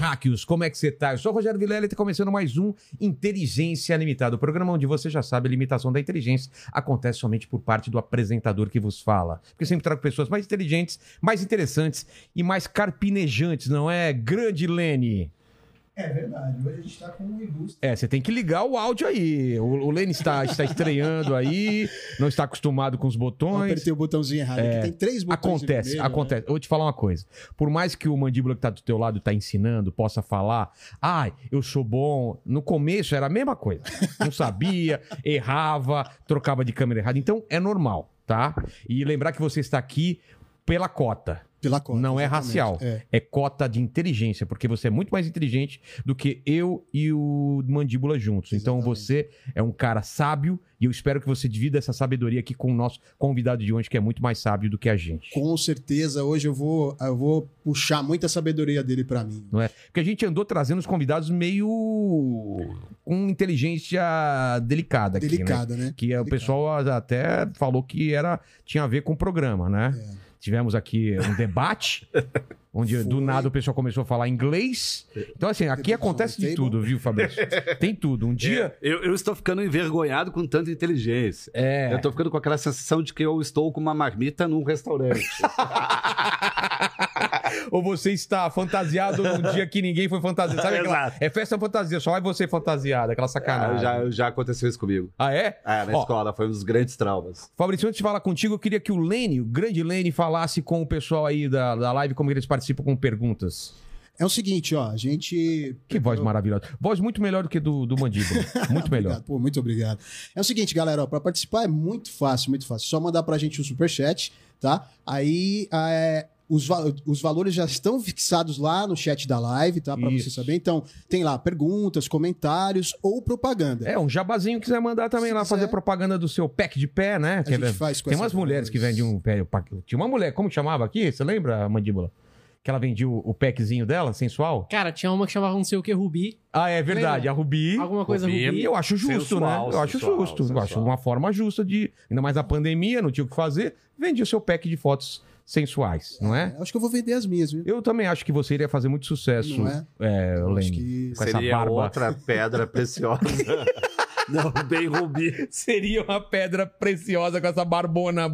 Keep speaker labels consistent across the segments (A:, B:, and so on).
A: Terráqueos, como é que você tá? Eu sou o Rogério Vilela e está começando mais um Inteligência Limitada, o programa onde você já sabe a limitação da inteligência acontece somente por parte do apresentador que vos fala. Porque eu sempre trago pessoas mais inteligentes, mais interessantes e mais carpinejantes, não é? Grande Lene.
B: É verdade. Hoje a gente tá com um ilustre.
A: É, você tem que ligar o áudio aí. O, o Lene está, está estreando aí, não está acostumado com os
B: Eu
A: botões.
B: apertei o botãozinho errado. Aqui tem três botões.
A: Acontece,
B: vermelho, né?
A: acontece. Eu vou te falar uma coisa. Por mais que o mandíbula que tá do teu lado tá ensinando, possa falar, ai, eu sou bom. No começo era a mesma coisa. Não sabia, errava, trocava de câmera errada. Então é normal, tá? E lembrar que você está aqui pela cota.
B: Pela cota.
A: Não é
B: exatamente.
A: racial.
B: É.
A: É cota de inteligência, porque você é muito mais inteligente do que eu e o mandíbula juntos. Então
B: Exatamente.
A: você é um cara sábio e eu espero que você divida essa sabedoria aqui com o nosso convidado de hoje, que é muito mais sábio do que a gente.
B: Com certeza, hoje eu vou, eu vou puxar muita sabedoria dele pra mim.
A: Não é? Porque a gente andou trazendo os convidados meio com inteligência delicada aqui, né?
B: Delicada, né?
A: Que é, o
B: Delicada.
A: pessoal até falou que era tinha a ver com o programa, né?
B: É.
A: Tivemos aqui um debate, onde do
B: Foi.
A: nada o pessoal começou a falar inglês. Então, assim, aqui
B: Table
A: acontece de tudo, viu, Fabrício? Tem tudo. Um dia.
C: Eu, eu estou ficando envergonhado com tanta inteligência.
A: É.
C: Eu estou ficando com aquela sensação de que eu estou com uma marmita num restaurante.
A: Ou você está fantasiado num dia que ninguém foi fantasiado. Sabe aquela... É festa fantasia, só vai você fantasiado, aquela
C: Ah,
A: sacanagem.
C: já, já aconteceu isso comigo.
A: Ah, é?
C: Ah, na
A: Ó,
C: escola, foi um dos grandes traumas.
A: Fabrício, antes de falar contigo, eu queria que o Lene, o grande Lene, falasse com o pessoal aí da, da live como eles participam com perguntas.
B: É o seguinte, ó, a gente.
A: Que voz maravilhosa. Voz muito melhor do que do, do Mandíbula. Muito melhor.
B: Obrigado, pô, muito obrigado. É o seguinte, galera, ó, pra participar é muito fácil, muito fácil. Só mandar pra gente o superchat, tá? Aí é, os, va- os valores já estão fixados lá no chat da live, tá? Pra
A: Isso.
B: você saber. Então, tem lá perguntas, comentários ou propaganda.
A: É, um jabazinho quiser mandar também
B: Se
A: lá
B: quiser.
A: fazer propaganda do seu pack de pé, né?
B: a
A: Quer
B: gente
A: ver?
B: faz com
A: Tem umas mulheres que vendem um pé. Tinha uma mulher, como que chamava aqui? Você lembra, Mandíbula? Que ela vendia o, o packzinho dela, sensual?
D: Cara, tinha uma que chamava não sei o que Rubi.
A: Ah, é verdade.
D: Lembra?
A: A Rubi.
D: Alguma coisa
C: Rubi.
D: Rubi.
A: E eu acho justo,
C: Sensual,
A: né? Eu acho
C: sensual,
A: justo. Eu
C: sensual.
A: acho uma forma justa de. Ainda mais na pandemia, não tinha o que fazer. Vendia o seu pack de fotos sensuais, não é?
B: Acho que eu vou vender as minhas, viu?
A: Eu também acho que você iria fazer muito sucesso,
B: Não é?
A: é, Lene.
B: que.
A: Com essa
C: Seria
A: barba.
C: outra pedra preciosa. Não, bem rubi.
A: Seria uma pedra preciosa com essa barbona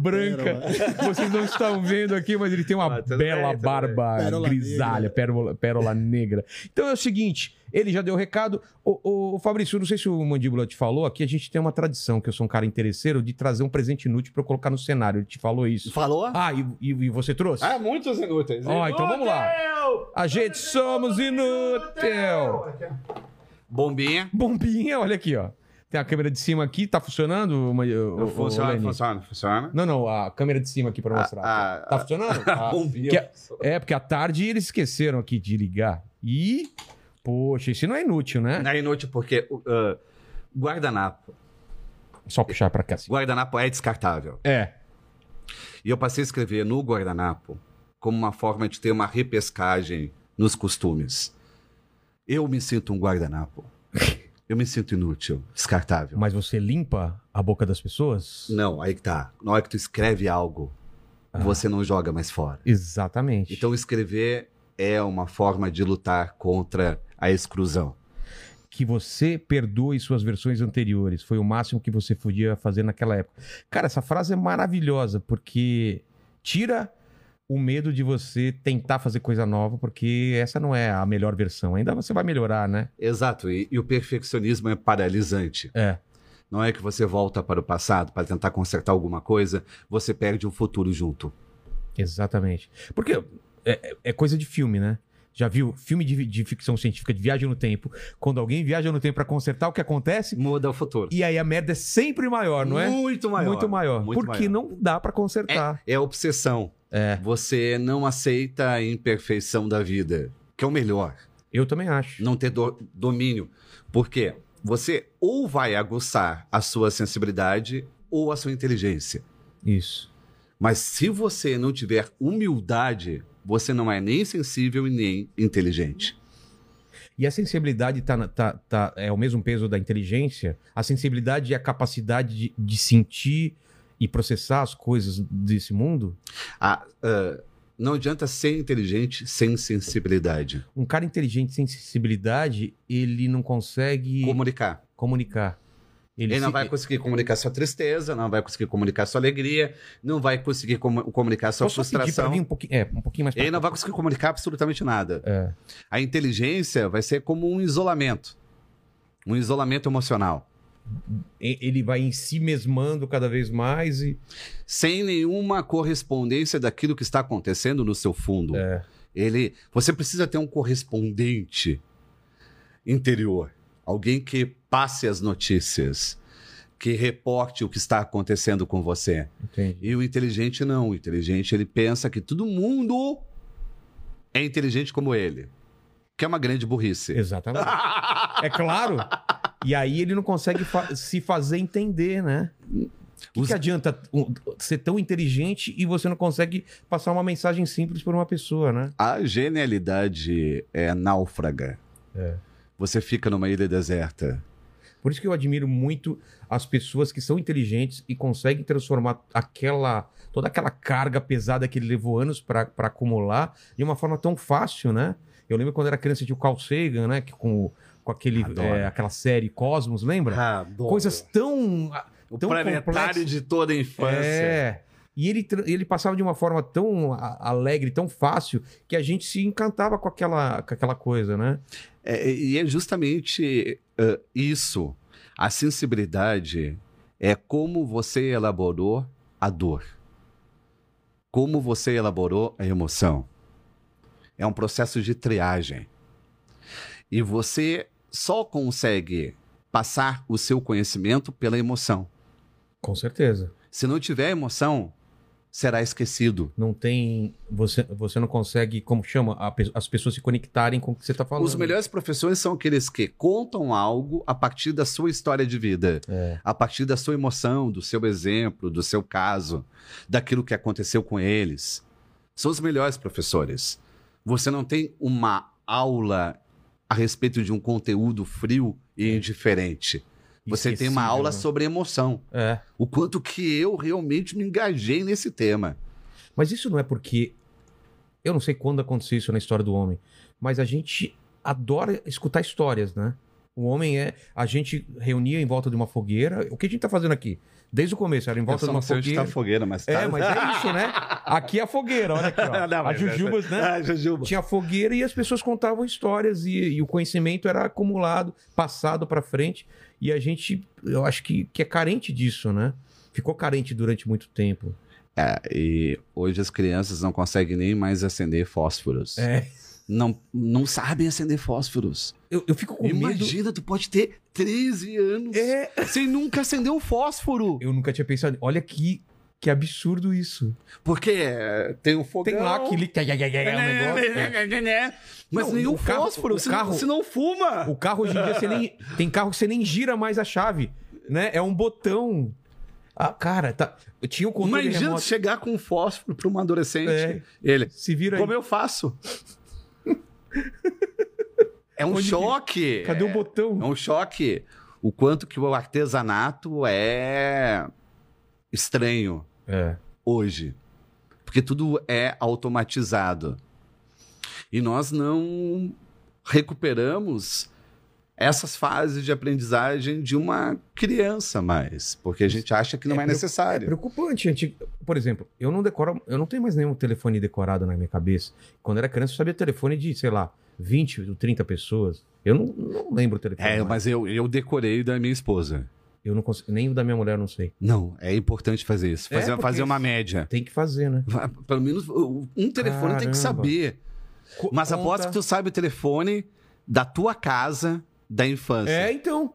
A: branca.
B: pérola.
A: Vocês não estão vendo aqui, mas ele tem uma
C: Ah,
A: bela
C: bem,
A: barba
B: Pérola
A: grisalha,
B: negra.
A: pérola, pérola negra. Então é o seguinte, ele já deu o recado. Ô, ô, Fabrício, não sei se o Mandíbula te falou, aqui a gente tem uma tradição, que eu sou um cara interesseiro, de trazer um presente inútil pra eu colocar no cenário. Ele te falou isso.
C: Falou?
A: Ah, e, e- e você trouxe?
C: Ah, muitos inúteis.
A: Ó, então vamos lá. A gente somos inútil.
C: Bombinha.
A: Bombinha, olha aqui, ó. Tem a câmera de cima aqui, tá funcionando? uma- o- o-
C: Funciona,
A: Leni?
C: funciona, funciona.
A: Não, não, a câmera de cima aqui pra mostrar.
C: Ah, ah,
A: tá funcionando?
C: A
A: Ah,
C: bombinha.
A: que é- é, porque à tarde eles esqueceram aqui de ligar. E, poxa, isso não é inútil, né?
C: Não é inútil porque uh, guardanapo.
A: Só puxar pra cá. Assim.
C: Guardanapo é descartável.
A: É.
C: E eu passei a escrever no guardanapo como uma forma de ter uma repescagem nos costumes. Eu me sinto um guardanapo. Eu me sinto inútil, descartável.
A: Mas você limpa a boca das pessoas?
C: Não, aí que tá. Na hora que tu escreve algo,
A: Ah.
C: você não joga mais fora.
A: Exatamente.
C: Então escrever é uma forma de lutar contra a exclusão.
A: que você perdoe suas versões anteriores. Foi o máximo que você podia fazer naquela época. Cara, essa frase é maravilhosa, porque tira o medo de você tentar fazer coisa nova, porque essa não é a melhor versão. Ainda você vai melhorar, né?
C: Exato, e, e o perfeccionismo é paralisante.
A: É.
C: Não é que você volta para o passado para tentar consertar alguma coisa, você perde um futuro junto.
A: Exatamente. Porque é, é- é coisa de filme, né? Já viu filme de, de ficção científica de viagem no tempo? Quando alguém viaja no tempo pra consertar, o que acontece?
C: Muda o futuro.
A: E aí a merda é sempre maior, não é?
C: Muito maior.
A: Muito maior.
C: muito
A: porque
C: maior.
A: não dá pra consertar.
C: É obsessão.
A: É.
C: Você não aceita a imperfeição da vida, que é o melhor.
A: Eu também acho.
C: Não ter do- domínio. Por quê? Você ou vai aguçar a sua sensibilidade ou a sua inteligência.
A: Isso.
C: Mas se você não tiver humildade, você não é nem sensível e nem inteligente.
A: E a sensibilidade tá, tá, tá- é o mesmo peso da inteligência? A sensibilidade é a capacidade de, de sentir e processar as coisas desse mundo?
C: Ah, ah, não adianta ser inteligente sem sensibilidade.
A: Um cara inteligente sem sensibilidade, ele não consegue
C: Comunicar.
A: comunicar.
C: Ele, não
A: se-
C: vai conseguir comunicar sua tristeza, não vai conseguir comunicar sua alegria, não vai conseguir comu- comunicar sua
A: Posso pedir
C: frustração.
A: vir um pouquinho, é, um pouquinho mais
C: Ele não vai conseguir comunicar absolutamente nada.
A: É.
C: A inteligência vai ser como um isolamento. Um isolamento emocional.
A: Ele vai em si mesmando cada vez mais e.
C: Sem nenhuma correspondência daquilo que está acontecendo no seu fundo.
A: É.
C: Ele, você precisa ter um correspondente interior, alguém que passe as notícias, que reporte o que está acontecendo com você.
A: Entendi.
C: E o inteligente não, o inteligente ele pensa que todo mundo é inteligente como ele, que é uma grande burrice.
A: Exatamente. é claro. E aí ele não consegue fa- se fazer entender, né? O que, que adianta ser tão inteligente e você não consegue passar uma mensagem simples por uma pessoa, né?
C: A genialidade é náufraga.
A: É.
C: Você fica numa ilha deserta.
A: Por isso que eu admiro muito as pessoas que são inteligentes e conseguem transformar aquela toda aquela carga pesada que ele levou anos para acumular de uma forma tão fácil, né? Eu lembro quando era criança o Carl Sagan, né? Que com, com aquele,
C: Adoro.
A: é, aquela série Cosmos, lembra? Coisas tão
C: o
A: tão
C: planetário
A: complexas.
C: de toda a infância.
A: É. E ele, ele passava de uma forma tão alegre, tão fácil, que a gente se encantava com aquela, com aquela coisa, né?
C: É, e é justamente ah, isso. A sensibilidade é como você elaborou a dor. Como você elaborou a emoção. É um processo de triagem. E você só consegue passar o seu conhecimento pela emoção.
A: Com certeza.
C: Se não tiver emoção, será esquecido.
A: Não tem. Você, você não consegue, como chama, a as pessoas se conectarem com o que você está falando.
C: Os melhores professores são aqueles que contam algo a partir da sua história de vida.
A: É.
C: a partir da sua emoção, do seu exemplo, do seu caso, daquilo que aconteceu com eles. São os melhores professores. Você não tem uma aula a respeito de um conteúdo frio e indiferente. Você tem uma aula
A: né?
C: sobre emoção.
A: É.
C: O quanto que eu realmente me engajei nesse tema.
A: Mas isso não é porque. Eu não sei quando aconteceu isso na história do homem, mas a gente adora escutar histórias, né? O homem é. A gente reunia em volta de uma fogueira. O que a gente tá fazendo aqui? Desde o começo, era em volta de uma fogueira.
C: fogueira, mas
A: É, mas é isso, né? Aqui é a fogueira, olha aqui, ó.
C: Não,
A: a
C: mas
A: Jujubas, né?
C: Ah, Jujuba.
A: Tinha fogueira e as pessoas contavam histórias e, e o conhecimento era acumulado, passado pra frente. E a gente, eu acho que, que é carente disso, né? Ficou carente durante muito tempo.
C: É, e hoje as crianças não conseguem nem mais acender fósforos.
A: É.
C: Não, não sabem acender fósforos.
A: Eu, eu fico com medo.
C: Imagina, tu pode ter 13 anos
A: É.
C: sem nunca acender um fósforo.
A: Eu nunca tinha pensado. Olha que, que absurdo isso.
C: Porque é, tem um fogão.
A: Tem lá aquele. É um negócio, é.
C: Mas
A: Não,
C: nenhum
A: o carro-
C: fósforo,
A: o
C: você,
A: carro-
C: não, você não fuma.
A: O carro hoje em dia você nem. Tem carro que você nem gira mais a chave. Né? É um botão. Ah, cara, tá. Eu tinha o controle
C: Imagina
A: remoto.
C: chegar com um fósforo para um adolescente.
A: É.
C: Ele,
A: Se vira aí.
C: como eu faço? É um
A: Onde que-
C: choque.
A: Cadê o
C: É-
A: botão?
C: É um choque. O quanto que o artesanato é estranho
A: É.
C: hoje. Porque tudo é automatizado. E nós não recuperamos essas fases de aprendizagem de uma criança mais, porque a gente acha que não é,
A: É, preo- É
C: necessário.
A: preocupante. Por exemplo, eu não decoro, eu não tenho mais nenhum telefone decorado na minha cabeça. Quando era criança, eu sabia telefone de, sei lá, 20 ou 30 pessoas. Eu não, não lembro o telefone.
C: É,
A: mais.
C: mas eu, eu decorei da minha esposa.
A: Eu não consigo, nem o da minha mulher eu não sei.
C: Não, é importante fazer isso.
A: É,
C: Fazer,
A: porque-
C: fazer uma média.
A: Tem que fazer, né?
C: Pelo menos um telefone tem
A: Caramba.
C: que saber. Mas
A: conta-
C: aposto que tu sabe o telefone da tua casa da infância.
A: É, então.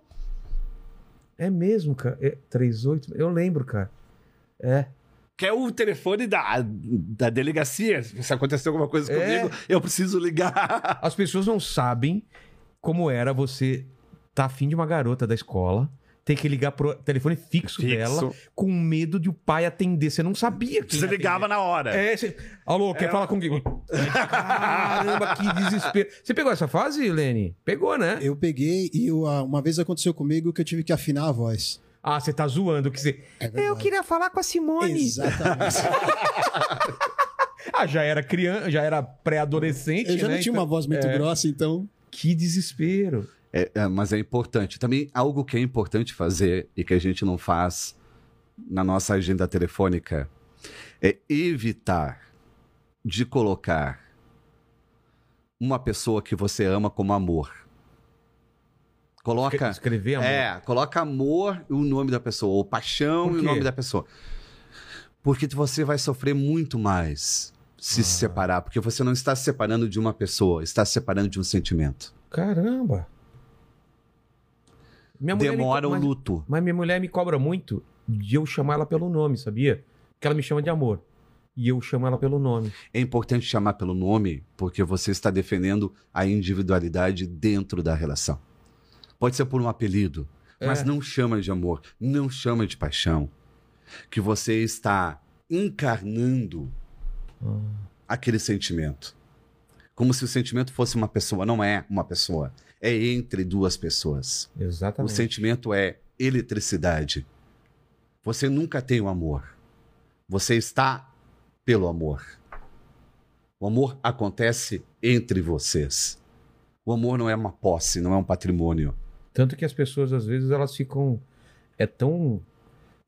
A: É mesmo, cara. É, 38. Eu lembro, cara. É.
C: Que é o telefone da, da delegacia. Se aconteceu alguma coisa
A: É.
C: comigo, eu preciso ligar.
A: As pessoas não sabem como era você tá afim de uma garota da escola ter que ligar pro telefone fixo,
C: Fixo.
A: dela com medo de o pai atender. Você não sabia que
C: Você ligava na hora.
A: É, você... Alô, quer falar comigo? Caramba, que desespero. Você pegou essa fase, Lene? Pegou, né?
B: Eu peguei e ah, uma vez aconteceu comigo que eu tive que afinar a voz.
A: Ah, você tá zoando que você.
B: É
A: eu queria falar com a Simone.
B: Exatamente.
A: Ah, já era criança, já era pré-adolescente.
B: Eu já
A: né?
B: não tinha
A: Então-
B: uma voz muito grossa, então.
A: Que desespero.
C: É, é, mas é importante. Também algo que é importante fazer e que a gente não faz na nossa agenda telefônica é evitar de colocar uma pessoa que você ama como amor. Coloca.
A: Escrever amor.
C: É, coloca amor e o nome da pessoa, ou paixão e o nome da pessoa. Porque você vai sofrer muito mais se
A: Ah.
C: separar, porque você não está se separando de uma pessoa, está se separando de um sentimento.
A: Caramba. Me
C: Demora
A: co-
C: o
A: mas-
C: luto.
A: Mas minha mulher me cobra muito de eu chamar ela pelo nome, sabia? Que ela me chama de amor. E eu chamo ela pelo nome.
C: É importante chamar pelo nome porque você está defendendo a individualidade dentro da relação. Pode ser por um apelido, mas
A: É.
C: não chama de amor, não chama de paixão. Que você está encarnando
A: Ah.
C: aquele sentimento. Como se o sentimento fosse uma pessoa. Não é uma pessoa. É entre duas pessoas. O
A: Exatamente.
C: sentimento é eletricidade. Você nunca tem o amor. Você está pelo amor. O amor acontece entre vocês. O amor não é uma posse, não é um patrimônio.
A: Tanto que as pessoas, às vezes, elas ficam. É tão.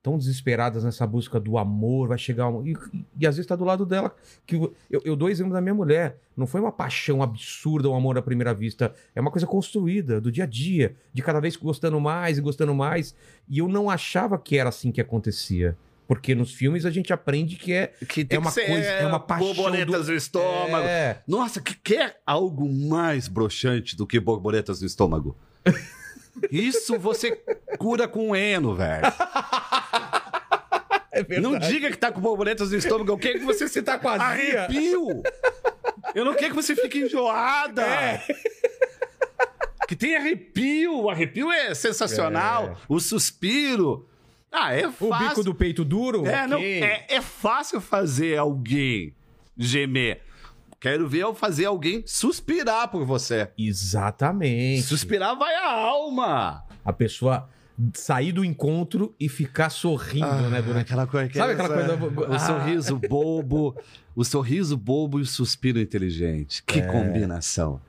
A: Tão desesperadas nessa busca do amor, vai chegar. um- E, e- às vezes tá do lado dela. que Eu, eu dou exemplo da minha mulher. Não foi uma paixão absurda o amor à primeira vista. É uma coisa construída, do dia a dia. De cada vez gostando mais e gostando mais. E eu não achava que era assim que acontecia. Porque nos filmes a gente aprende que é.
C: Que
A: É uma coisa- é uma paixão
C: Borboletas
A: do-
C: no estômago.
A: É.
C: Nossa, que quer algo mais broxante do que borboletas no estômago? Isso você cura com eno, velho.
A: É
C: Não diga que tá com borboletas no estômago. Eu quero que você se tá
A: com azia.
C: arrepio. Eu não quero que você fique enjoada.
A: É.
C: Que tem arrepio. O arrepio é sensacional.
A: É.
C: O suspiro. Ah, é
A: O
C: fácil.
A: bico do peito duro?
C: É, não,
A: ok.
C: é, é fácil fazer alguém gemer. Quero ver eu fazer alguém suspirar por você.
A: Exatamente.
C: Suspirar vai a alma.
A: A pessoa sair do encontro e ficar sorrindo, né? Durante...
C: Aquela coisa que
A: Sabe aquela coisa-
C: O
A: Ah.
C: sorriso bobo, o sorriso bobo e o suspiro inteligente. Que
A: É.
C: combinação.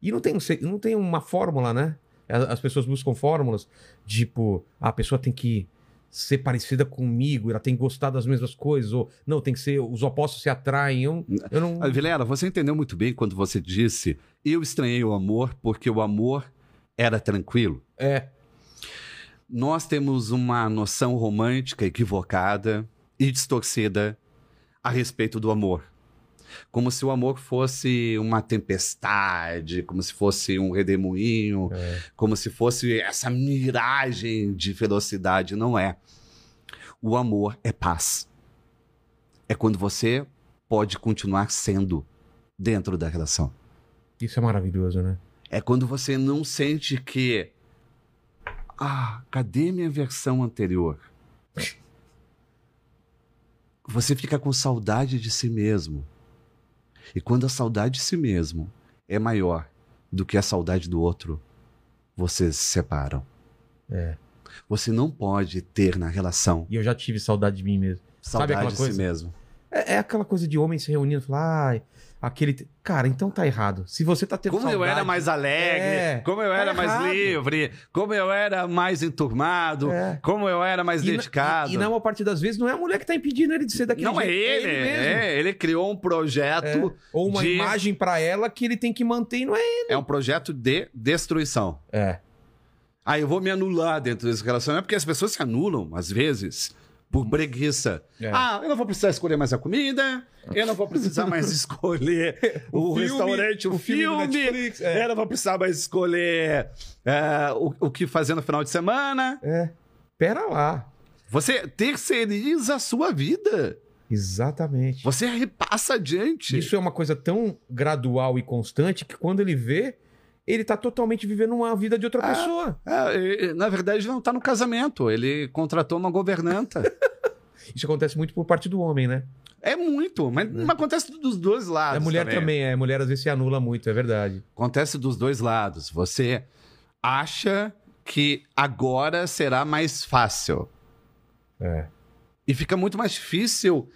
A: E não tem, um não tem uma fórmula, né? As as pessoas buscam fórmulas, tipo, ah, a pessoa tem que ser parecida comigo, ela tem que gostar das mesmas coisas, ou não, tem que ser, os opostos se atraem. Eu, eu não.
C: Ah, Vilela, você entendeu muito bem quando você disse eu estranhei o amor porque o amor era tranquilo.
A: É,
C: Nós temos uma noção romântica equivocada e distorcida a respeito do amor. Como se o amor fosse uma tempestade, como se fosse um redemoinho,
A: É.
C: como se fosse essa miragem de velocidade. Não é. O amor é paz. É quando você pode continuar sendo dentro da relação.
A: isso é maravilhoso, né?
C: É quando você não sente que. Ah, cadê minha versão anterior? Você fica com saudade de si mesmo. E quando a saudade de si mesmo é maior do que a saudade do outro, vocês se separam.
A: É.
C: Você não pode ter na relação
A: E eu já tive saudade de mim mesmo.
C: saudade
A: aquela
C: de
A: coisa?
C: si mesmo.
A: É, é aquela coisa de homem se reunindo e falar, ai, aquele. Cara, então tá errado. Se você tá tendo
C: Como eu
A: saudade-
C: era mais alegre,
A: É,
C: como eu
A: tá
C: era mais
A: errado.
C: livre, como eu era mais enturmado,
A: É.
C: como eu era mais
A: E na-
C: dedicado.
A: E, e na maior parte das vezes não é a mulher que tá impedindo ele de ser daquele
C: Não é
A: jeito.
C: ele,
A: mesmo.
C: é, ele criou um projeto,
A: É. Ou uma
C: de-
A: imagem pra ela que ele tem que manter e não é ele.
C: é um projeto de destruição.
A: É.
C: Ah, eu vou me anular dentro desse relacionamento, porque as pessoas se anulam, às vezes, por preguiça.
A: É.
C: Ah, eu não vou precisar escolher mais a comida, eu não vou precisar mais escolher o,
A: filme,
C: restaurante, o,
A: o filme
C: filme,
A: Netflix, é.
C: eu não vou precisar mais escolher é, o, o que fazer no final de semana.
A: É. Pera lá.
C: Você terceiriza a sua vida.
A: Exatamente.
C: Você repassa adiante.
A: Isso é uma coisa tão gradual e constante que quando ele vê, ele tá totalmente vivendo uma vida de outra
C: Ah.
A: pessoa.
C: É, na verdade, não tá no casamento. Ele contratou uma governanta.
A: Isso acontece muito por parte do homem, né?
C: é muito, mas, mas acontece dos dois lados.
A: a mulher também. é. A mulher às vezes se anula muito, é verdade.
C: Acontece dos dois lados. Você acha que agora será mais fácil.
A: É.
C: E fica muito mais difícil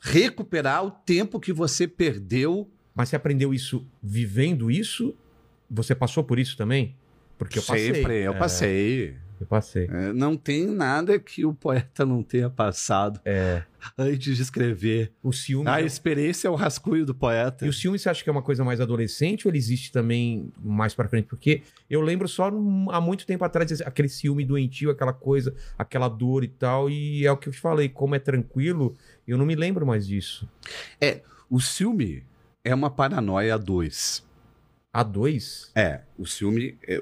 C: recuperar o tempo que você perdeu.
A: Mas você aprendeu isso vivendo isso? Você passou por isso também? Porque eu passei.
C: Sempre, eu
A: É,
C: passei.
A: eu passei.
C: É, não tem nada que o poeta não tenha passado
A: É.
C: antes de escrever.
A: O ciúme.
C: A experiência é o rascunho do poeta.
A: E o ciúme você acha que é uma coisa mais adolescente ou ele existe também mais pra frente? Porque eu lembro só há muito tempo atrás aquele ciúme doentio, aquela coisa, aquela dor e tal. E é o que eu te falei, como é tranquilo, eu não me lembro mais disso.
C: O ciúme é uma paranoia a dois.
A: A dois?
C: É, o ciúme. é,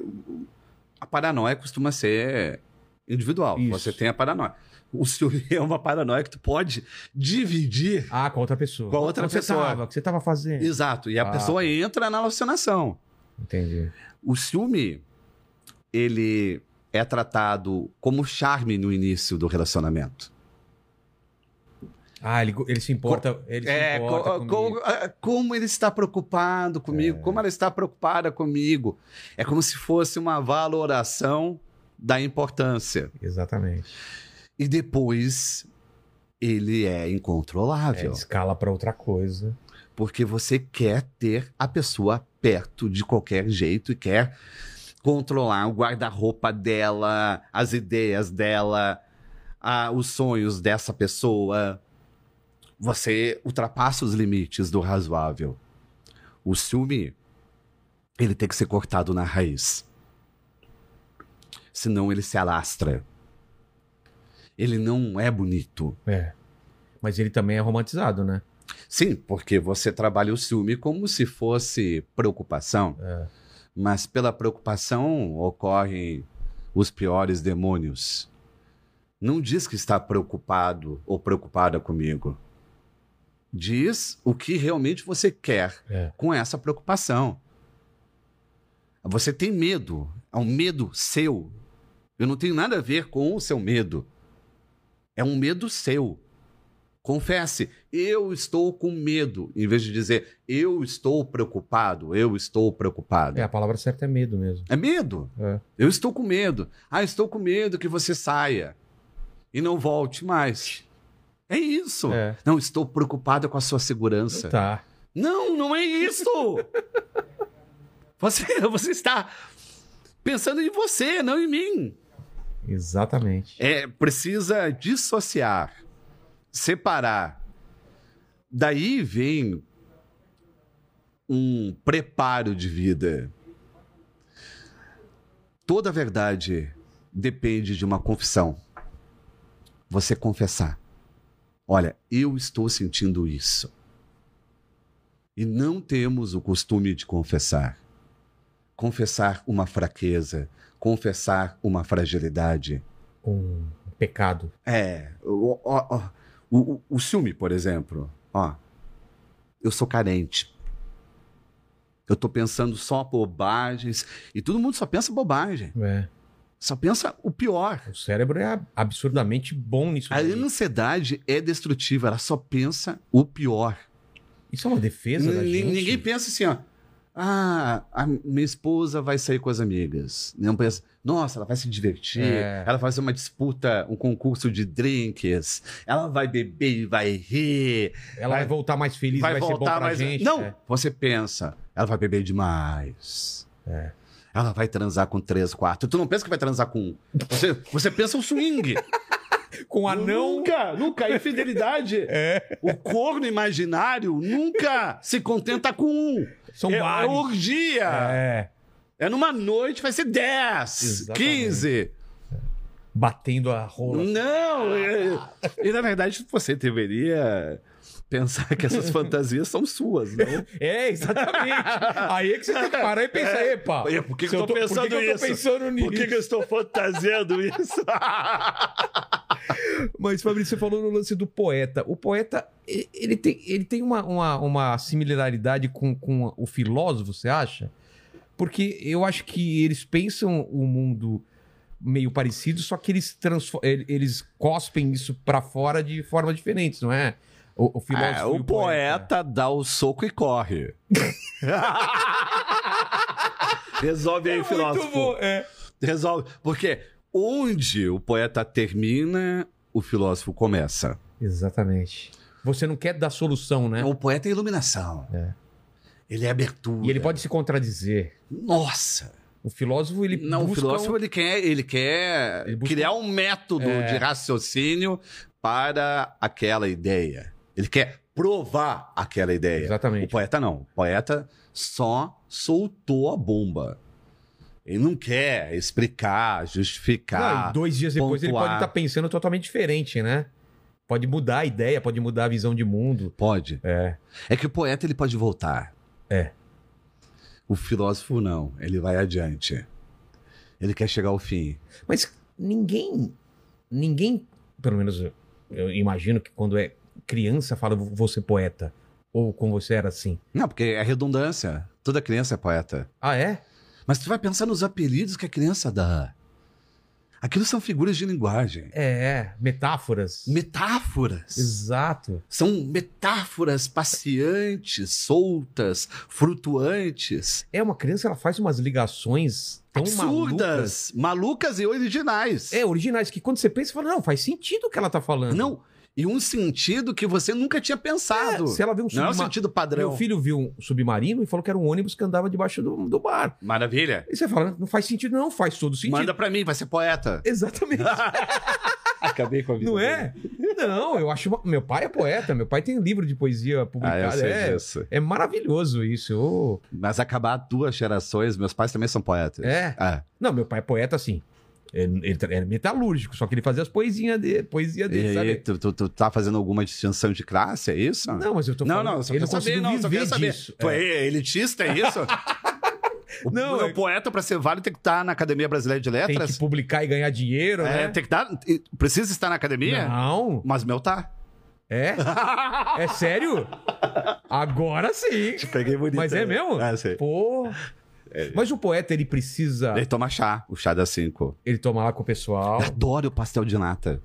C: a paranoia costuma ser individual.
A: Isso.
C: Você tem a paranoia. O ciúme é uma paranoia que tu pode dividir.
A: Ah, com a outra pessoa.
C: Com a outra
A: você
C: pessoa.
A: tava? O que você tava fazendo?
C: Exato. E a
A: Ah.
C: pessoa entra na alucinação.
A: Entendi.
C: O ciúme, ele é tratado como charme no início do relacionamento.
A: Ah, ele, ele se importa. Ele se
C: É,
A: importa
C: co-
A: comigo.
C: co- ah, como ele está preocupado comigo,
A: É.
C: como ela está preocupada comigo. É como se fosse uma valoração da importância.
A: Exatamente.
C: E depois ele é
A: É,
C: incontrolável.
A: escala pra outra coisa.
C: Porque você quer ter a pessoa perto de qualquer jeito e quer controlar o guarda-roupa dela, as ideias dela, ah, os sonhos dessa pessoa. Você ultrapassa os limites do razoável. O ciúme, ele tem que ser cortado na raiz. Senão ele se alastra. Ele não é bonito.
A: É. Mas ele também é romantizado, né?
C: Sim, porque você trabalha o ciúme como se fosse preocupação.
A: É.
C: Mas pela preocupação ocorrem os piores demônios. Não diz que está preocupado ou preocupada comigo. Diz o que realmente você quer
A: É.
C: com essa preocupação. Você tem medo, é um medo seu. Eu não tenho nada a ver com o seu medo. É um medo seu. Confesse, eu estou com medo, em vez de dizer eu estou preocupado, eu estou preocupado.
A: É, a palavra certa é medo mesmo.
C: É medo.
A: É.
C: Eu estou com medo. Ah, estou com medo que você saia e não volte mais. É isso.
A: É.
C: Não, estou preocupado com a sua segurança.
A: Tá.
C: Não, não é isso. você, você está pensando em você, não em mim.
A: Exatamente.
C: É, precisa dissociar, separar. Daí vem um preparo de vida. Toda verdade depende de uma confissão. Você confessar. Olha, eu estou sentindo isso. E não temos o costume de confessar. Confessar uma fraqueza, confessar uma fragilidade.
A: Um pecado.
C: É, o, o, o, o ciúme, por exemplo. Ó, eu sou carente. Eu tô pensando só bobagens. E todo mundo só pensa bobagem.
A: É.
C: Só pensa o pior.
A: O cérebro é absurdamente bom nisso.
C: A
A: daí.
C: ansiedade é destrutiva. Ela só pensa o pior.
A: Isso é uma defesa da
C: N-
A: gente.
C: Ninguém pensa assim, ó. Ah, a minha esposa vai sair com as amigas. Não pensa, nossa, ela vai se divertir,
A: É.
C: ela vai fazer uma disputa, um concurso de drinks, ela vai beber e vai rir,
A: Ela vai, voltar mais feliz, vai,
C: vai,
A: ser bom
C: voltar
A: pra
C: mais.
A: gente.
C: Não,
A: É.
C: você pensa, ela vai beber demais.
A: É.
C: Ela vai transar com três, quatro. Tu não pensa que vai transar com um. Você, você pensa o swing.
A: Com anão.
C: Nunca, nunca. A infidelidade.
A: É.
C: O corno imaginário nunca se contenta com um.
A: São
C: é, é orgia. É.
A: É.
C: numa noite, vai ser 10,
A: Exatamente.
C: 15.
A: Batendo a rola.
C: Não. é- E na verdade você deveria pensar que essas fantasias são suas, não?
A: É, exatamente. Aí é que você tem que parar e pensar, epa.
C: E por que que eu tô
A: por que
C: pensando
A: que eu tô pensando nisso?
C: Por que, que eu estou fantasiando isso?
A: Mas, Fabrício, você falou no lance do poeta. O poeta, ele, tem, ele tem uma, uma, uma similaridade com, com o filósofo, você acha? Porque eu acho que eles pensam o mundo meio parecido, só que eles, eles cospem isso pra fora de forma diferente, não é? O, o filósofo
C: É,
A: e
C: o poeta dá o soco e corre. Resolve aí,
A: Muito
C: filósofo.
A: bom, é.
C: Resolve. Porque onde o poeta termina, o filósofo começa.
A: Exatamente. Você não quer dar solução, né?
C: O poeta é iluminação.
A: É.
C: Ele é abertura.
A: E ele pode se contradizer.
C: Nossa!
A: O filósofo, ele
C: Não, o
A: busca
C: filósofo
A: um-
C: ele quer, ele quer
A: Ele busca-
C: criar um método
A: É.
C: de raciocínio para aquela ideia. Ele quer provar aquela ideia.
A: Exatamente.
C: O poeta não. O poeta só soltou a bomba. Ele não quer explicar,
A: Não,
C: justificar.
A: e dois dias depois ele pode estar pensando totalmente diferente, né? Pode mudar a ideia, pode mudar a visão de mundo.
C: Pode.
A: É.
C: É que o poeta ele pode voltar.
A: É.
C: O filósofo não. Ele vai adiante. Ele quer chegar ao fim.
A: Mas ninguém. Ninguém, pelo menos eu, eu imagino que quando é criança fala você poeta. Ou com você era assim.
C: Não, porque é redundância. Toda criança é poeta.
A: Ah, é?
C: Mas tu vai pensar nos apelidos que a criança dá. Aquilo são figuras de linguagem.
A: É, metáforas.
C: Metáforas.
A: Exato.
C: São metáforas passeantes, soltas, flutuantes,
A: É, uma criança, ela faz umas ligações tão malucas.
C: absurdas, malucas e originais.
A: É, originais, que quando você pensa, você fala, não, faz sentido o que ela tá falando.
C: Não, e um sentido que você nunca tinha pensado.
A: É, se ela viu um
C: Não é
A: subma-
C: sentido padrão.
A: Meu filho viu um submarino e falou que era um ônibus que andava debaixo do, do bar.
C: Maravilha.
A: E você fala, não faz sentido, não, faz todo sentido.
C: Manda pra mim, vai ser poeta.
A: Exatamente.
C: Acabei com a vida.
A: Não é? Não, eu acho. uma- Meu pai é poeta, meu pai tem livro de poesia
C: Ah,
A: publicado.
C: sei
A: é,
C: disso.
A: é maravilhoso isso.
C: Mas acabar duas gerações, meus pais também são poetas.
A: É?
C: É.
A: Não, meu pai é poeta assim. Ele, ele é metalúrgico, só que ele fazia as poesinhas dele, poesia
C: E
A: dele,
C: aí,
A: sabe?
C: tu, tu, tu tá fazendo alguma distinção de classe, é isso?
A: Não, mas eu tô
C: não,
A: falando.
C: não, só
A: ele
C: quer
A: não
C: saber, não, só
A: viver
C: quer saber.
A: disso.
C: Tu
A: É.
C: é elitista, é isso? o,
A: Não,
C: o
A: é-
C: poeta, pra ser válido, tem que estar na Academia Brasileira de
A: Tem
C: Letras.
A: que publicar e ganhar dinheiro,
C: É,
A: né?
C: tem que estar. Precisa estar na academia?
A: Não.
C: Mas o meu tá.
A: É? É sério? Agora sim.
C: Peguei bonito.
A: Mas é mesmo?
C: É, sei.
A: Pô. Mas o poeta, ele precisa.
C: Ele toma chá, o chá das 5.
A: Ele toma lá com o pessoal.
C: Adoro o pastel de nata.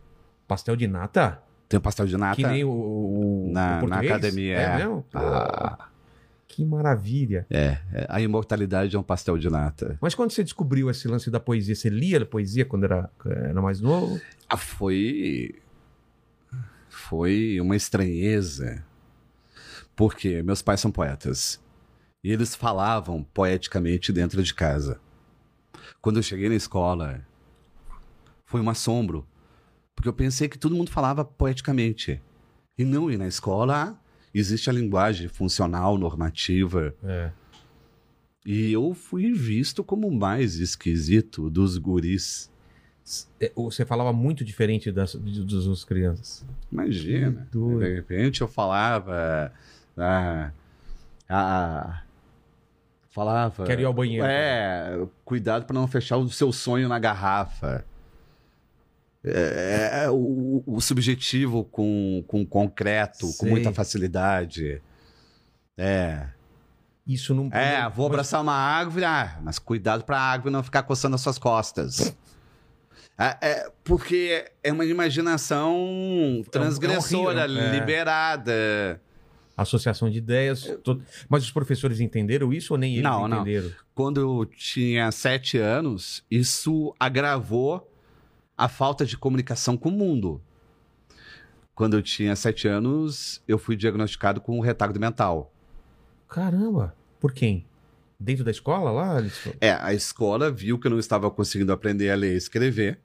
A: Pastel de nata?
C: Tem o pastel de nata
A: Que nem o, o, o
C: na, na
A: português?
C: academia.
A: É,
C: É, Ah,
A: Que maravilha.
C: é, é, a imortalidade é um pastel de nata.
A: Mas quando você descobriu esse lance da poesia, você lia a poesia quando era, era mais novo?
C: Ah, foi. Foi uma estranheza. Porque meus pais são poetas. E eles falavam poeticamente dentro de casa. Quando eu cheguei na escola, foi um assombro. Porque eu pensei que todo mundo falava poeticamente. E não, e na escola existe a linguagem funcional, normativa.
A: É.
C: E eu fui visto como o mais esquisito dos guris.
A: É, Você falava muito diferente das, das outras crianças.
C: Imagina. De repente eu falava. Ah, ah, falava.
A: Quero ir ao banheiro.
C: É, cuidado para não fechar o seu sonho na garrafa. É, é, o, o subjetivo com, com concreto, com
A: Sei.
C: muita facilidade. É.
A: Isso não.
C: É,
A: não-
C: vou abraçar uma árvore, ah, mas cuidado pra árvore não ficar coçando as suas costas. É, é, porque é uma imaginação transgressora,
A: horrível, é.
C: liberada.
A: Associação de ideias. Mas os professores entenderam isso ou nem eles
C: Não, não.
A: entenderam?
C: Quando eu tinha sete anos, isso agravou a falta de comunicação com o mundo. Quando eu tinha sete anos, eu fui diagnosticado com um retardo mental.
A: Caramba. Por quem? Dentro da escola lá?
C: É, a escola viu que eu não estava conseguindo aprender a ler e escrever.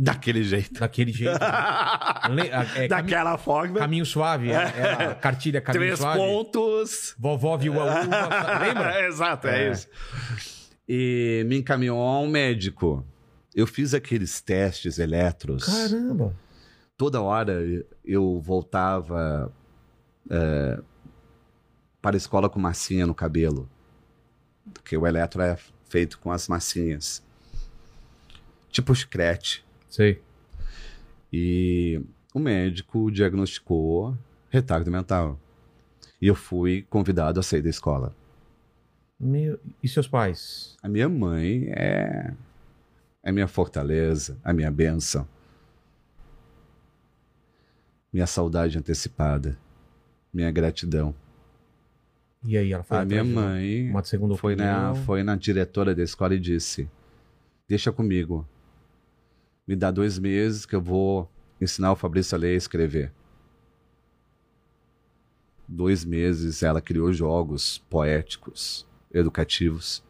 C: Daquele jeito.
A: Daquele jeito. A- é, cami-
C: Daquela forma.
A: Caminho suave. É, é a cartilha Caminho
C: Três
A: Suave.
C: pontos.
A: Vovó viu a uva. Lembra?
C: Exato, é,
A: É.
C: isso. E me encaminhou a um médico. Eu fiz aqueles testes eletros.
A: Caramba.
C: Toda hora eu voltava é, para a escola com massinha no cabelo. Porque o eletro é feito com as massinhas. Tipo chiclete.
A: Sei.
C: E o médico diagnosticou retardo mental. E eu fui convidado a sair da escola.
A: Meu... E seus pais?
C: A minha mãe é é minha fortaleza, a minha bênção. Minha saudade antecipada, minha gratidão.
A: E aí, ela foi
C: a minha mãe
A: uma segunda
C: foi na, foi na diretora da escola e disse: Deixa comigo. Me dá dois meses que eu vou ensinar o Fabrício a ler e escrever. Dois meses ela criou jogos poéticos, educativos.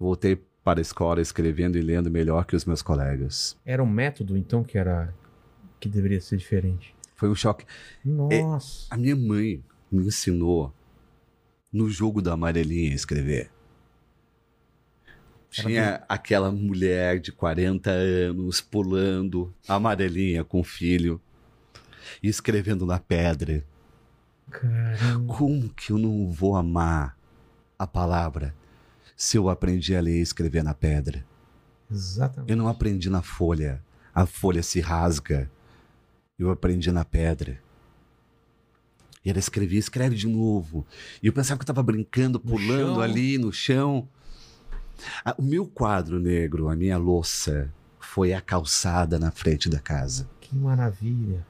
C: Voltei para a escola escrevendo e lendo melhor que os meus colegas.
A: Era um método, então, que era... Que deveria ser diferente.
C: Foi um choque.
A: Nossa.
C: A minha mãe me ensinou no jogo da amarelinha a escrever. Tinha aquela mulher de 40 anos pulando amarelinha com o filho e escrevendo na pedra.
A: Caramba.
C: Como que eu não vou amar a palavra se eu aprendi a ler e escrever na pedra?
A: Exatamente.
C: Eu não aprendi na folha. A folha se rasga. Eu aprendi na pedra. E ela escrevia, escreve de novo. E eu pensava que eu estava brincando, pulando ali no chão. Ah, O meu quadro negro, a minha louça, foi a calçada na frente da casa.
A: Que maravilha.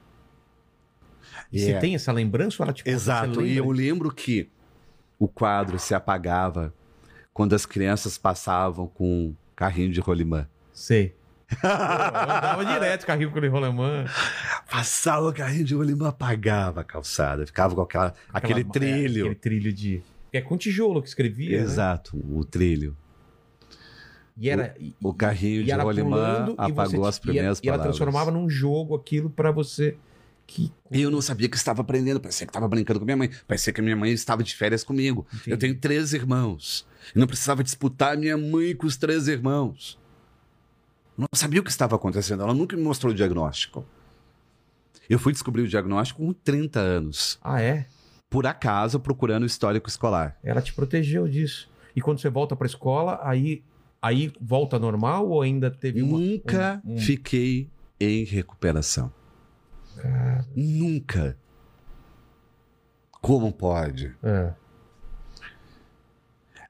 A: E você
C: é-
A: tem essa lembrança ou ela tipo,
C: Exato. E eu lembro que o quadro se apagava quando as crianças passavam com um carrinho de rolimã.
A: Sei. Eu andava direto carrinho com o rolemã.
C: Passava o carrinho de rolimã, apagava a calçada. Ficava com aquela, aquele
A: Aquela-
C: trilho.
A: é, aquele trilho de. É com tijolo que escrevia. né?
C: Exato, o trilho.
A: E era. e-
C: O carrinho de rolimã apagou
A: você-
C: as primeiras
A: e, ela- E ela
C: palavras.
A: transformava num jogo aquilo pra você. Que.
C: Eu não sabia que estava aprendendo, parecia que estava brincando com minha mãe. Parecia que minha mãe estava de férias comigo.
A: Entendi.
C: Eu tenho três irmãos. Eu não precisava disputar minha mãe com os três irmãos. Eu não sabia o que estava acontecendo. Ela nunca me mostrou o diagnóstico. Eu fui descobrir o diagnóstico com 30 anos.
A: Ah, é?
C: Por acaso, procurando o histórico escolar.
A: Ela te protegeu disso. E quando você volta pra escola, aí. Aí volta normal ou ainda teve uma.
C: Nunca
A: um- um-
C: fiquei em recuperação.
A: Cara,
C: Nunca. Como pode?
A: é.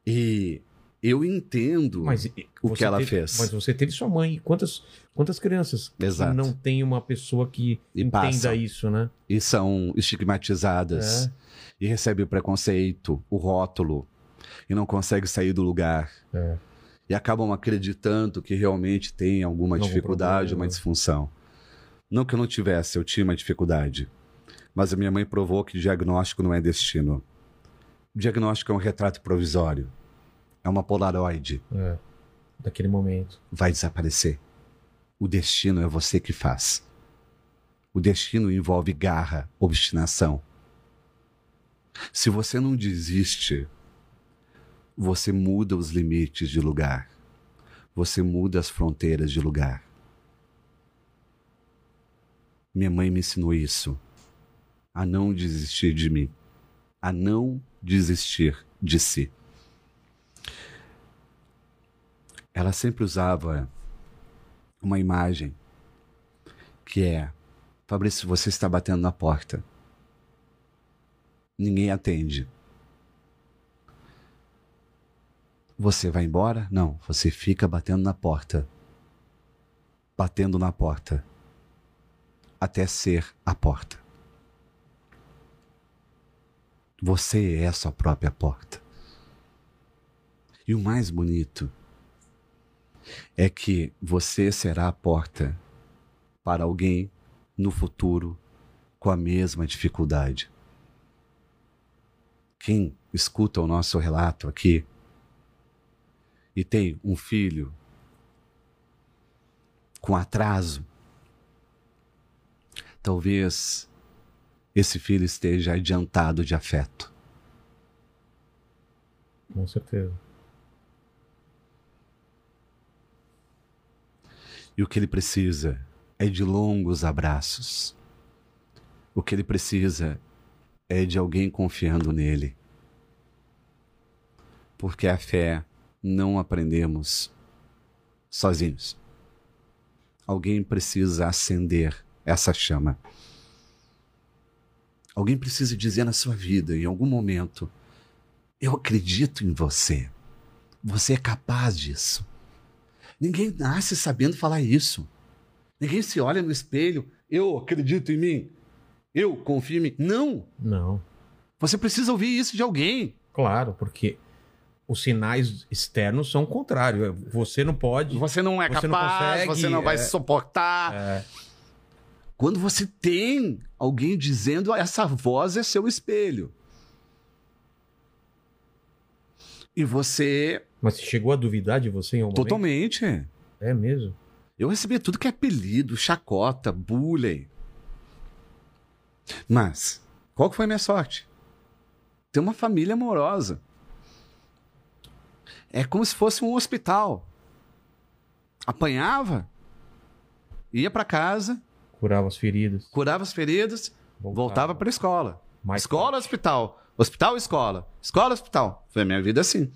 C: E eu entendo.
A: Mas
C: O que ela
A: teve-
C: fez.
A: Mas você teve sua mãe. E Quantas, quantas crianças
C: Exato.
A: não tem uma pessoa que
C: E
A: entenda
C: passam.
A: isso, né?
C: e são estigmatizadas
A: É.
C: e recebem o preconceito, o rótulo e não conseguem sair do lugar.
A: É.
C: E acabam acreditando que realmente tem alguma
A: Algum
C: dificuldade, uma disfunção. Não que eu não tivesse, eu tinha uma dificuldade. Mas a minha mãe provou que diagnóstico não é destino. Diagnóstico é um retrato provisório. É uma polaroid.
A: É. Daquele momento.
C: vai desaparecer. O destino é você que faz. O destino envolve garra, obstinação. Se você não desiste, você muda os limites de lugar. Você muda as fronteiras de lugar. Minha mãe me ensinou isso. A não desistir de mim. A não desistir de si. ela sempre usava uma imagem que é: Fabrício, você está batendo na porta. Ninguém atende. Você vai embora? Não, você fica batendo na porta. Batendo na porta. Até ser a porta. Você é a sua própria porta. E o mais bonito é que você será a porta para alguém no futuro com a mesma dificuldade. Quem escuta o nosso relato aqui e tem um filho com atraso, talvez esse filho esteja adiantado de afeto.
A: Com certeza.
C: E o que ele precisa é de longos abraços. O que ele precisa é de alguém confiando nele. Porque a fé não aprendemos sozinhos. Alguém precisa acender essa chama. Alguém precisa dizer na sua vida, em algum momento, Eu acredito em você. Você é capaz disso. Ninguém nasce sabendo falar isso. Ninguém se olha no espelho. Eu acredito em mim. Eu confio em mim. Não.
A: Não.
C: Você precisa ouvir isso de alguém.
A: Claro, porque os sinais externos são o contrário. Você não pode.
C: Você não é
A: Você não
C: capaz,
A: consegue,
C: você não vai
A: é.
C: suportar.
A: É,
C: Quando você tem alguém dizendo essa voz é seu espelho. E você
A: mas você chegou a duvidar de você em algum momento?
C: totalmente.
A: É mesmo.
C: Eu recebi tudo que é apelido, chacota, bullying. Mas, qual que foi a minha sorte? Ter uma família amorosa. É como se fosse um hospital. Apanhava, ia para casa,
A: Curava as feridas.
C: curava as feridas, voltava para escola.
A: Mais
C: escola, hospital. Hospital, escola. Escola, hospital. Foi a minha vida assim.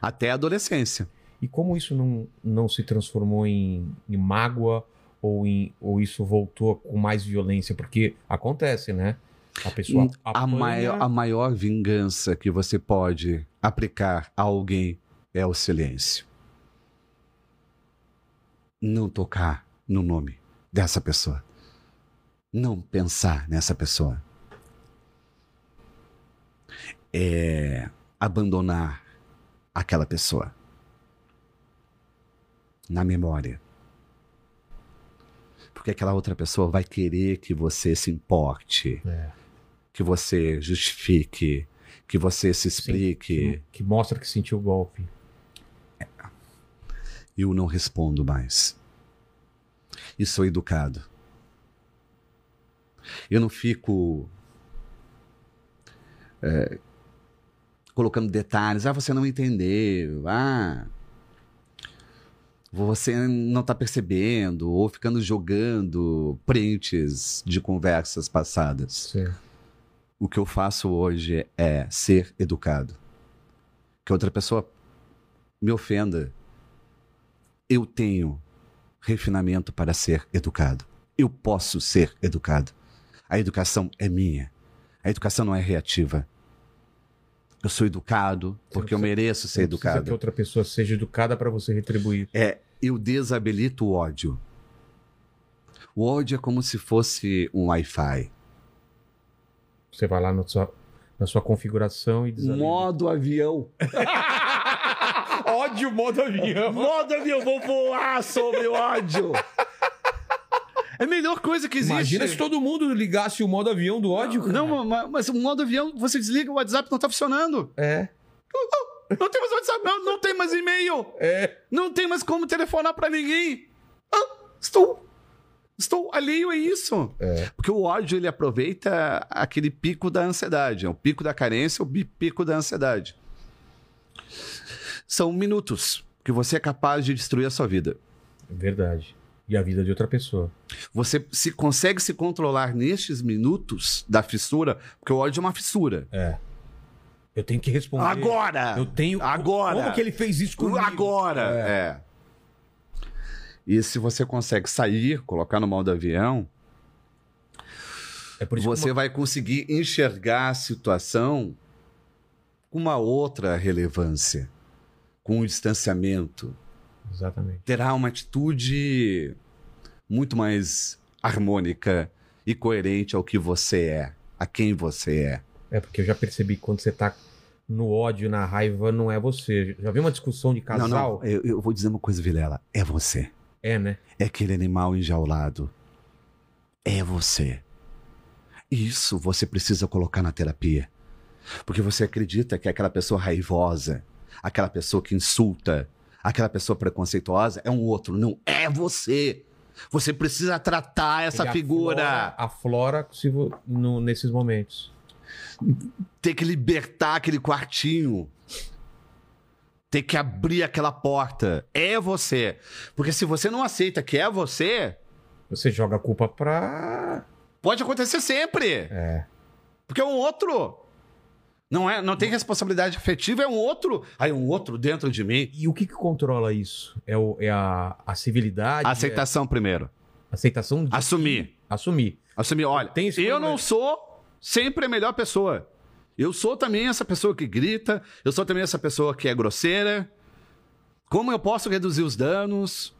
C: Até a adolescência.
A: E como isso não, não se transformou em, em mágoa ou, em, ou isso voltou com mais violência? Porque acontece, né? A pessoa
C: Hum, A
A: apanha-
C: maior, a maior vingança que você pode aplicar a alguém é o silêncio. Não tocar no nome dessa pessoa. Não pensar nessa pessoa. É abandonar aquela pessoa na memória. Porque aquela outra pessoa vai querer que você se importe
A: É,
C: que você justifique, que você se explique.
A: que mostra que sentiu o golpe.
C: Eu não respondo mais. E sou educado. Eu não fico é, colocando detalhes. Ah, você não entendeu. Ah, você não está percebendo. Ou ficando jogando prints de conversas passadas.
A: Sim.
C: O que eu faço hoje é ser educado. Que outra pessoa me ofenda. Eu tenho refinamento para ser educado. Eu posso ser educado. A educação é minha. A educação não é reativa. Eu sou educado porque eu
A: precisa-
C: mereço ser
A: precisa que
C: educado.
A: outra pessoa seja educada para você retribuir.
C: É, eu desabilito o ódio. O ódio é como se fosse um Wi-Fi.
A: Você vai lá no sua- na sua configuração e desabilita.
C: Modo avião.
A: Ódio, modo avião.
C: Modo avião, vou voar sobre o ódio. É a melhor coisa que existe.
A: Imagina se todo mundo ligasse o modo avião do ódio, cara.
C: Não, mas, mas o modo avião, você desliga, o WhatsApp não tá funcionando.
A: É.
C: Não tem mais WhatsApp, não, não tem mais e-mail.
A: É.
C: Não tem mais como telefonar pra ninguém. Ah, estou. Estou alheio a isso.
A: É.
C: Porque o ódio, ele aproveita aquele pico da ansiedade. É o pico da carência, o pico da ansiedade. São minutos que você é capaz de destruir a sua vida.
A: Verdade. E a vida de outra pessoa.
C: Você se consegue se controlar nestes minutos da fissura, porque o ódio é uma fissura.
A: É. Eu tenho que responder.
C: Agora!
A: Eu tenho.
C: Agora!
A: Como que ele fez isso comigo?
C: Agora! É. E se você consegue sair, colocar no modo avião,
A: É
C: você vai conseguir enxergar a situação com uma outra relevância, com um distanciamento.
A: Exatamente.
C: Terá uma atitude muito mais harmônica e coerente ao que você é, a quem você é.
A: É porque eu já percebi que quando você tá no ódio, na raiva, não é você. Já vi uma discussão de casal?
C: Não, não, eu, eu vou dizer uma coisa, Vilela. É você.
A: É, né?
C: É aquele animal enjaulado. É você. Isso você precisa colocar na terapia. Porque você acredita que aquela pessoa raivosa, aquela pessoa que insulta, aquela pessoa preconceituosa é um outro. Não, é você. Você precisa tratar essa
A: Ele
C: figura.
A: Aflora, aflora se no- nesses momentos.
C: Ter que libertar aquele quartinho. Ter que abrir aquela porta. É você. Porque se você não aceita que é você,
A: Você joga a culpa pra.
C: pode acontecer sempre.
A: É.
C: Porque é um outro. Não é, não tem responsabilidade afetiva, é um outro. Aí um outro dentro de mim.
A: E o que, que controla isso? É, o- é a, a civilidade?
C: Aceitação primeiro.
A: É a aceitação de
C: Assumir.
A: assumir.
C: Assumir, olha,
A: Tem
C: eu não sou sempre a melhor pessoa. Eu sou também essa pessoa que grita, eu sou também essa pessoa que é grosseira. Como eu posso reduzir os danos?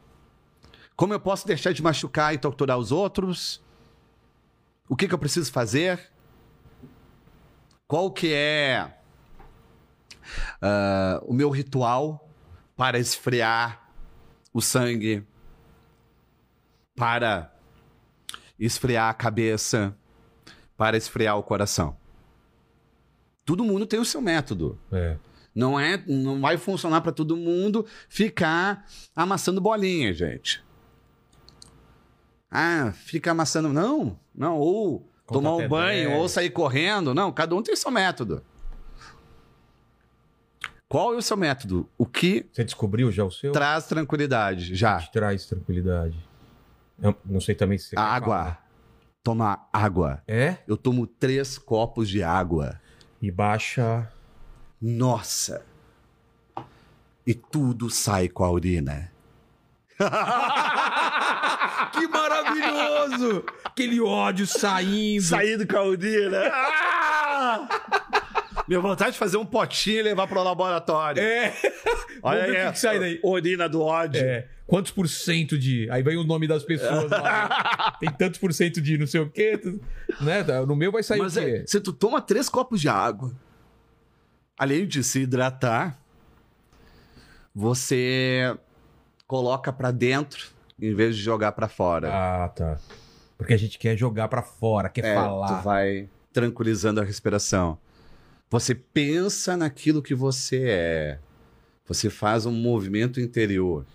C: Como eu posso deixar de machucar e torturar os outros? O que, que eu preciso fazer? Qual que é ah, o meu ritual para esfriar o sangue, para esfriar a cabeça, para esfriar o coração? Todo mundo tem o seu método.
A: É.
C: Não é, não vai funcionar para todo mundo ficar amassando bolinha, gente. Ah, fica amassando, não, não, ou
A: Conta
C: tomar um banho,
A: 10.
C: ou sair correndo, não, cada um tem seu método. Qual é o seu método? O que
A: Você descobriu já o seu?
C: traz tranquilidade? Já.
A: Te traz tranquilidade. Eu não sei também se você
C: Água.
A: falar.
C: Tomar água.
A: É?
C: Eu tomo três copos de água.
A: E baixa.
C: Nossa. E tudo sai com a urina.
A: que maravilhoso! Aquele ódio saindo.
C: Saindo com a urina. Minha vontade de fazer um potinho e levar pro laboratório.
A: É.
C: Olha aí.
A: o que que sai daí.
C: Urina do ódio.
A: É. Quantos por cento de. Aí vem o nome das pessoas lá. Tem tantos por cento de não sei o quê. Né? No meu vai sair
C: Mas
A: o quê?
C: é, se tu toma três copos de água, além de se hidratar, você coloca pra dentro em vez de jogar pra fora.
A: Ah, tá. Porque a gente quer jogar pra fora, quer
C: É,
A: falar.
C: tu vai tranquilizando a respiração. Você pensa naquilo que você é. Você faz um movimento interior.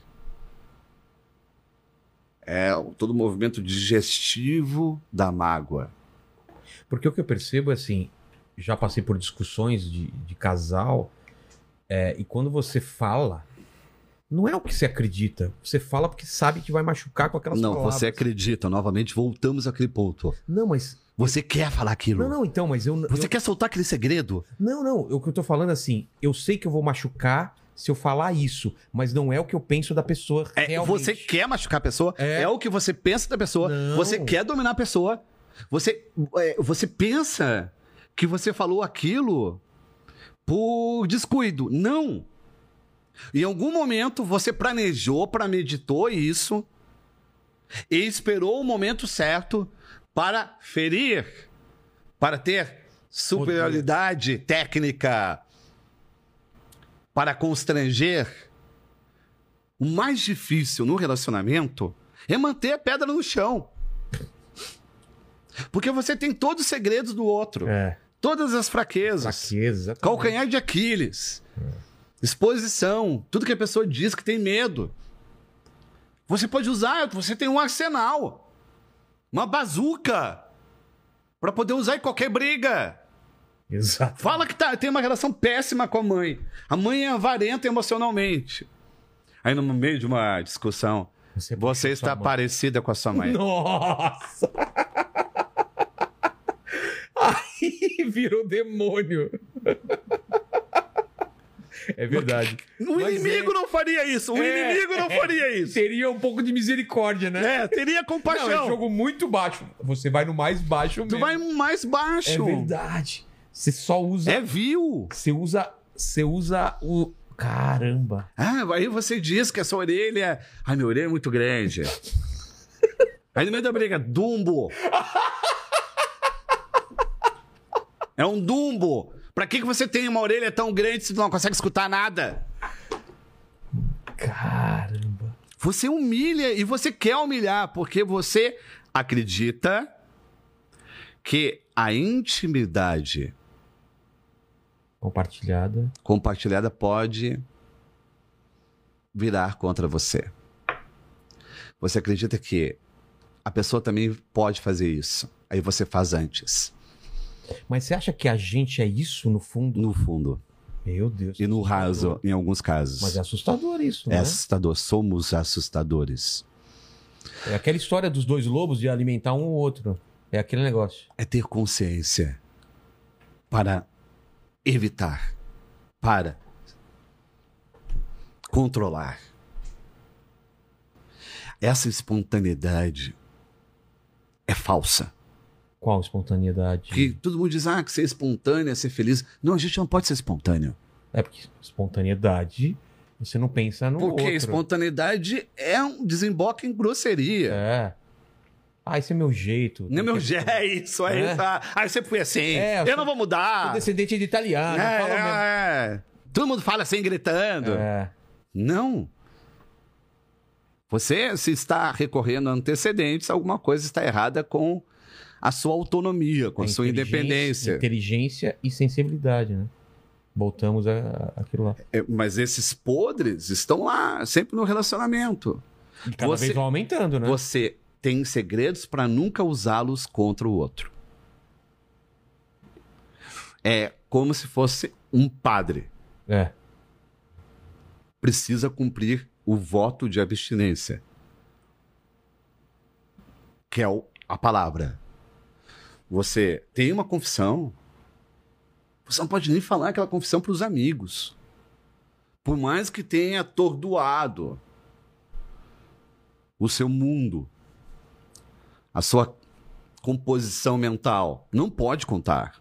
C: É todo o movimento digestivo da mágoa.
A: Porque o que eu percebo é assim, já passei por discussões de, de casal, é, e quando você fala, não é o que você acredita. Você fala porque sabe que vai machucar com aquelas
C: Não,
A: palavras.
C: você acredita. Novamente, voltamos àquele ponto.
A: Não, mas.
C: Você quer falar aquilo.
A: Não, não, então, mas eu.
C: Você
A: eu-
C: quer soltar aquele segredo?
A: Não, não. O que eu tô falando é assim, eu sei que eu vou machucar se eu falar isso, mas não é o que eu penso da pessoa
C: É,
A: realmente.
C: você quer machucar a pessoa?
A: É.
C: É. o que você pensa da pessoa?
A: Não.
C: Você quer dominar a pessoa? Você, é, você pensa que você falou aquilo por descuido? Não. Em algum momento você planejou, premeditou isso e esperou o momento certo para ferir, para ter superioridade técnica, para constranger. O mais difícil no relacionamento é manter a pedra no chão. Porque você tem todos os segredos do outro,
A: É,
C: todas as fraquezas.
A: fraqueza.
C: Calcanhar de Aquiles. Exposição. Tudo que a pessoa diz que tem medo. Você pode usar, você tem um arsenal. Uma bazuca. Pra poder usar em qualquer briga.
A: Exato.
C: Fala que tá, tem uma relação péssima com a mãe. A mãe é avarenta emocionalmente. Aí, no meio de uma discussão,
A: Você,
C: você está parecida com a sua mãe.
A: Nossa! Aí virou demônio. É verdade.
C: O
A: Mas
C: inimigo
A: é-
C: não faria isso. O
A: É,
C: inimigo não
A: é.
C: faria isso.
A: Teria um pouco de misericórdia, né?
C: É, teria
A: Não,
C: compaixão.
A: é jogo muito baixo. Você vai no mais baixo
C: Tu
A: mesmo.
C: vai mais
A: É
C: baixo.
A: verdade. Você só usa.
C: É vil.
A: Você usa. Você usa o. Caramba.
C: Ah, aí você diz que a sua orelha. Ai, minha orelha é muito grande. Aí no meio da briga, Dumbo. É um Dumbo. Pra que, que você tem uma orelha tão grande se tu não consegue escutar nada?
A: Caramba.
C: Você humilha e você quer humilhar, porque você acredita que a intimidade
A: Compartilhada.
C: compartilhada pode virar contra você. Você acredita que a pessoa também pode fazer isso. Aí você faz antes,
A: Mas você acha que a gente é isso no fundo?
C: no fundo.
A: Meu Deus.
C: E no raso, em alguns casos.
A: Mas é assustador isso,
C: É
A: né?
C: assustador. Somos assustadores.
A: É aquela história dos dois lobos de alimentar um ou outro. É aquele negócio.
C: É ter consciência para evitar, para controlar. Essa espontaneidade é falsa.
A: Qual espontaneidade?
C: Que todo mundo diz, ah, que ser espontâneo é ser feliz. Não, a gente não pode ser espontâneo.
A: É porque espontaneidade, você não pensa no
C: Porque
A: outro.
C: espontaneidade é um desemboque em grosseria.
A: É. Ah, esse é meu jeito.
C: Não é meu jeito, é isso, é,
A: É.
C: isso. Ah, eu sempre fui assim.
A: É, eu
C: eu
A: sou-
C: não vou
A: Sou
C: mudar.
A: descendente de italiano.
C: é,
A: mesmo.
C: é, é. Todo mundo fala assim, gritando.
A: É.
C: Não. Você, se está recorrendo a antecedentes, alguma coisa está errada com a sua autonomia, com a sua
A: Inteligência-
C: independência.
A: Inteligência e sensibilidade, né? Voltamos a, a aquilo lá.
C: É, mas esses podres estão lá, sempre no relacionamento.
A: E cada
C: Você-
A: vez vão aumentando, né?
C: Você tem segredos para nunca usá-los contra o outro. É como se fosse um padre.
A: É.
C: Precisa cumprir o voto de abstinência. Que é o- a palavra. Você tem uma confissão. Você não pode nem falar aquela confissão para os amigos. Por mais que tenha atordoado o seu mundo, a sua composição mental, não pode contar.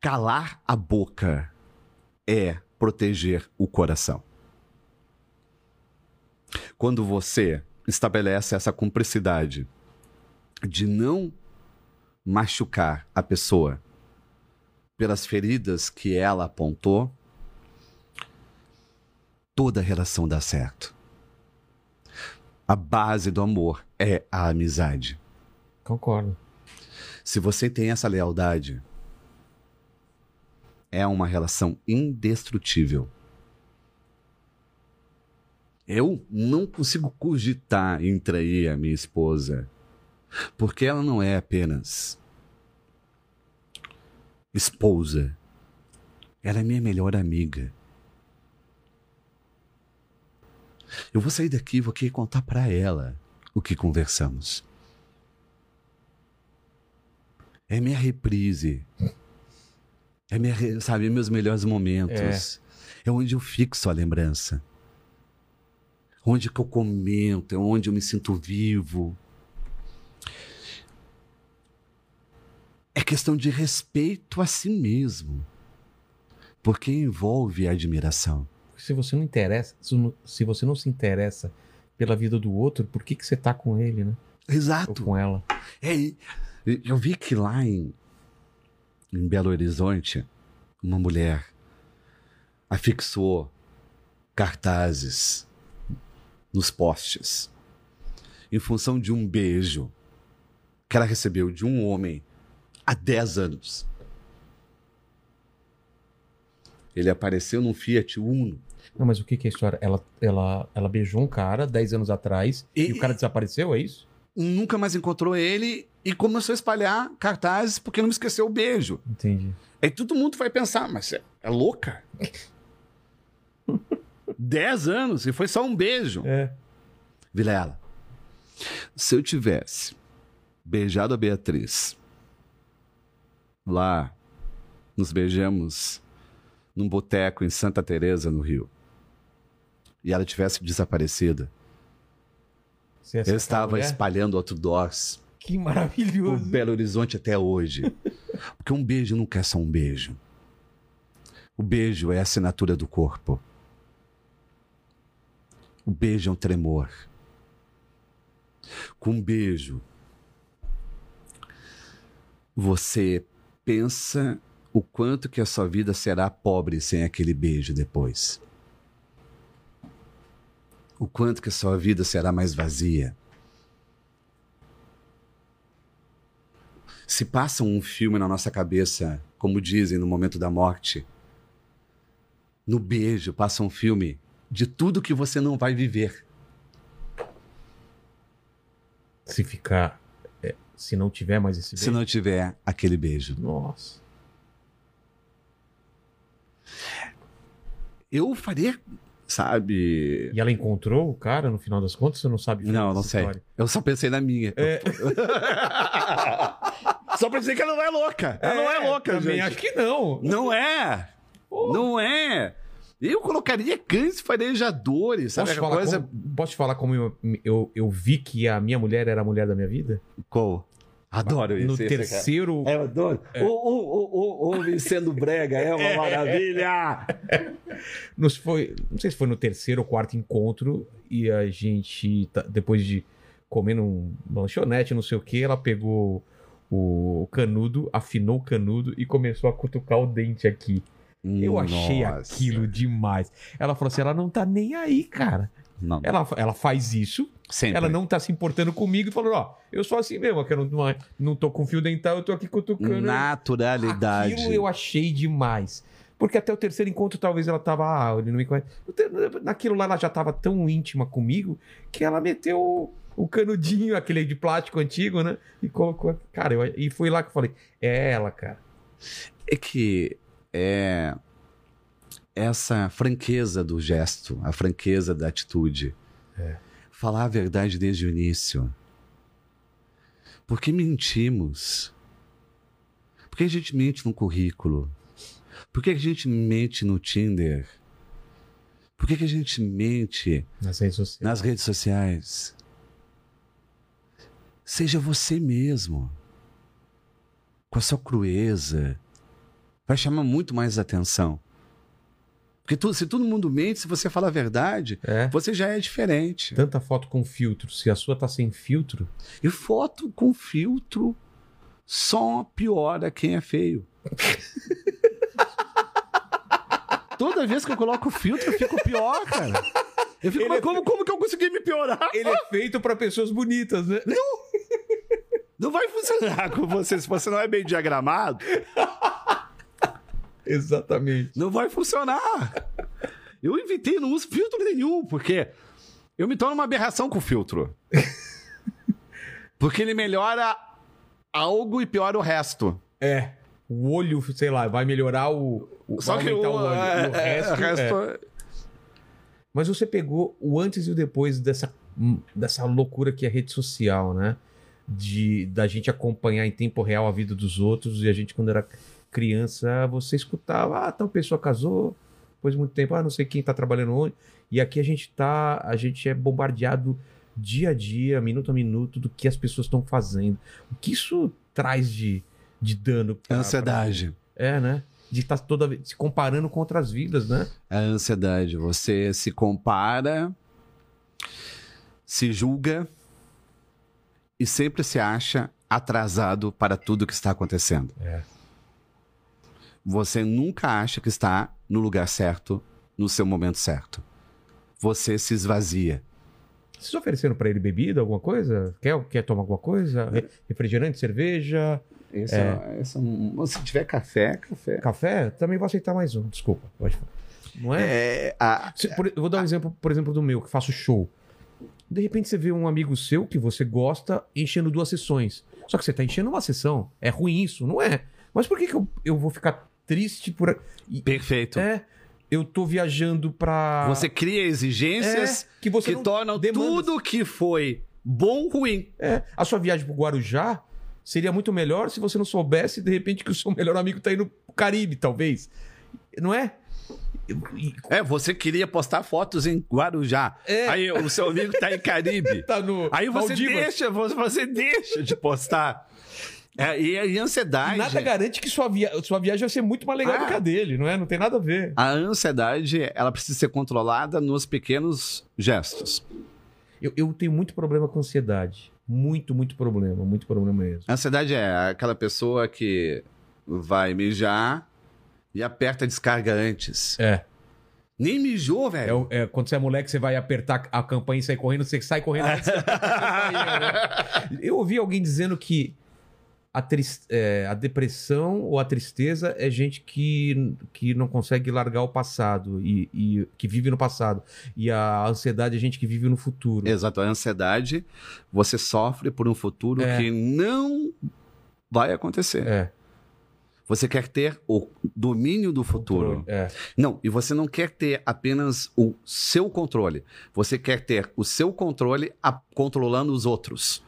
C: Calar a boca é proteger o coração. Quando você estabelece essa cumplicidade de não machucar a pessoa pelas feridas que ela apontou, toda relação dá certo. A base do amor é a amizade.
A: Concordo.
C: Se você tem essa lealdade, é uma relação indestrutível. Eu não consigo cogitar em trair a minha esposa, porque ela não é apenas esposa, ela é minha melhor amiga. Eu vou sair daqui e vou aqui contar para ela o que conversamos. É minha reprise. É minha, sabe, meus melhores momentos. É. onde eu fixo a lembrança. Onde que eu comento, é onde eu me sinto vivo. É questão de respeito a si mesmo. Porque envolve admiração.
A: Se você não interessa, se você não se interessa pela vida do outro, por que, que você tá com ele, né? Ou
C: Exato.
A: com ela?
C: É, eu vi que lá em, em Belo Horizonte, uma mulher afixou cartazes nos postes em função de um beijo que ela recebeu de um homem há 10 anos. Ele apareceu num Fiat Uno.
A: Não, mas o que, que é a história? Ela, ela, ela beijou um cara 10 anos atrás e,
C: E-
A: o cara desapareceu, é isso?
C: Nunca mais encontrou ele e começou a espalhar cartazes porque não esqueceu o beijo.
A: Entendi.
C: Aí todo mundo vai pensar, mas é, é louca? Dez anos e foi só um beijo.
A: É.
C: Vilela, se eu tivesse beijado a Beatriz lá, nos beijamos num boteco em Santa Teresa no Rio, e ela tivesse desaparecido, eu estava
A: mulher?
C: espalhando outdoors
A: Que maravilhoso.
C: Belo Horizonte até hoje. Porque um beijo nunca é só um beijo. O beijo é a assinatura do corpo. O beijo é um tremor. Com um beijo, você pensa o quanto que a sua vida será pobre sem aquele beijo depois. O quanto que a sua vida será mais vazia. Se passa um filme na nossa cabeça, como dizem no momento da morte, no beijo passa um filme de tudo que você não vai viver.
A: Se ficar. É, se não tiver mais esse
C: Se
A: beijo.
C: não tiver aquele beijo.
A: Nossa.
C: Eu faria, sabe?
A: E ela encontrou o cara no final das contas? Você não sabe?
C: Não, não sei.
A: história?
C: Eu só pensei na minha.
A: É.
C: só pra dizer que ela não é louca. Ela não é louca,
A: Também
C: gente.
A: acho que não.
C: Não é.
A: Pô.
C: Não é. Eu colocaria cães farejadores, sabe?
A: Posso falar
C: coisa.
A: como, posso te falar como eu, eu, eu vi que a minha mulher era a mulher da minha vida?
C: Qual? Adoro isso.
A: No
C: esse, cara.
A: terceiro.
C: É, eu adoro. O, o, o, o homem sendo brega é uma maravilha.
A: Nos foi, não sei se foi no terceiro ou quarto encontro e a gente, tá- depois de comer num lanchonete, não sei o que, ela pegou o canudo, afinou o canudo e começou a cutucar o dente aqui. Eu achei
C: Nossa.
A: aquilo demais. Ela falou assim: ela não tá nem aí, cara.
C: Não,
A: Ela, ela faz isso,
C: sempre.
A: ela não tá se importando comigo e falou: ó, eu sou assim mesmo, que eu não, não, não tô com fio dental, eu tô aqui cutucando.
C: Naturalidade.
A: Aquilo eu achei demais. Porque até o terceiro encontro, talvez ela tava. Ah, ele não me conhece. Naquilo lá, ela já tava tão íntima comigo que ela meteu o, o canudinho, aquele de plástico antigo, né? E colocou. Cara, eu- e foi lá que eu falei: é ela, cara.
C: É que é essa franqueza do gesto, a franqueza da atitude. Falar a verdade desde o início. Por que mentimos? Por que a gente mente no currículo? Por que a gente mente no Tinder? Por que, que a gente mente
A: Nas redes sociais.
C: nas redes sociais? Seja você mesmo. Com a sua crueza. Vai chamar muito mais atenção. Porque tu- se todo mundo mente, se você fala a verdade,
A: É.
C: você já é diferente.
A: Tanta foto com filtro. Se a sua tá sem filtro,
C: E foto com filtro só piora quem é feio. Toda vez que eu coloco filtro, eu fico pior, cara. Eu fico,
A: é
C: como, como que eu consegui me piorar?
A: ele é feito pra pessoas bonitas, né?
C: Não vai funcionar com você se você não é bem diagramado.
A: Exatamente.
C: Não vai funcionar. Eu inventei, não uso filtro nenhum, porque eu me torno uma aberração com o filtro. Porque ele melhora algo e piora o resto.
A: É. O olho, sei lá, vai melhorar o. o
C: Só que o,
A: o olho.
C: é,
A: o resto,
C: é, o resto
A: é. Mas você pegou o antes e o depois dessa, dessa loucura que é rede social, né? De da gente acompanhar em tempo real a vida dos outros e a gente, quando era criança, você escutava, ah, tal pessoa casou, depois de muito tempo, ah, não sei quem tá trabalhando onde. E aqui a gente tá, a gente é bombardeado dia a dia, minuto a minuto, do que as pessoas estão fazendo. O que isso traz de, de dano? pra-
C: Ansiedade.
A: pra- É, né? De estar toda vez se comparando com outras vidas, né?
C: É a ansiedade. Você se compara, se julga e sempre se acha atrasado para tudo que está acontecendo.
A: É.
C: Você nunca acha que está no lugar certo, no seu momento certo. Você se esvazia.
A: Vocês ofereceram pra ele bebida, alguma coisa? Quer, quer tomar alguma coisa? Re- Refrigerante, cerveja,
C: Esse é- esse é um- se tiver café, café.
A: café? Também vou aceitar mais um, desculpa. Pode falar. Não é?
C: É, a-
A: Se- por- eu vou dar um exemplo, por exemplo, do meu, que faço show. De repente você vê um amigo seu que você gosta enchendo duas sessões. Só que você tá enchendo uma sessão. É ruim isso? Não é. Mas por que, que eu, eu vou ficar triste por. e-
C: perfeito.
A: É. Eu tô viajando pra.
C: Você cria exigências
A: É, que você
C: que tornam
A: demanda-
C: tudo que foi bom ruim.
A: É, a sua viagem pro Guarujá seria muito melhor se você não soubesse, de repente, que o seu melhor amigo tá indo pro Caribe, talvez. Não é?
C: É, você queria postar fotos em Guarujá.
A: É.
C: Aí o seu amigo tá em Caribe.
A: Tá no.
C: Aí você
A: Maldivas.
C: deixa, você deixa de postar. É, e, e ansiedade.
A: Nada garante que sua, via... sua viagem vai ser muito mais legal
C: Ah.
A: do que a dele, não é? Não tem nada a ver.
C: A ansiedade, ela precisa ser controlada nos pequenos gestos.
A: Eu, eu tenho muito problema com ansiedade. Muito, muito problema. Muito problema mesmo.
C: A ansiedade é aquela pessoa que vai mijar e aperta a descarga antes.
A: É.
C: Nem mijou,
A: É,
C: velho.
A: o- é quando você é moleque, você vai apertar a campanha e sair correndo, você sai correndo. antes a né? Eu ouvi alguém dizendo que a, tris- é, a depressão ou a tristeza é gente que, que não consegue largar o passado e, e que vive no passado. E a ansiedade é gente que vive no futuro.
C: Exato, a ansiedade, você sofre por um futuro
A: É.
C: que não vai acontecer.
A: É.
C: Você quer ter o domínio do futuro.
A: É.
C: Não, e você não quer ter apenas o seu controle. Você quer ter o seu controle a- controlando os outros.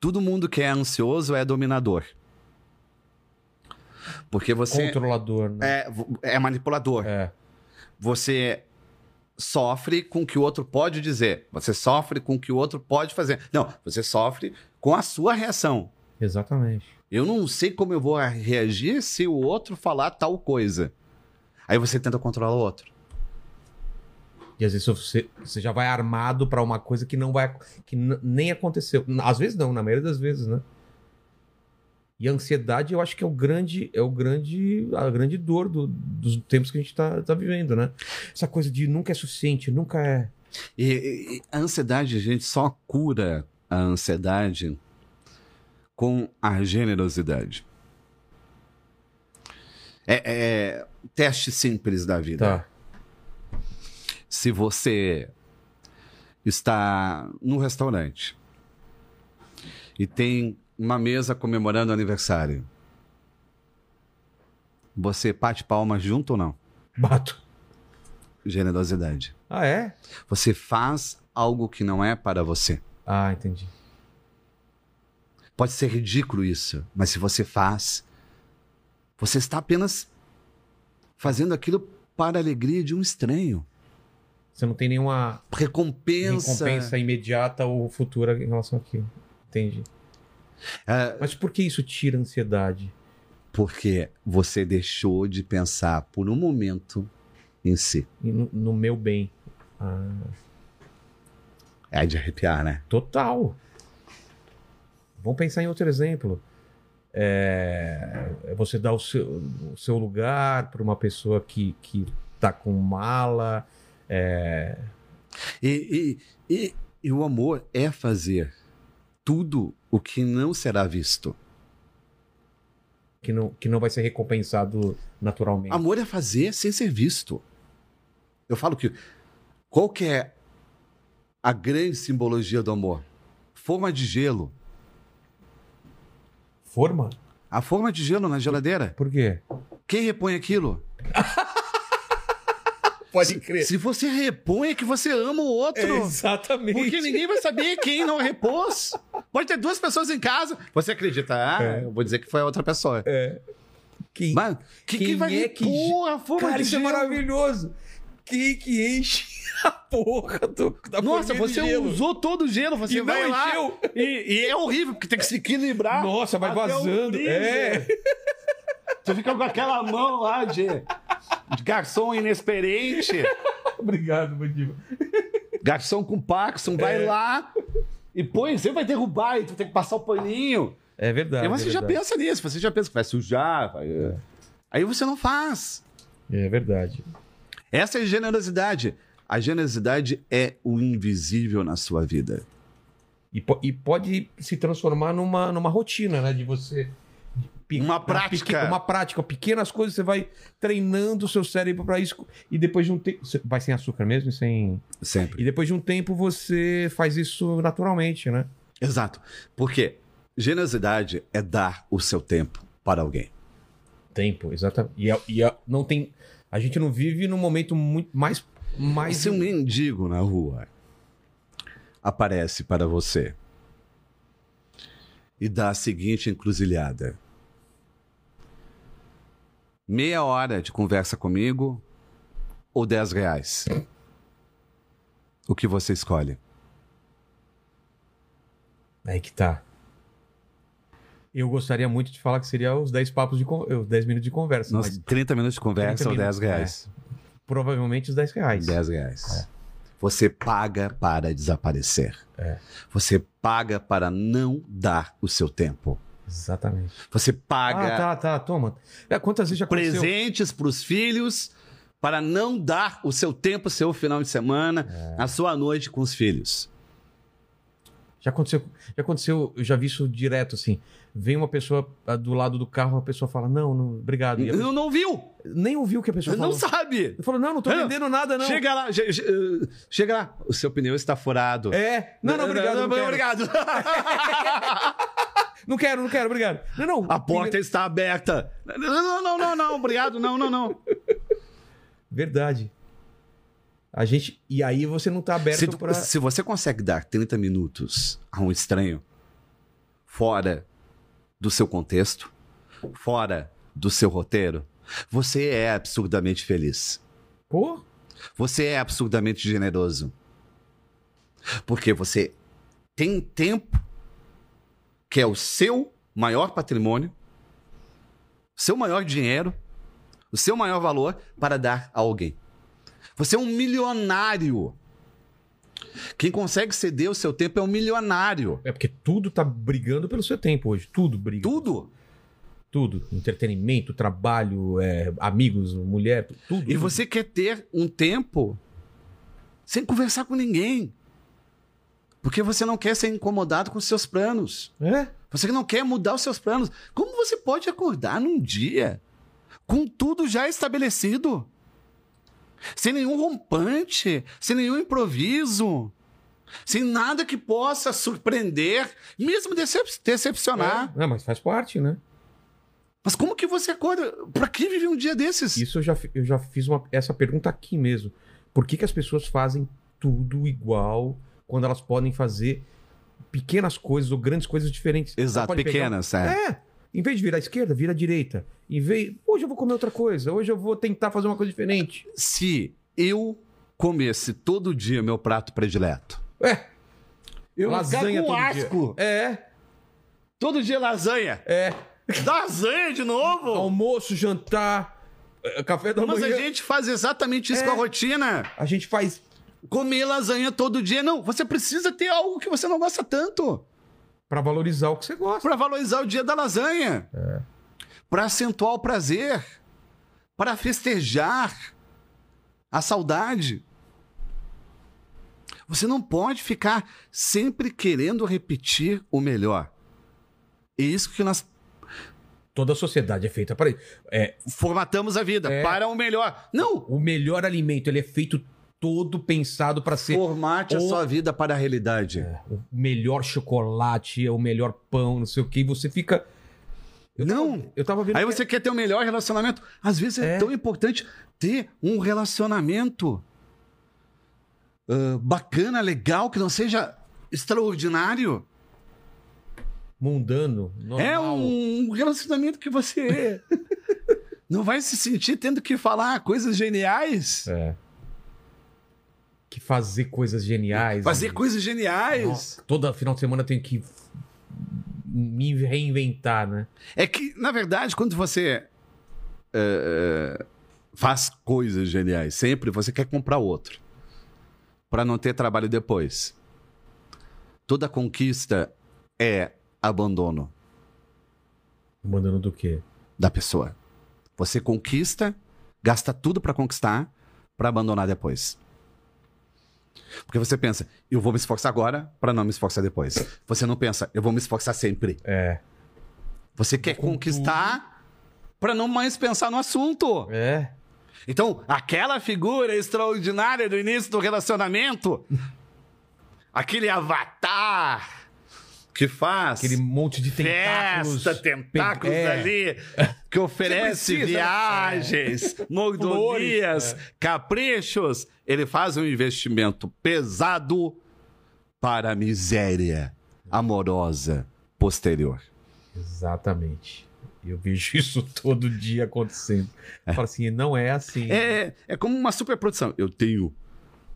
C: Todo mundo que é ansioso é dominador. Porque você
A: Controlador, né?
C: é, é manipulador.
A: É.
C: Você sofre com o que o outro pode dizer. Você sofre com o que o outro pode fazer. Não, você sofre com a sua reação.
A: Exatamente.
C: Eu não sei como eu vou reagir se o outro falar tal coisa. Aí você tenta controlar o outro.
A: E às vezes você, você já vai armado pra uma coisa que não vai. que nem aconteceu. Às vezes não, na maioria das vezes, né? E a ansiedade, eu acho que é o grande, é o grande, a grande dor do- dos tempos que a gente tá, tá vivendo, né? Essa coisa de nunca é suficiente, nunca é.
C: E, e- e a ansiedade, a gente só cura a ansiedade com a generosidade. É, é teste simples da vida.
A: Tá.
C: Se você está num restaurante e tem uma mesa comemorando aniversário, você bate palmas junto ou não?
A: Bato.
C: Generosidade.
A: Ah, é?
C: Você faz algo que não é para você.
A: Ah, entendi.
C: Pode ser ridículo isso, mas se você faz, você está apenas fazendo aquilo para a alegria de um estranho.
A: Você não tem nenhuma
C: Recompensa.
A: recompensa imediata ou futura em relação àquilo. Entendi.
C: É,
A: Mas por que isso tira ansiedade?
C: porque você deixou de pensar por um momento em si.
A: E No, no meu bem. Ah,
C: É de arrepiar, né?
A: total. Vamos pensar em outro exemplo. É, você dar o seu, o seu lugar para uma pessoa que, que tá com mala. É,
C: E, e, e, e o amor é fazer tudo o que não será visto.
A: que, não, que não vai ser recompensado naturalmente.
C: Amor é fazer sem ser visto. Eu falo que qual que é a grande simbologia do amor? Forma de gelo.
A: Forma?
C: A forma de gelo na geladeira.
A: Por quê?
C: Quem repõe aquilo?
A: Pode crer.
C: Se você repõe é que você ama o outro.
A: Exatamente.
C: Porque ninguém vai saber quem não repôs. Pode ter duas pessoas em casa. Você acredita? Ah,
A: É.
C: eu vou dizer que foi a outra pessoa.
A: Quem,
C: Mas que,
A: Quem
C: que vai
A: é que-
C: repor a forma
A: Cara, isso é maravilhoso. Quem que enche a porra do, da
C: Nossa, você usou todo o gelo, você
A: E
C: vai lá. E, e é horrível, porque tem que se equilibrar.
A: Nossa, vai vazando. É.
C: Você fica com aquela mão lá de, de garçom inexperiente,
A: Obrigado, Bandido.
C: garçom com Parkinson, vai
A: É.
C: lá e põe, você vai derrubar e tu tem que passar o paninho.
A: É verdade.
C: e você
A: é
C: já
A: verdade.
C: pensa nisso, você já pensa que vai sujar, vai... aí você não faz.
A: É verdade.
C: Essa é a generosidade. A generosidade é o invisível na sua vida.
A: E, po- e pode se transformar numa, numa rotina, né? De você.
C: Uma
A: pe-
C: prática.
A: Uma prática. Pequenas coisas, você vai treinando o seu cérebro para isso. E depois de um tempo. Vai sem açúcar mesmo? Sem...
C: Sempre.
A: E depois de um tempo você faz isso naturalmente, né?
C: Exato. Porque generosidade é dar o seu tempo para alguém.
A: Tempo, exatamente. E, a- e a- não tem. A gente não vive num momento muito mais. mais
C: Se um mendigo na rua aparece para você e dá a seguinte encruzilhada: meia hora de conversa comigo ou 10 reais? O que você escolhe?
A: Aí que tá. Eu gostaria muito de falar que seria os 10 papos de con- os 10 minutos de conversa.
C: Nossa,
A: mas
C: 30 minutos de conversa
A: 30
C: ou 10
A: minutos,
C: reais?
A: provavelmente os 10 reais.
C: 10 reais. Você paga para desaparecer.
A: É.
C: Você paga para não dar o seu tempo.
A: Exatamente.
C: Você paga
A: Ah, tá, tá, toma. É, quantas vezes já aconteceu?
C: presentes para os filhos para não dar o seu tempo, seu final de semana,
A: É.
C: a sua noite com os filhos.
A: Já aconteceu, já aconteceu, eu já vi isso direto assim. Vem uma pessoa ah, do lado do carro, a pessoa fala: "Não, não, obrigado". Pessoa
C: Não, não viu?
A: nem ouviu o que a pessoa
C: Não
A: falou.
C: sabe.
A: Ele falou: "Não, não tô
C: Não.
A: vendendo nada não".
C: Chega lá, che- che- eh, chega lá. O seu pneu está furado.
A: É. Não, não, obrigado, não, quero.
C: obrigado.
A: Não quero, não quero, obrigado. Não, não.
C: A porta está aberta. Não, não, não, não, não, obrigado. Não, não, não.
A: Verdade. A gente e aí você não tá aberto
C: Se, tu-
A: pra
C: se você consegue dar 30 minutos a um estranho fora do seu contexto, fora do seu roteiro, você é absurdamente feliz.
A: Pô,
C: Você é absurdamente generoso. Porque você tem tempo, que é o seu maior patrimônio, seu maior dinheiro, o seu maior valor para dar a alguém. Você é um milionário. Quem consegue ceder o seu tempo é um milionário.
A: É porque tudo tá brigando pelo seu tempo hoje. Tudo briga.
C: Tudo.
A: Tudo. Entretenimento, trabalho, é, amigos, mulher, tu- tudo.
C: E
A: tudo.
C: você quer ter um tempo sem conversar com ninguém. Porque você não quer ser incomodado com seus planos.
A: É?
C: Você não quer mudar os seus planos. Como você pode acordar num dia com tudo já estabelecido? Sem nenhum rompante, sem nenhum improviso, sem nada que possa surpreender, mesmo decep- decepcionar.
A: É, mas faz parte, né?
C: Mas como que você acorda? Pra que viver um dia desses?
A: Isso eu já, eu já fiz uma- essa pergunta aqui mesmo. Por que, que as pessoas fazem tudo igual quando elas podem fazer pequenas coisas ou grandes coisas diferentes?
C: Exato,
A: pode pegar-
C: pequenas, é.
A: É. Em vez de virar à esquerda, vira à direita. Em vez. Hoje eu vou comer outra coisa. Hoje eu vou tentar fazer uma coisa diferente.
C: Se eu comesse todo dia meu prato predileto,
A: É.
C: eu
A: Lasanha todo dia. É.
C: Todo dia lasanha.
A: É.
C: Lasanha de novo?
A: Almoço, jantar, eh, café da
C: Mas
A: manhã.
C: a gente faz exatamente isso
A: É.
C: com a rotina.
A: A gente faz.
C: Comer lasanha todo dia. Não, você precisa ter algo que você não gosta tanto.
A: Pra valorizar o que você gosta.
C: Pra valorizar o dia da lasanha.
A: É.
C: Pra acentuar o prazer. Pra festejar a saudade. Você não pode ficar sempre querendo repetir o melhor. É isso que nós
A: Toda a sociedade é feita para isso. É,
C: formatamos a vida
A: É.
C: para o melhor. Não!
A: o melhor alimento, ele é feito todo pensado para ser
C: Formate a
A: o-
C: sua vida para a realidade.
A: o melhor chocolate, é o melhor pão, não sei o que, você fica. Eu tava-
C: Não!
A: eu tava vendo.
C: Aí
A: que-
C: você quer ter um melhor relacionamento. Às vezes é,
A: É.
C: tão importante ter um relacionamento ah, bacana, legal, que não seja extraordinário.
A: Mundano. Normal.
C: É um relacionamento que você não vai se sentir tendo que falar coisas geniais.
A: É. Que fazer coisas geniais.
C: Fazer
A: né?
C: coisas geniais.
A: Nossa, Toda final de semana eu tenho que me reinventar, né?
C: É que, na verdade, quando você eh, faz coisas geniais, sempre você quer comprar outro. Para não ter trabalho depois. Toda conquista é abandono
A: Mandando do quê?
C: da pessoa. Você conquista, gasta tudo para conquistar, para abandonar depois. Porque você pensa, eu vou me esforçar agora para não me esforçar depois. Você não pensa, eu vou me esforçar sempre.
A: É.
C: Você quer conquistar para não mais pensar no assunto.
A: É.
C: Então, aquela figura extraordinária do início do relacionamento, aquele avatar que faz
A: Aquele monte de tentáculos.
C: festa, tentáculos
A: É.
C: ali, que oferece
A: precisa,
C: viagens, mordomias,
A: Flores,
C: caprichos. Ele faz um investimento pesado para a miséria amorosa posterior.
A: Exatamente. Eu vejo isso todo dia acontecendo. Eu falo assim, não é assim.
C: É, é como uma superprodução. Eu tenho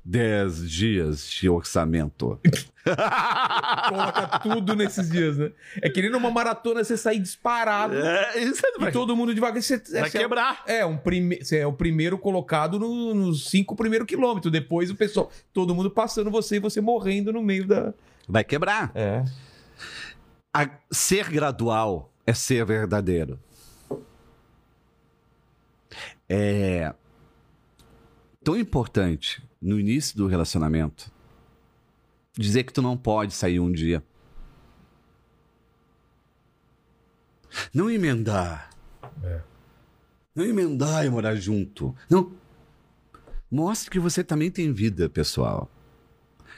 C: 10 dias de orçamento.
A: Coloca tudo nesses dias, né? É que nem numa maratona você sair disparado
C: É, isso
A: e
C: vai,
A: todo mundo devagar. Você,
C: vai
A: você
C: quebrar.
A: É, um prime... você é o primeiro colocado no- nos cinco primeiros quilômetros. Depois o pessoal, todo mundo passando você e você morrendo no meio da.
C: Vai quebrar.
A: É.
C: A- ser gradual é ser verdadeiro. É tão importante no início do relacionamento dizer que tu não pode sair um dia. Não emendar. Não emendar e morar junto. Não. Mostre que você também tem vida, pessoal.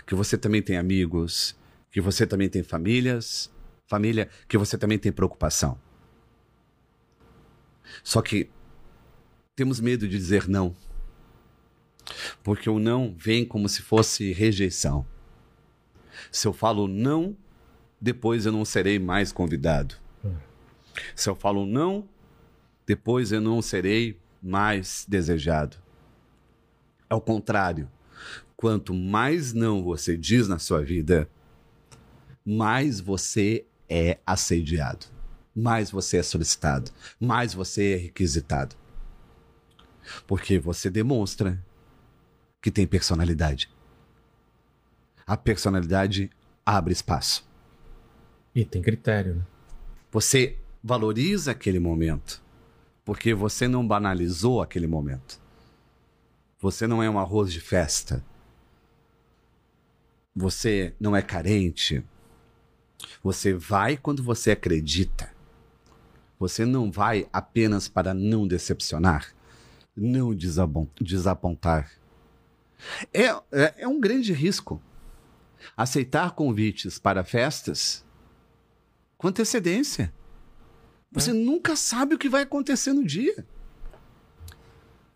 C: Que você também tem amigos, que você também tem famílias, família, que você também tem preocupação. Só que temos medo de dizer não. Porque o não vem como se fosse rejeição. Se eu falo não, depois eu não serei mais convidado. Se eu falo não, depois eu não serei mais desejado. Ao contrário, quanto mais não você diz na sua vida, mais você é assediado, mais você é solicitado, mais você é requisitado. Porque você demonstra que tem personalidade. A personalidade abre espaço.
A: E tem critério, né?
C: Você valoriza aquele momento, porque você não banalizou aquele momento. Você não é um arroz de festa. Você não é carente. Você vai quando você acredita. Você não vai apenas para não decepcionar, não desapontar. É, é, é um grande risco aceitar convites para festas com antecedência. Você nunca sabe o que vai acontecer no dia.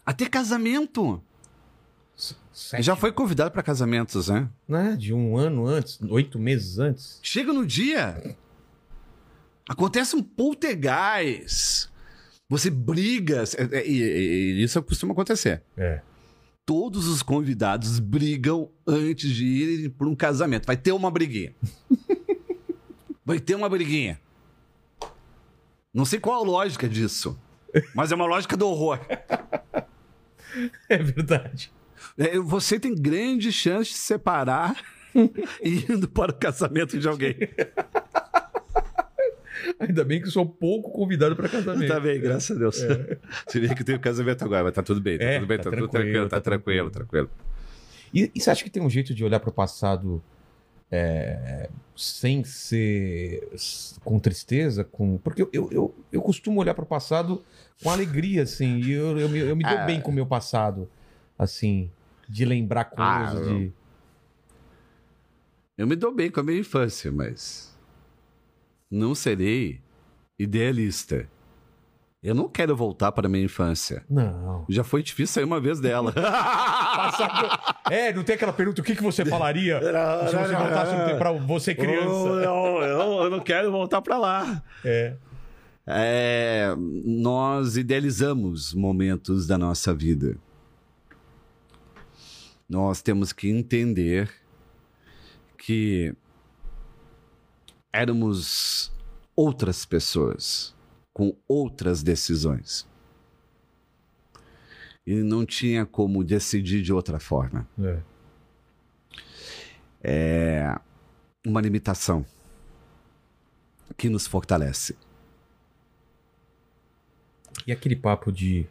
C: Até casamento.
A: Sete,
C: Já foi convidado para casamentos, né?
A: Né? De um ano antes, oito meses antes.
C: Chega no dia, acontece um poltergeist. Você briga. é- é- E, e- e isso costuma acontecer.
A: É.
C: Todos os convidados brigam antes de irem para um casamento. Vai ter uma briguinha. Vai ter uma briguinha. Não sei qual a lógica disso, mas é uma lógica do horror.
A: É verdade.
C: É, Você tem grande chance de se separar indo para o casamento de alguém.
A: Ainda bem que eu sou pouco convidado para casamento.
C: Tá bem, graças a Deus. Teria que ter o casamento agora, mas tá tudo bem. Tá
A: É,
C: tudo bem,
A: tá
C: tá, tudo
A: tranquilo,
C: tranquilo, tá
A: tá
C: tranquilo, tranquilo.
A: E, e você acha que tem um jeito de olhar para o passado é, sem ser com tristeza? Com... Porque eu, eu, eu, eu costumo olhar para o passado com alegria, assim, e eu, eu, me, eu me dou
C: Ah.
A: bem com o meu passado, assim, de lembrar coisas,
C: Ah,
A: de...
C: Eu me dou bem com a minha infância, mas não serei idealista. Eu não quero voltar para a minha infância.
A: Não.
C: Já foi difícil sair uma vez dela.
A: Passado... É, não tem aquela pergunta, o que, que você falaria se você voltasse pra você criança?
C: Eu, eu- eu não quero voltar para lá.
A: É.
C: É, nós idealizamos momentos da nossa vida. Nós temos que entender que éramos outras pessoas com outras decisões. E não tinha como decidir de outra forma.
A: é.
C: É uma limitação que nos fortalece.
A: E aquele papo de,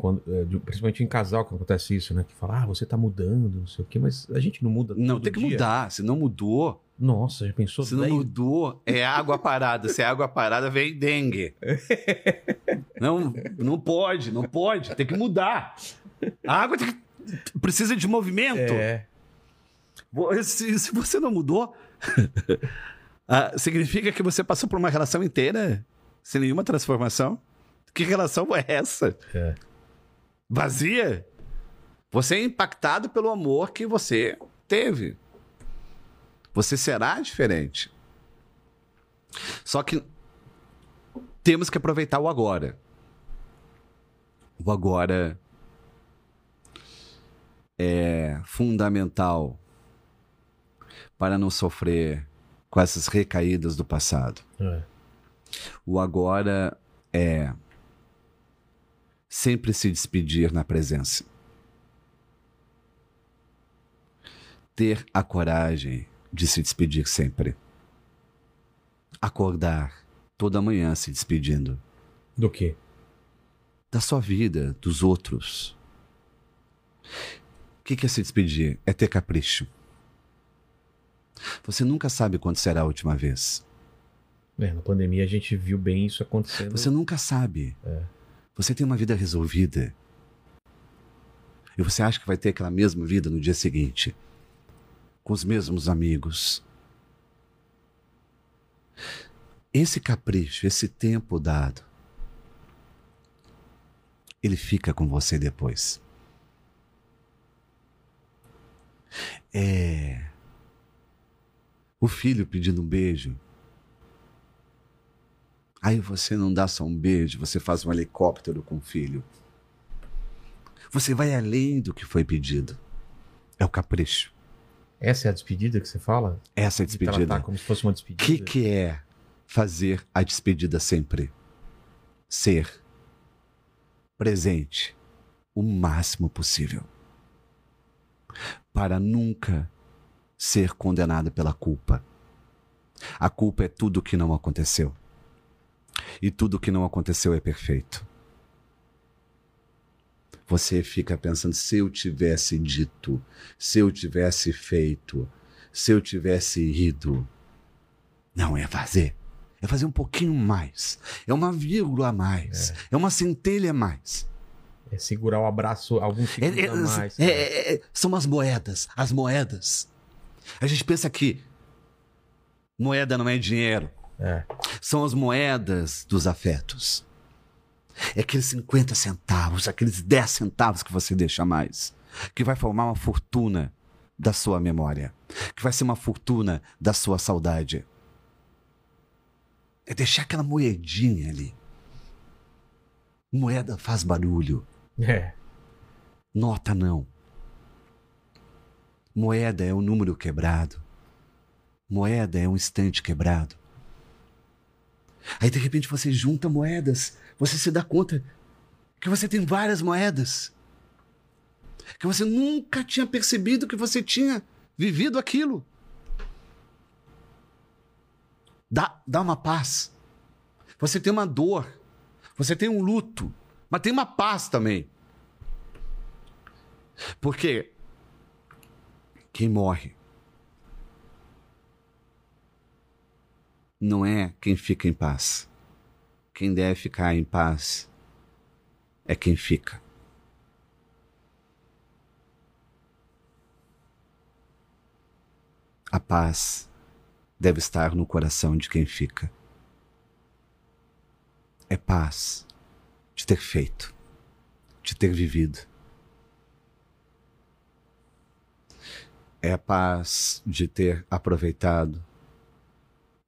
A: quando, é, Principalmente em casal que acontece isso, né? Que fala, ah, você tá mudando, não sei o quê, mas a gente não muda
C: Não, tem que
A: dia.
C: mudar. Se não mudou,
A: Nossa, já pensou?
C: se não
A: Daí-
C: mudou, é água parada. Se é água parada, vem dengue. Não, não pode, não pode. Tem que mudar. A água tem que- precisa de movimento.
A: É.
C: Se, se você não mudou, ah, significa que você passou por uma relação inteira sem nenhuma transformação? Que relação é essa?
A: É.
C: Vazia? Você é impactado pelo amor que você teve. Você será diferente. Só que temos que aproveitar o agora. O agora é fundamental para não sofrer com essas recaídas do passado.
A: É.
C: O agora é sempre se despedir na presença. Ter a coragem de se despedir sempre. Acordar toda manhã se despedindo
A: Do quê?
C: da sua vida, dos outros. O que que é se despedir? É ter capricho. Você nunca sabe quando será a última vez.
A: É, na pandemia a gente viu bem isso acontecendo.
C: Você nunca sabe. Você tem uma vida resolvida. E você acha que vai ter aquela mesma vida no dia seguinte? Com os mesmos amigos? Esse capricho, esse tempo dado, ele fica com você depois. É. O filho pedindo um beijo. Aí você não dá só um beijo, você faz um helicóptero com o filho. Você vai além do que foi pedido. É o capricho.
A: Essa é a despedida que você fala?
C: Essa é a
A: De
C: despedida.
A: tratar como se fosse uma
C: O
A: despedida?
C: que, que é fazer a despedida sempre? Ser presente o máximo possível. Para nunca ser condenado pela culpa. A culpa é tudo que não aconteceu. E tudo que não aconteceu é perfeito. Você fica pensando: se eu tivesse dito, se eu tivesse feito, se eu tivesse ido. Não é fazer. É fazer um pouquinho mais. É uma vírgula a mais. É, uma centelha a mais.
A: É segurar o abraço alguns
C: É-
A: segundos
C: é-
A: a mais.
C: é- é- é- são as moedas. As moedas. A gente pensa que moeda não é dinheiro.
A: É.
C: São as moedas dos afetos. É aqueles 50 centavos, aqueles 10 centavos que você deixa mais. Que vai formar uma fortuna da sua memória. Que vai ser uma fortuna da sua saudade. É deixar aquela moedinha ali. Moeda faz barulho.
A: É.
C: Nota não. Moeda é um número quebrado. Moeda é um instante quebrado. Aí de repente você junta moedas, você se dá conta que você tem várias moedas. Que você nunca tinha percebido que você tinha vivido aquilo. Dá, dá uma paz. Você tem uma dor. Você tem um luto. Mas tem uma paz também. Porque quem morre não é quem fica em paz. Quem deve ficar em paz é quem fica. A paz deve estar no coração de quem fica. É paz de ter feito, de ter vivido. É a paz de ter aproveitado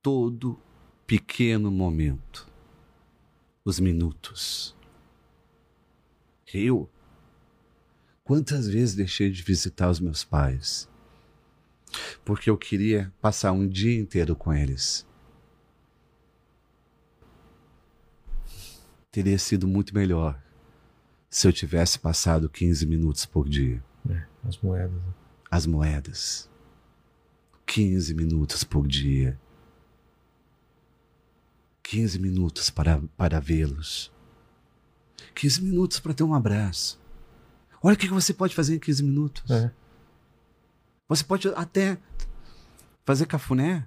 C: todo pequeno momento, os minutos. Eu, quantas vezes deixei de visitar os meus pais? Porque eu queria passar um dia inteiro com eles. Teria sido muito melhor se eu tivesse passado 15 minutos por dia.
A: É, As moedas. né?
C: As moedas. 15 minutos por dia. 15 minutos para, para vê-los. 15 minutos para ter um abraço. Olha o que você pode fazer em 15 minutos.
A: É.
C: Você pode até fazer cafuné.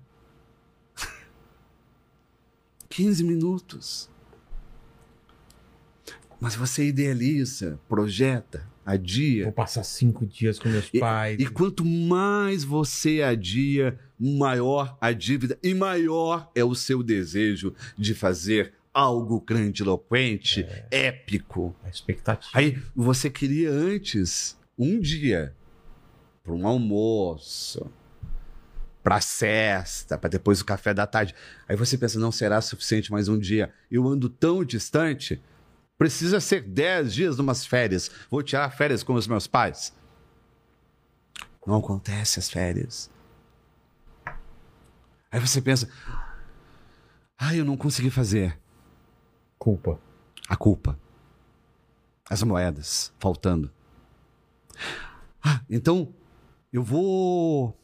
C: 15 minutos. Mas você idealiza, projeta, adia.
A: Vou passar cinco dias com meus
C: E-
A: pais.
C: E quanto mais você adia, maior a dívida e maior é o seu desejo de fazer algo grandiloquente, épico.
A: A expectativa.
C: Aí você queria antes um dia para um almoço, para cesta, para depois o café da tarde. Aí você pensa, não será suficiente mais um dia. Eu ando tão distante, precisa ser dez dias numas férias. Vou tirar férias com os meus pais. Não acontece as férias. Aí você pensa, ah, eu não consegui fazer.
A: Culpa.
C: A culpa. As moedas faltando. Ah, então eu vou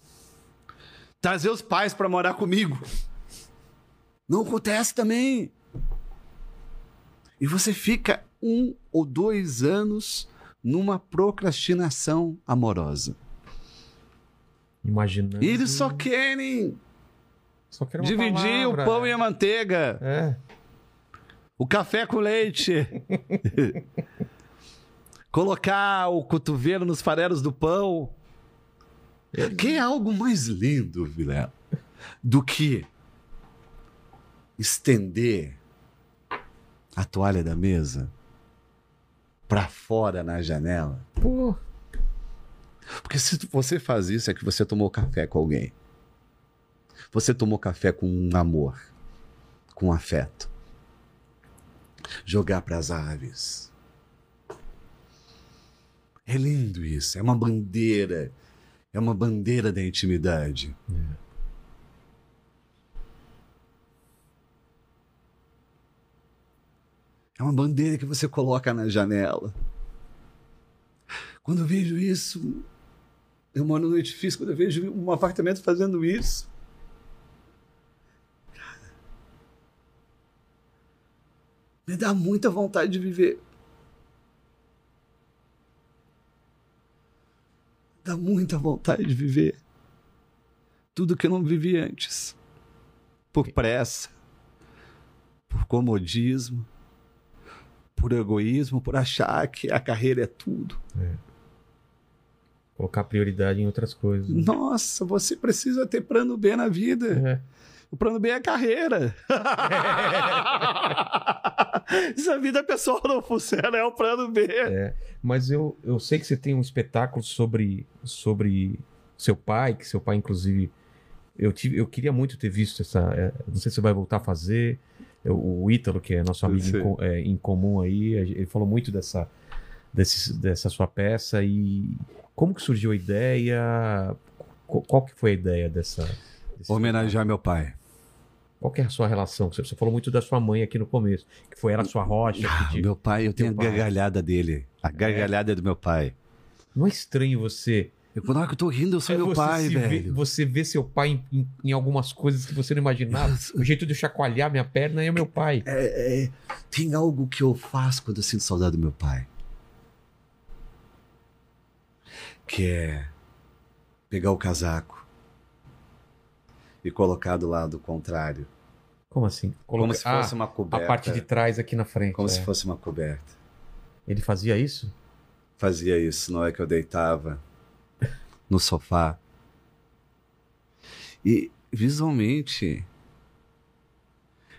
C: trazer os pais para morar comigo. Não acontece também. E você fica um ou dois anos numa procrastinação amorosa.
A: Imaginando.
C: E eles só querem
A: Só querem
C: dividir
A: palavra.
C: o pão e a manteiga.
A: É.
C: O café com leite. Colocar o cotovelo nos farelos do pão. Que é algo mais lindo, Vilela, do que estender a toalha da mesa para fora na janela.
A: Pô.
C: Porque se você faz isso, é que você tomou café com alguém. Você tomou café com um amor, com afeto. Jogar para as aves. É lindo isso. É uma bandeira. É uma bandeira da intimidade. É uma bandeira que você coloca na janela. Quando eu vejo isso, eu moro no edifício, quando eu vejo um apartamento fazendo isso. Me dá muita vontade de viver. Dá muita vontade de viver. Tudo que eu não vivi antes. Por pressa, por comodismo, por egoísmo, por achar que a carreira é tudo.
A: Colocar prioridade em outras coisas. né?
C: Nossa, você precisa ter plano B na vida.
A: É.
C: O plano B é a carreira. Se a vida pessoal não funciona, é o plano B.
A: É, mas eu, eu sei que você tem um espetáculo sobre, sobre seu pai, que seu pai, inclusive, eu, tive, eu queria muito ter visto essa. é, não sei se você vai voltar a fazer. O Ítalo, que é nosso amigo em, é, em comum aí, ele falou muito dessa, desse- dessa sua peça e como que surgiu a ideia? Qual, que foi a ideia dessa?
C: Homenagear meu pai.
A: Qual que é a sua relação? Você falou muito da sua mãe aqui no começo, que foi ela sua rocha.
C: Ah,
A: te-
C: meu pai, eu tenho a gargalhada dele. A gargalhada do meu pai.
A: Não é estranho você
C: Eu, que eu tô rindo, eu sou
A: É
C: meu pai,
A: se vê-
C: velho.
A: você vê seu pai em, em- algumas coisas que você não imaginava. o jeito de eu chacoalhar minha perna é o meu pai.
C: É, é, tem algo que eu faço quando eu sinto saudade do meu pai. Que é pegar o casaco e colocar do lado contrário.
A: Como assim?
C: Como
A: Coloca-
C: se fosse
A: Ah,
C: uma coberta.
A: a parte de trás aqui na frente.
C: Como
A: é.
C: se fosse uma coberta.
A: Ele fazia isso?
C: Fazia isso na hora que eu deitava no sofá. E visualmente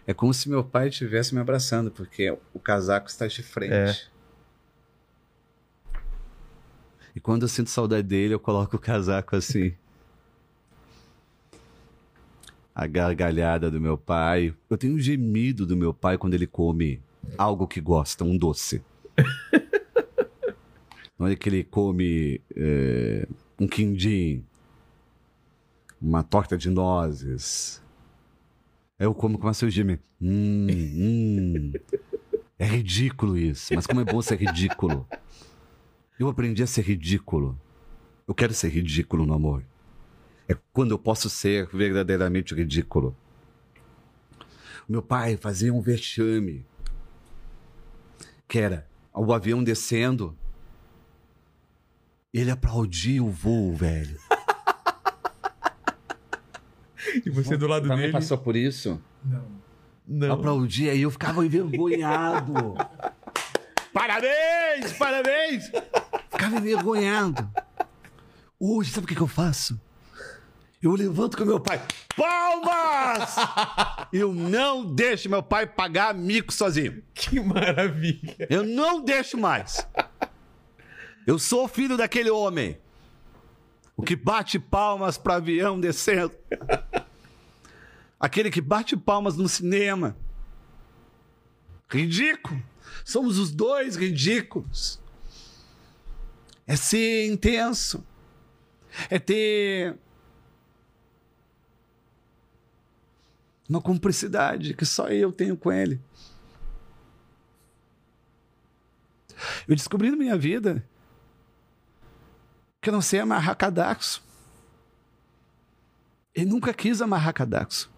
C: é como se meu pai estivesse me abraçando, porque o casaco está de frente.
A: É.
C: E quando eu sinto saudade dele, eu coloco o casaco assim. A gargalhada do meu pai. Eu tenho um gemido do meu pai quando ele come algo que gosta, um doce. Na hora que ele come é, um quindim, uma torta de nozes. Aí eu como começo a gemer. Hum, hum. É ridículo isso, mas como é bom ser ridículo. Eu aprendi a ser ridículo. Eu quero ser ridículo no amor. É quando eu posso ser verdadeiramente ridículo. Meu pai fazia um vexame. Que era o avião descendo. Ele aplaudia o voo, velho.
A: E você do lado
C: Também
A: dele.
C: passou por isso?
A: Não.
C: Aplaudia e eu ficava envergonhado. parabéns, parabéns! Ficava envergonhado. Hoje, sabe o que, que eu faço? Eu levanto com meu pai. Palmas! Eu não deixo meu pai pagar mico sozinho.
A: Que maravilha.
C: Eu não deixo mais. Eu sou filho daquele homem. O que bate palmas para avião descendo. Aquele que bate palmas no cinema. Ridículo. Somos os dois ridículos. É ser intenso. É ter uma cumplicidade que só eu tenho com ele. Eu descobri na minha vida que não sei amarrar cadastro. Ele nunca quis amarrar cadastro.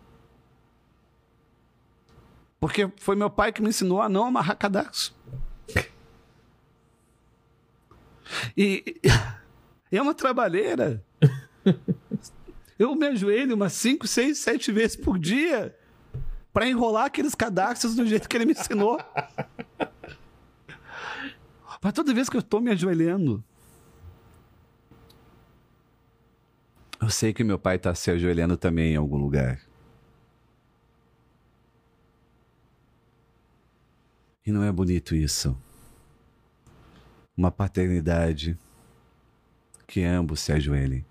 C: Porque foi meu pai que me ensinou a não amarrar cadastro. E, é uma trabalheira. Eu me ajoelho umas 5, 6, 7 vezes por dia para enrolar aqueles cadastros do jeito que ele me ensinou. Mas toda vez que eu tô me ajoelhando, eu sei que meu pai tá se ajoelhando também em algum lugar. E não é bonito isso. Uma paternidade que ambos se ajoelhem.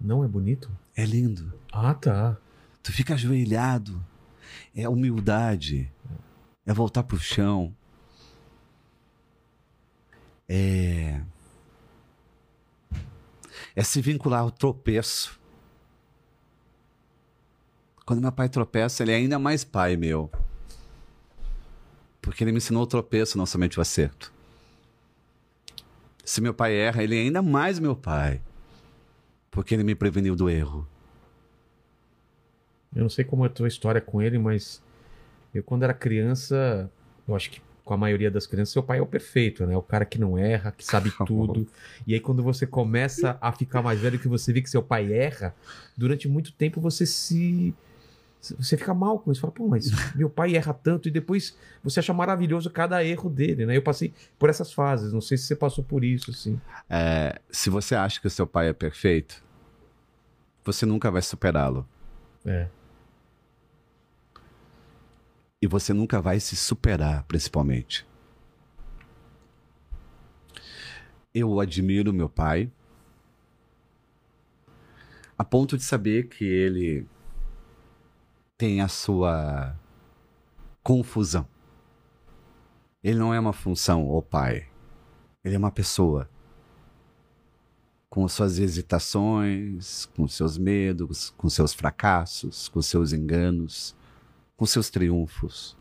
A: Não é bonito?
C: É lindo.
A: Ah, tá.
C: Tu fica ajoelhado. É humildade. É voltar pro chão. é. É se vincular ao tropeço. Quando meu pai tropeça, ele é ainda mais pai meu. Porque ele me ensinou o tropeço, não somente o acerto. Se meu pai erra, ele é ainda mais meu pai. Porque ele me preveniu do erro.
A: Eu não sei como é a tua história com ele, mas eu, quando era criança, eu acho que com a maioria das crianças, seu pai é o perfeito, né? O cara que não erra, que sabe tudo. E aí, quando você começa a ficar mais velho, que você vê que seu pai erra, durante muito tempo você se. Você fica mal com isso. Fala, pô, mas meu pai erra tanto. E depois você acha maravilhoso cada erro dele, né? Eu passei por essas fases. Não sei se você passou por isso, assim.
C: É, se você acha que o seu pai é perfeito, você nunca vai superá-lo.
A: É.
C: E você nunca vai se superar, principalmente. Eu admiro meu pai a ponto de saber que ele tem a sua confusão. Ele não é uma função, o pai. Ele é uma pessoa com suas hesitações, com seus medos, com seus fracassos, com seus enganos, com seus triunfos.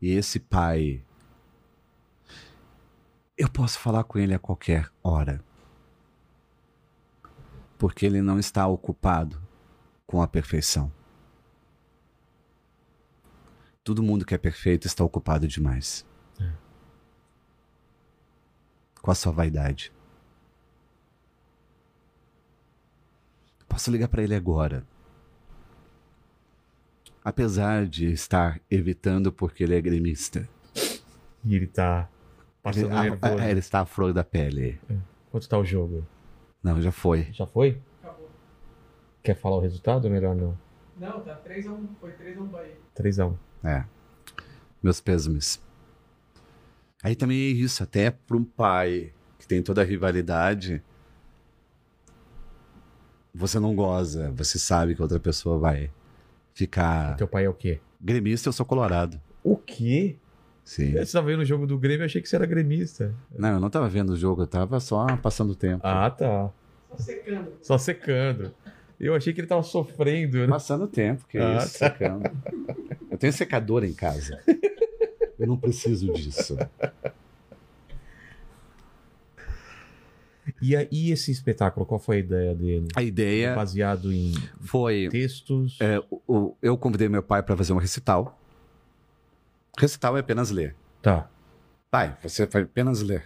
C: E esse pai, eu posso falar com ele a qualquer hora, porque ele não está ocupado com a perfeição. Todo mundo que é perfeito está ocupado demais. Com a sua vaidade. Posso ligar para ele agora. Apesar de estar evitando porque ele é gremista.
A: E ele tá
C: Ele,
A: passando
C: ah,
A: nervoso.
C: ele está à flor da pele.
A: Quanto tá o jogo?
C: Não, já foi.
A: Já foi?
D: Acabou.
A: Quer falar o resultado ou melhor não?
D: Não, tá 3x1. Foi 3x1 Bahia.
A: 3x1.
C: É. Meus pêsames. Aí também é isso, até para um pai que tem toda a rivalidade, você não goza, você sabe que outra pessoa vai ficar.
A: Teu pai é o quê?
C: Gremista, eu sou colorado.
A: O quê?
C: Sim.
A: Você tava vendo o jogo do Grêmio, eu achei que você era gremista.
C: Não, eu não tava vendo o jogo, eu tava só passando o tempo.
A: Ah, tá.
D: Só secando.
A: Só secando. Eu achei que ele tava sofrendo, né?
C: Passando o tempo, que
A: Ah,
C: isso, secando. Eu tenho secador em casa. Eu não preciso disso.
A: E aí esse espetáculo, qual foi a ideia dele?
C: A ideia
A: Baseado em
C: foi.
A: textos.
C: é, o- eu convidei meu pai para fazer um recital. Recital é apenas ler.
A: Tá.
C: Pai, você vai apenas ler.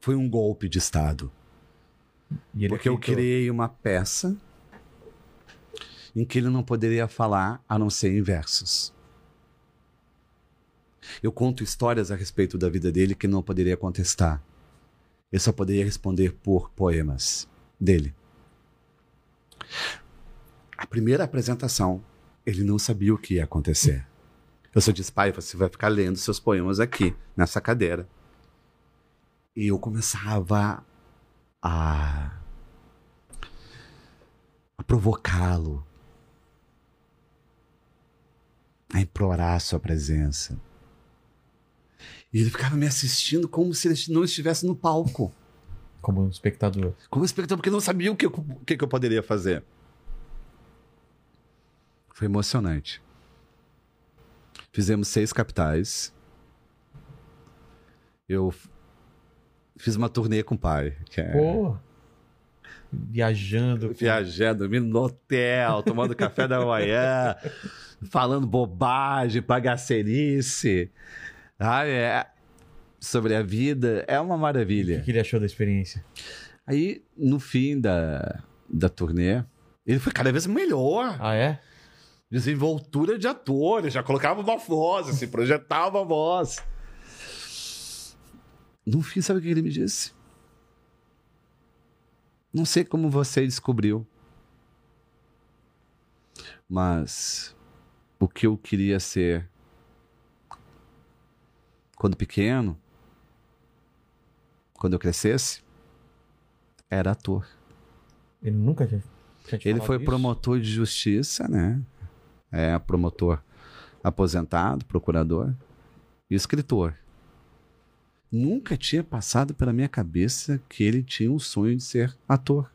C: Foi um golpe de Estado.
A: E
C: Porque eu criei uma peça em que ele não poderia falar a não ser em versos. Eu conto histórias a respeito da vida dele que não poderia contestar. Ele só poderia responder por poemas dele. A primeira apresentação, ele não sabia o que ia acontecer. Eu só disse, pai, você vai ficar lendo seus poemas aqui, nessa cadeira. E eu começava a, a provocá-lo, a implorar a sua presença. E ele ficava me assistindo como se ele não estivesse no palco,
A: Como um espectador.
C: como espectador, porque não sabia o que, eu- o que que eu poderia fazer. Foi emocionante. Fizemos seis capitais. Eu fiz uma turnê com o pai. Que é...
A: Pô! Viajando.
C: viajando, dormindo no hotel, tomando café da manhã, falando bobagem, bagacerice. Ah, é. Sobre a vida, é uma
A: O
C: maravilha.
A: que ele achou da experiência?
C: Aí, no fim da, da turnê, ele foi cada vez melhor.
A: Ah, é?
C: Desenvoltura de ator, ele já colocava uma voz, assim, projetava a voz. No fim, sabe o que ele me disse? Não sei como você descobriu. Mas o que eu queria ser quando pequeno, quando eu crescesse, era ator.
A: Ele nunca tinha, tinha
C: Ele foi
A: isso?
C: promotor de justiça, né? É promotor aposentado, procurador e escritor. Nunca tinha passado pela minha cabeça que ele tinha um sonho de ser ator.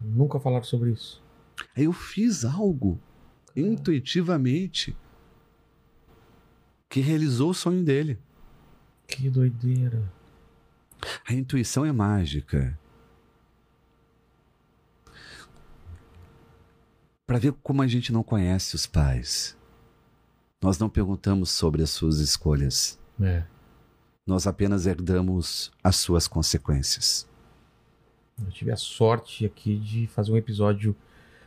A: Nunca falaram sobre isso.
C: Aí eu fiz algo intuitivamente que realizou o sonho dele.
A: Que doideira.
C: A intuição é mágica. Para ver como a gente não conhece os pais. Nós não perguntamos sobre as suas escolhas.
A: É.
C: Nós apenas herdamos as suas consequências.
A: Eu tive a sorte aqui de fazer um episódio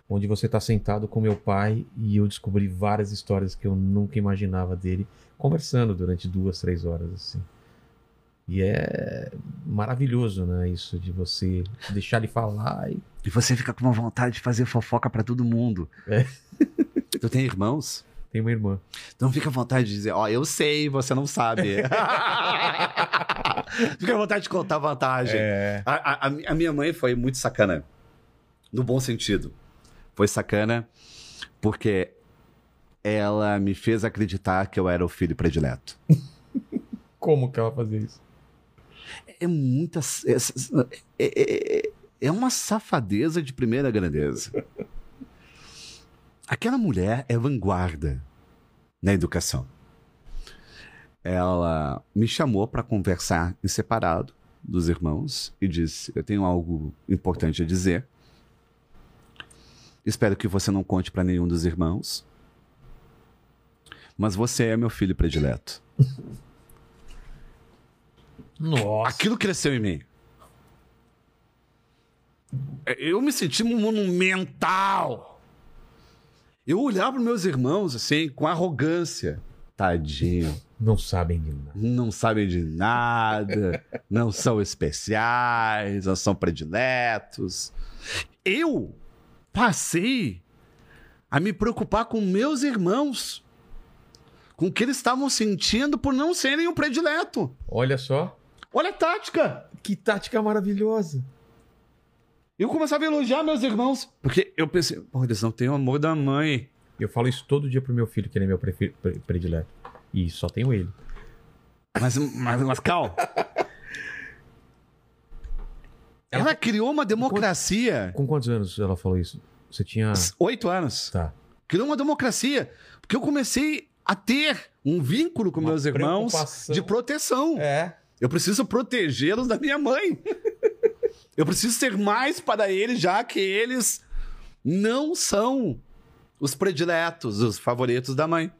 A: onde você tá sentado com meu pai e eu descobri várias histórias que eu nunca imaginava dele, conversando durante duas, três horas, assim. E é maravilhoso, né? Isso de você deixar ele falar e.
C: E você fica com uma vontade de fazer fofoca para todo mundo.
A: É.
C: Tu tem irmãos?
A: Tem uma irmã.
C: Então fica à vontade de dizer, ó, eu sei, você não sabe. fica à vontade de contar vantagem.
A: É.
C: A, a- a minha mãe foi muito sacana. No bom sentido. Foi sacana porque ela me fez acreditar que eu era o filho predileto.
A: Como que ela fazia isso?
C: É muita. É, é- é- é uma safadeza de primeira grandeza. Aquela mulher é vanguarda na educação. Ela me chamou para conversar em separado dos irmãos e disse: Eu tenho algo importante a dizer. Espero que você não conte para nenhum dos irmãos. Mas você é meu filho predileto.
A: Nossa.
C: Aquilo cresceu em mim. Eu me senti um monumental. Eu olhava para meus irmãos assim, com arrogância. Tadinho.
A: Não sabem de nada.
C: Não sabem de nada, não são especiais, não são prediletos. Eu passei a me preocupar com meus irmãos, com o que eles estavam sentindo por não serem o predileto.
A: Olha só.
C: Olha a tática!
A: Que tática maravilhosa.
C: Eu começava a elogiar meus irmãos. Porque eu pensei, pô, eles não têm o amor da mãe.
A: Eu falo isso todo dia pro meu filho, que ele é meu pre- predileto. E só tenho ele.
C: Mas, mas, mas calma. Ela criou uma democracia.
A: Com quantos anos ela falou isso? Você tinha.
C: Oito anos.
A: Tá.
C: Criou uma democracia. Porque eu comecei a ter um vínculo com
A: Uma
C: meus irmãos de proteção.
A: É.
C: Eu preciso protegê-los da minha mãe. eu preciso ser mais para eles, já que eles não são os prediletos, os favoritos da mãe.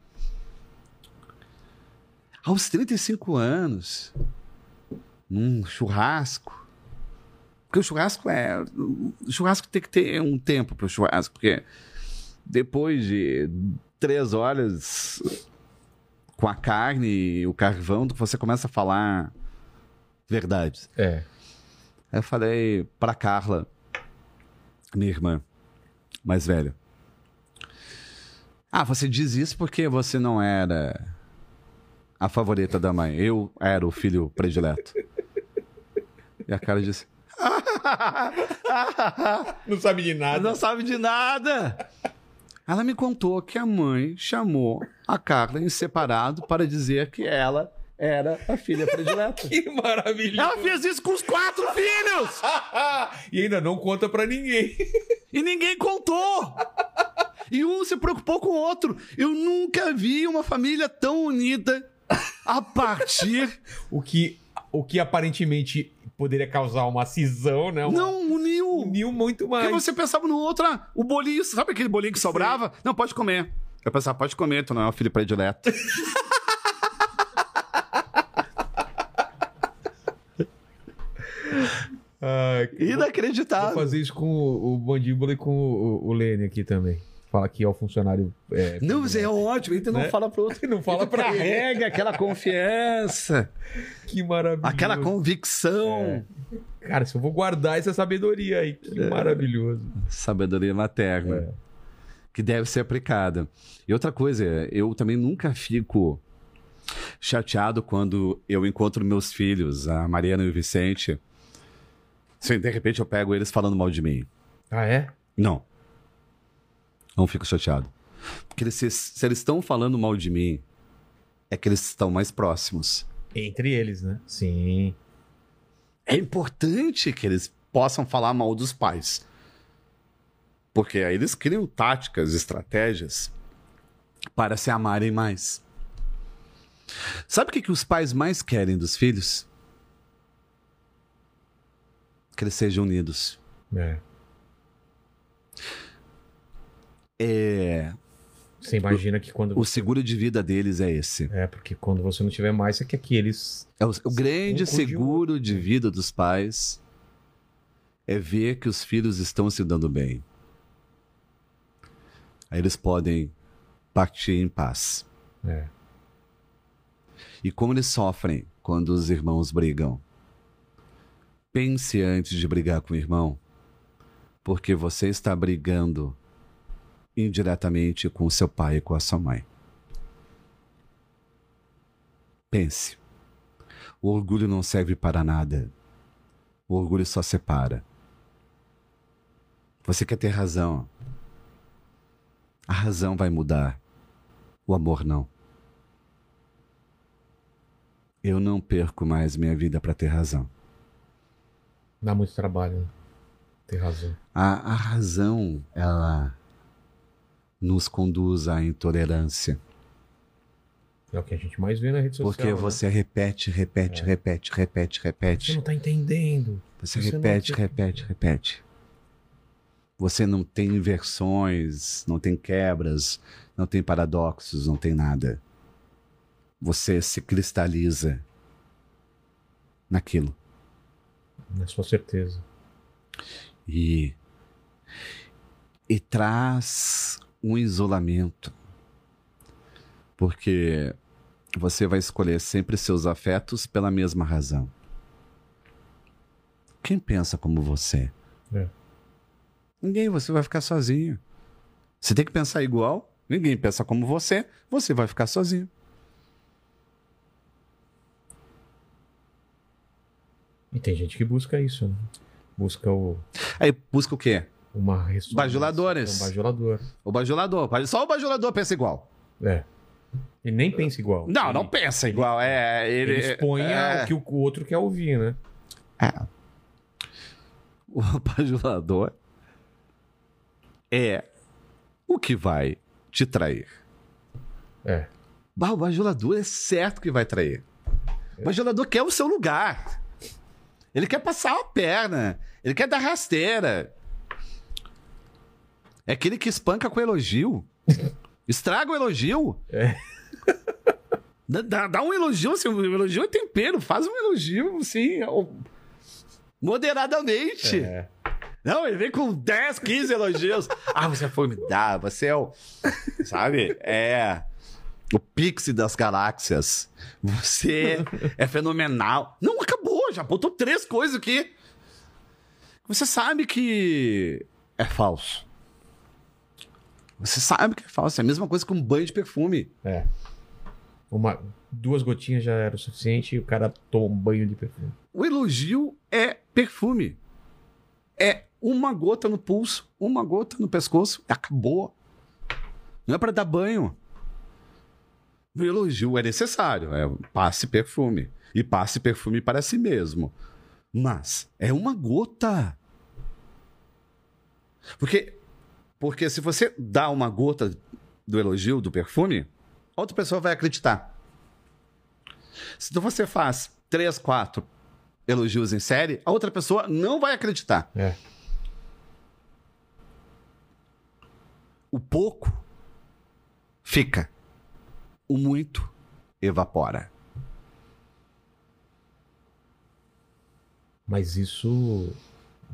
C: Aos 35 anos, num churrasco. Porque o churrasco é. O churrasco tem que ter um tempo para o churrasco, porque depois de três horas com a carne e o carvão, você começa a falar verdades.
A: É.
C: Eu falei pra Carla, minha irmã mais velha. Ah, você diz isso porque você não era a favorita da mãe. Eu era o filho predileto. E a cara disse:
A: Não sabe de nada.
C: Não sabe de nada. Ela me contou que a mãe chamou a Carla em separado para dizer que ela era a filha predileta.
A: Que maravilhoso.
C: Ela fez isso com os quatro filhos!
A: e ainda não conta pra ninguém.
C: E ninguém contou! E um se preocupou com o outro. Eu nunca vi uma família tão unida a partir.
A: O que, o que aparentemente poderia causar uma cisão, né? Uma-
C: Não, uniu!
A: Uniu muito mais.
C: Porque você pensava no outro, ah, o bolinho, sabe aquele bolinho que sobrava? Não, pode comer. Eu pensava, pode comer, tu não é o filho predileto.
A: Ah, Vou
C: Inacreditável.
A: fazer isso com o, o Mandíbula e com o, o Lene aqui também. Fala que é o funcionário. É,
C: Não, mas é ótimo, então não
A: Né?
C: fala pro outro.
A: Não fala ele.
C: Carrega aquela confiança,
A: Que maravilhoso.
C: aquela convicção.
A: Cara, se eu vou guardar essa sabedoria aí. Que
C: É.
A: maravilhoso.
C: Sabedoria materna.
A: É.
C: que deve ser aplicada. E outra coisa, eu também nunca fico chateado quando eu encontro meus filhos, a Mariana e o Vicente. Se de repente eu pego eles falando mal de mim.
A: Ah, é?
C: Não. Não fico chateado. Porque eles- se, se eles estão falando mal de mim, é que eles estão mais próximos.
A: Entre eles, né? Sim.
C: É importante que eles possam falar mal dos pais. Porque aí eles criam táticas, estratégias para se amarem mais. Sabe o que, que os pais mais querem dos filhos? Que eles sejam unidos.
A: É.
C: É,
A: Você imagina que quando.
C: o seguro de vida deles é esse.
A: É, porque quando você não tiver mais, quer que eles.
C: É o, o grande seguro de vida dos pais é ver que os filhos estão se dando bem. Aí eles podem partir em paz.
A: É.
C: E como eles sofrem quando os irmãos brigam. Pense antes de brigar com o irmão, porque você está brigando indiretamente com o seu pai e com a sua mãe. Pense. O orgulho não serve para nada. O orgulho só separa. Você quer ter razão. A razão vai mudar. O amor não. Eu não perco mais minha vida para ter razão.
A: Dá muito trabalho, né? Tem razão.
C: A, a razão, ela nos conduz à intolerância.
A: É o que a gente mais vê na rede social.
C: Porque
A: né?
C: você repete, repete,
A: É.
C: repete, repete,
A: Você
C: repete.
A: não tá entendendo.
C: Você
A: você não
C: repete,
A: tem-
C: repete, repete. Você não tem inversões, não tem quebras, não tem paradoxos, não tem nada. Você se cristaliza naquilo.
A: Na sua certeza.
C: e, e traz um isolamento. Porque você vai escolher sempre seus afetos pela mesma razão. Quem pensa como você?
A: É.
C: Ninguém, você vai ficar sozinho. Você tem que pensar igual, ninguém pensa como você, você vai ficar sozinho.
A: E tem gente que busca isso, né? Busca o,
C: Aí busca o quê?
A: Uma ressonância.
C: Bajuladores.
A: Um bajulador.
C: O bajulador. Só o bajulador pensa igual.
A: É. E nem pensa igual.
C: Não,
A: Ele-
C: não pensa igual. É, ele,
A: Ele expõe
C: é,
A: o que o outro quer ouvir, né?
C: É. O bajulador é o que vai te trair.
A: É.
C: Bah, O bajulador é certo que vai trair. O bajulador quer o seu lugar. Ele quer passar a perna. Ele quer dar rasteira. É aquele que espanca com elogio. Estraga o elogio.
A: É.
C: Dá, dá- dá um elogio, assim, um elogio é tempero. Faz um elogio, assim, moderadamente.
A: É.
C: Não, ele vem com 10, 15 elogios. ah, você é formidável, você é o. Sabe? É. O pixie das galáxias. Você é fenomenal. Não, acabou, já botou três coisas aqui. Você sabe que é falso. Você sabe que é falso. É a mesma coisa que um banho de perfume.
A: É. Uma, duas gotinhas já era o suficiente e o cara toma um banho de perfume.
C: O elogio é perfume. É uma gota no pulso, uma gota no pescoço, acabou. Não é para dar banho. O elogio é necessário, é passe perfume. E passe perfume para si mesmo. Mas é uma gota. Porque, porque se você dá uma gota do elogio, do perfume, outra pessoa vai acreditar. Se você faz três, quatro elogios em série, a outra pessoa não vai acreditar.
A: É.
C: O pouco fica. O muito evapora.
A: Mas isso.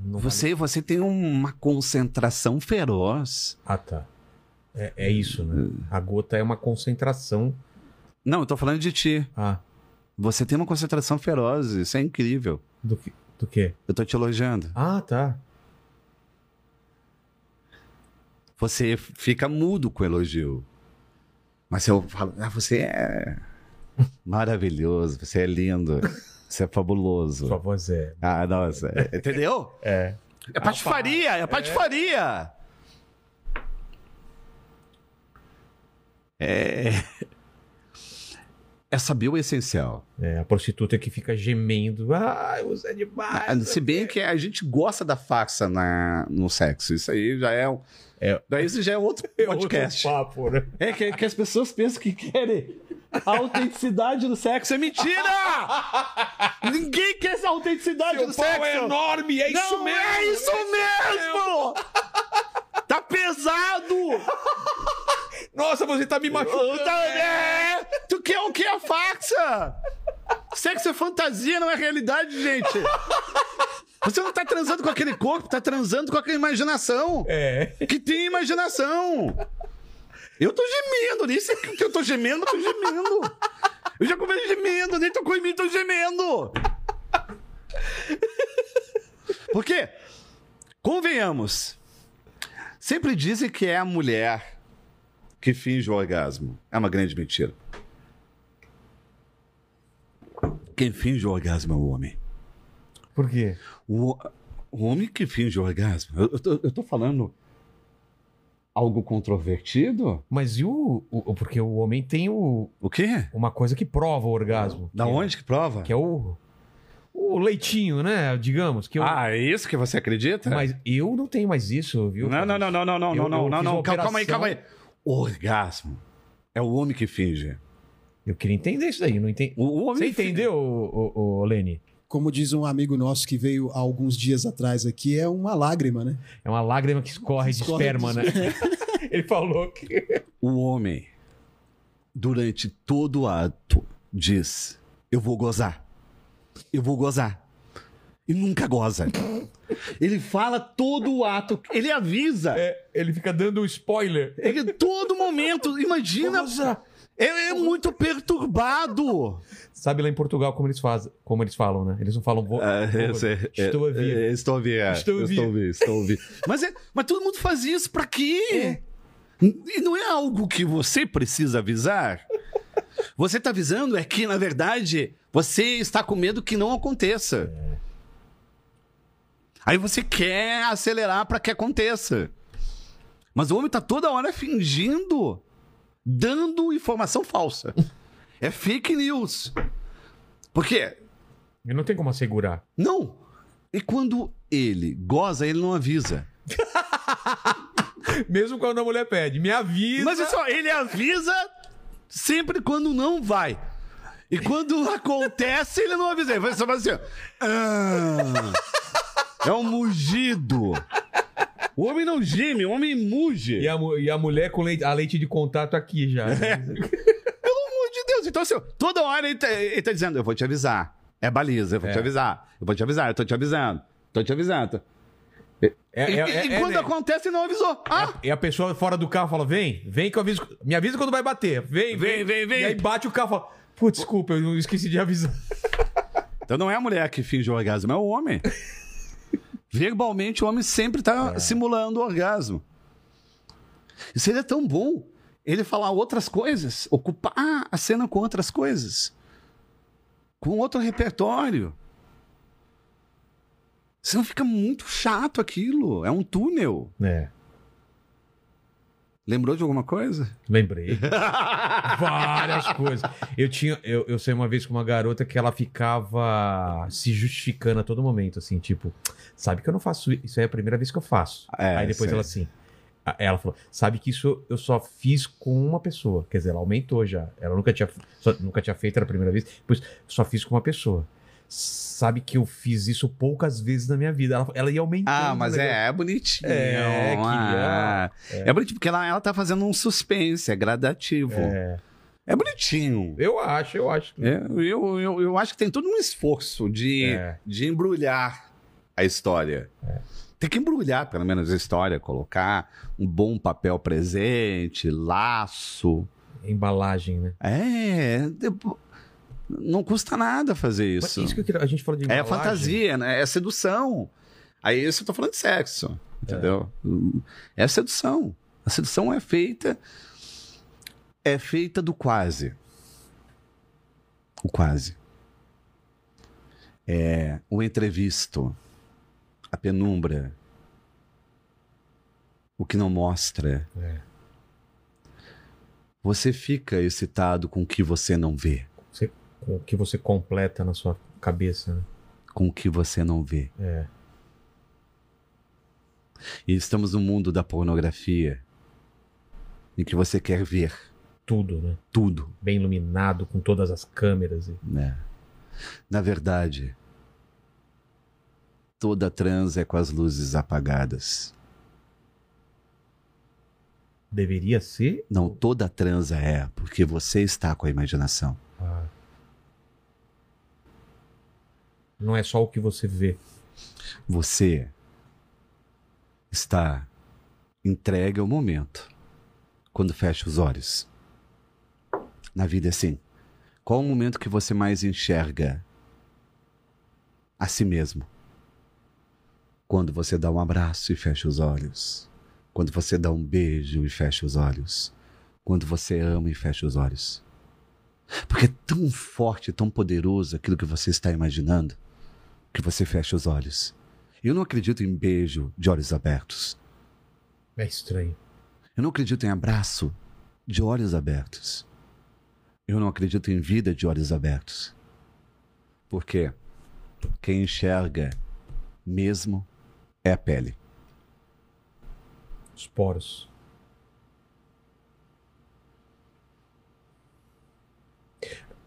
C: Você, você tem uma concentração feroz.
A: Ah, tá. É, é isso, né? A gota é uma concentração.
C: Não, eu tô falando de ti.
A: Ah,
C: Você tem uma concentração feroz, isso é incrível.
A: do que? Do quê?
C: Eu tô te elogiando.
A: Ah, tá.
C: Você fica mudo com o elogio. Mas eu falo, ah, você é maravilhoso, você é lindo, você é fabuloso.
A: Sua voz é.
C: Ah, nossa. Entendeu?
A: É.
C: É patifaria, é patifaria. É. é saber o essencial.
A: É, a prostituta que fica gemendo. Ai, você é demais.
C: Ah, Se bem que a gente gosta da faxa na, no sexo. Isso aí já é. um-
A: É.
C: Daí isso já é outro
A: É
C: podcast.
A: outro papo, né?
C: É que, que as pessoas pensam que querem a autenticidade do sexo. É mentira! Ninguém quer essa autenticidade do sexo!
A: enorme, é
C: Não é isso mesmo! Tá pesado!
A: Nossa, você tá me machucando.
C: Tá- é! Tu quer o que a faxa? Sexo é fantasia, não é realidade, gente. Você não tá transando com aquele corpo, tá transando com aquela imaginação.
A: É.
C: Que tem imaginação. Eu tô gemendo, nem sei que eu tô gemendo, tô gemendo. Eu já comecei gemendo, nem tocou em mim, tô gemendo. Por quê? Convenhamos. Sempre dizem que é a mulher que finge o orgasmo. É uma grande mentira. Quem finge o orgasmo é o homem.
A: Por quê?
C: O, o homem que finge o orgasmo. Eu, eu, tô, eu tô falando algo controvertido?
A: Mas e o, o- Porque o homem tem o,
C: O quê?
A: uma coisa que prova o orgasmo.
C: Da
A: que,
C: onde que prova?
A: Que é o. O leitinho, né? Digamos. Que eu,
C: Ah, é isso que você acredita?
A: Mas eu não tenho mais isso, viu?
C: Não, não, não, não, não, não,
A: Eu-
C: não,
A: eu
C: não, não,
A: uma
C: Calma, aí,
A: operação-
C: calma aí. Orgasmo. É o homem que finge.
A: Eu queria entender isso daí. Não entendi.
C: O, o homem
A: Você
C: finge.
A: entendeu, o, o, o Lene?
B: Como diz um amigo nosso que veio há alguns dias atrás aqui, é uma lágrima, né?
A: É uma lágrima que escorre de
B: Escorre
A: esperma,
B: de
A: né? Ele falou que.
C: O homem, durante todo o ato, diz: Eu vou gozar. Eu vou gozar. E nunca goza. Ele fala todo o ato, ele avisa.
A: É, ele fica dando spoiler.
C: Ele, todo momento, imagina. É, é muito perturbado.
A: Sabe lá em Portugal como eles fazem, como eles falam, né? Eles não falam vou. vou- estou a vir.
C: É, estou a ver. é.
A: Estou a vir.
C: Estou a ver, estou a ouvir. Mas, é, mas todo mundo faz isso pra quê? E não é algo que você precisa avisar? Você tá avisando é que, na verdade, você está com medo que não aconteça. Aí você quer acelerar pra que aconteça. Mas o homem tá toda hora fingindo, dando informação falsa. É fake news. Por quê?
A: Ele não tem como assegurar.
C: Não. E quando ele goza, ele não avisa.
A: Mesmo quando a mulher pede, me avisa.
C: Mas isso, ele avisa sempre quando não vai. E quando acontece, ele não avisa. Ele só faz assim, ó. Ah, é um mugido. O homem não geme, o homem muge.
A: E a, mu- e a mulher com leite, a leite de contato aqui já.
C: Pelo amor de Deus. Então, assim, toda hora ele tá, ele tá dizendo, eu vou te avisar. É baliza, eu vou
A: É.
C: te avisar. Eu vou te avisar, eu tô te avisando. Tô te avisando.
A: É,
C: E,
A: é- é-
C: e
A: é,
C: quando
A: né?
C: acontece, ele não avisou. Ah!
A: E a pessoa fora do carro fala: vem, vem que eu aviso. Me avisa quando vai bater. Vem,
C: Vem, vem, vem.
A: E aí bate o carro e fala: Putz, desculpa, eu não esqueci de avisar.
C: Então não é a mulher que finge o orgasmo, é o homem. Verbalmente, o homem sempre tá simulando o orgasmo. E seria tão bom ele falar outras coisas, ocupar a cena com outras coisas, com outro repertório. Senão fica muito chato aquilo. É um túnel.
A: É,
C: Lembrou de alguma coisa?
A: lembrei. Várias coisas. Eu tinha. Eu, eu sei uma vez com uma garota que ela ficava se justificando a todo momento, assim, tipo, sabe que eu não faço isso, isso é a primeira vez que eu faço.
C: É,
A: aí depois
C: sei.
A: ela assim. Ela falou, sabe que isso eu só fiz com uma pessoa. Quer dizer, ela aumentou já. Ela nunca tinha, só- nunca tinha feito, era a primeira vez. Depois, só fiz com uma pessoa. Sabe que eu fiz isso poucas vezes na minha vida. Ela, ela ia aumentando.
C: Ah, mas é, é bonitinho.
A: É,
C: ah, é. bonitinho, porque ela, ela tá fazendo um suspense, é gradativo. É,
A: É,
C: bonitinho.
A: eu acho, eu acho.
C: É, eu, eu, eu acho que tem todo um esforço de,
A: É.
C: de embrulhar a história. Tem que embrulhar, pelo menos, a história, colocar um bom papel presente, laço.
A: Embalagem, né?
C: É, depo- não custa nada fazer
A: Mas
C: isso.
A: isso que a gente falou de
C: É
A: embalagem.
C: fantasia, né? É sedução. Aí isso eu tô falando de sexo, entendeu? É sedução. A sedução é feita é feita do quase. O quase. É o entrevisto, a penumbra, o que não mostra.
A: É.
C: Você fica excitado com o que você não vê.
A: Com o que você completa na sua cabeça, né?
C: com o que você não vê.
A: É.
C: E estamos no mundo da pornografia em que você quer ver
A: Tudo, né?
C: tudo,
A: Bem iluminado, com todas as câmeras. E...
C: né? Na verdade, toda trans é com as luzes apagadas.
A: Deveria ser.
C: Não toda transa é, porque você está com a imaginação.
A: Ah. Não é só o que você vê.
C: Você está entregue ao momento quando fecha os olhos. Na vida é assim. Qual o momento que você mais enxerga a si mesmo? Quando você dá um abraço e fecha os olhos. Quando você dá um beijo e fecha os olhos. Quando você ama e fecha os olhos. Porque é tão forte, tão poderoso aquilo que você está imaginando, que você fecha os olhos. Eu não acredito em beijo de olhos abertos.
A: É estranho.
C: Eu não acredito em abraço de olhos abertos. Eu não acredito em vida de olhos abertos. Porque quem enxerga mesmo é a pele.
A: Os poros.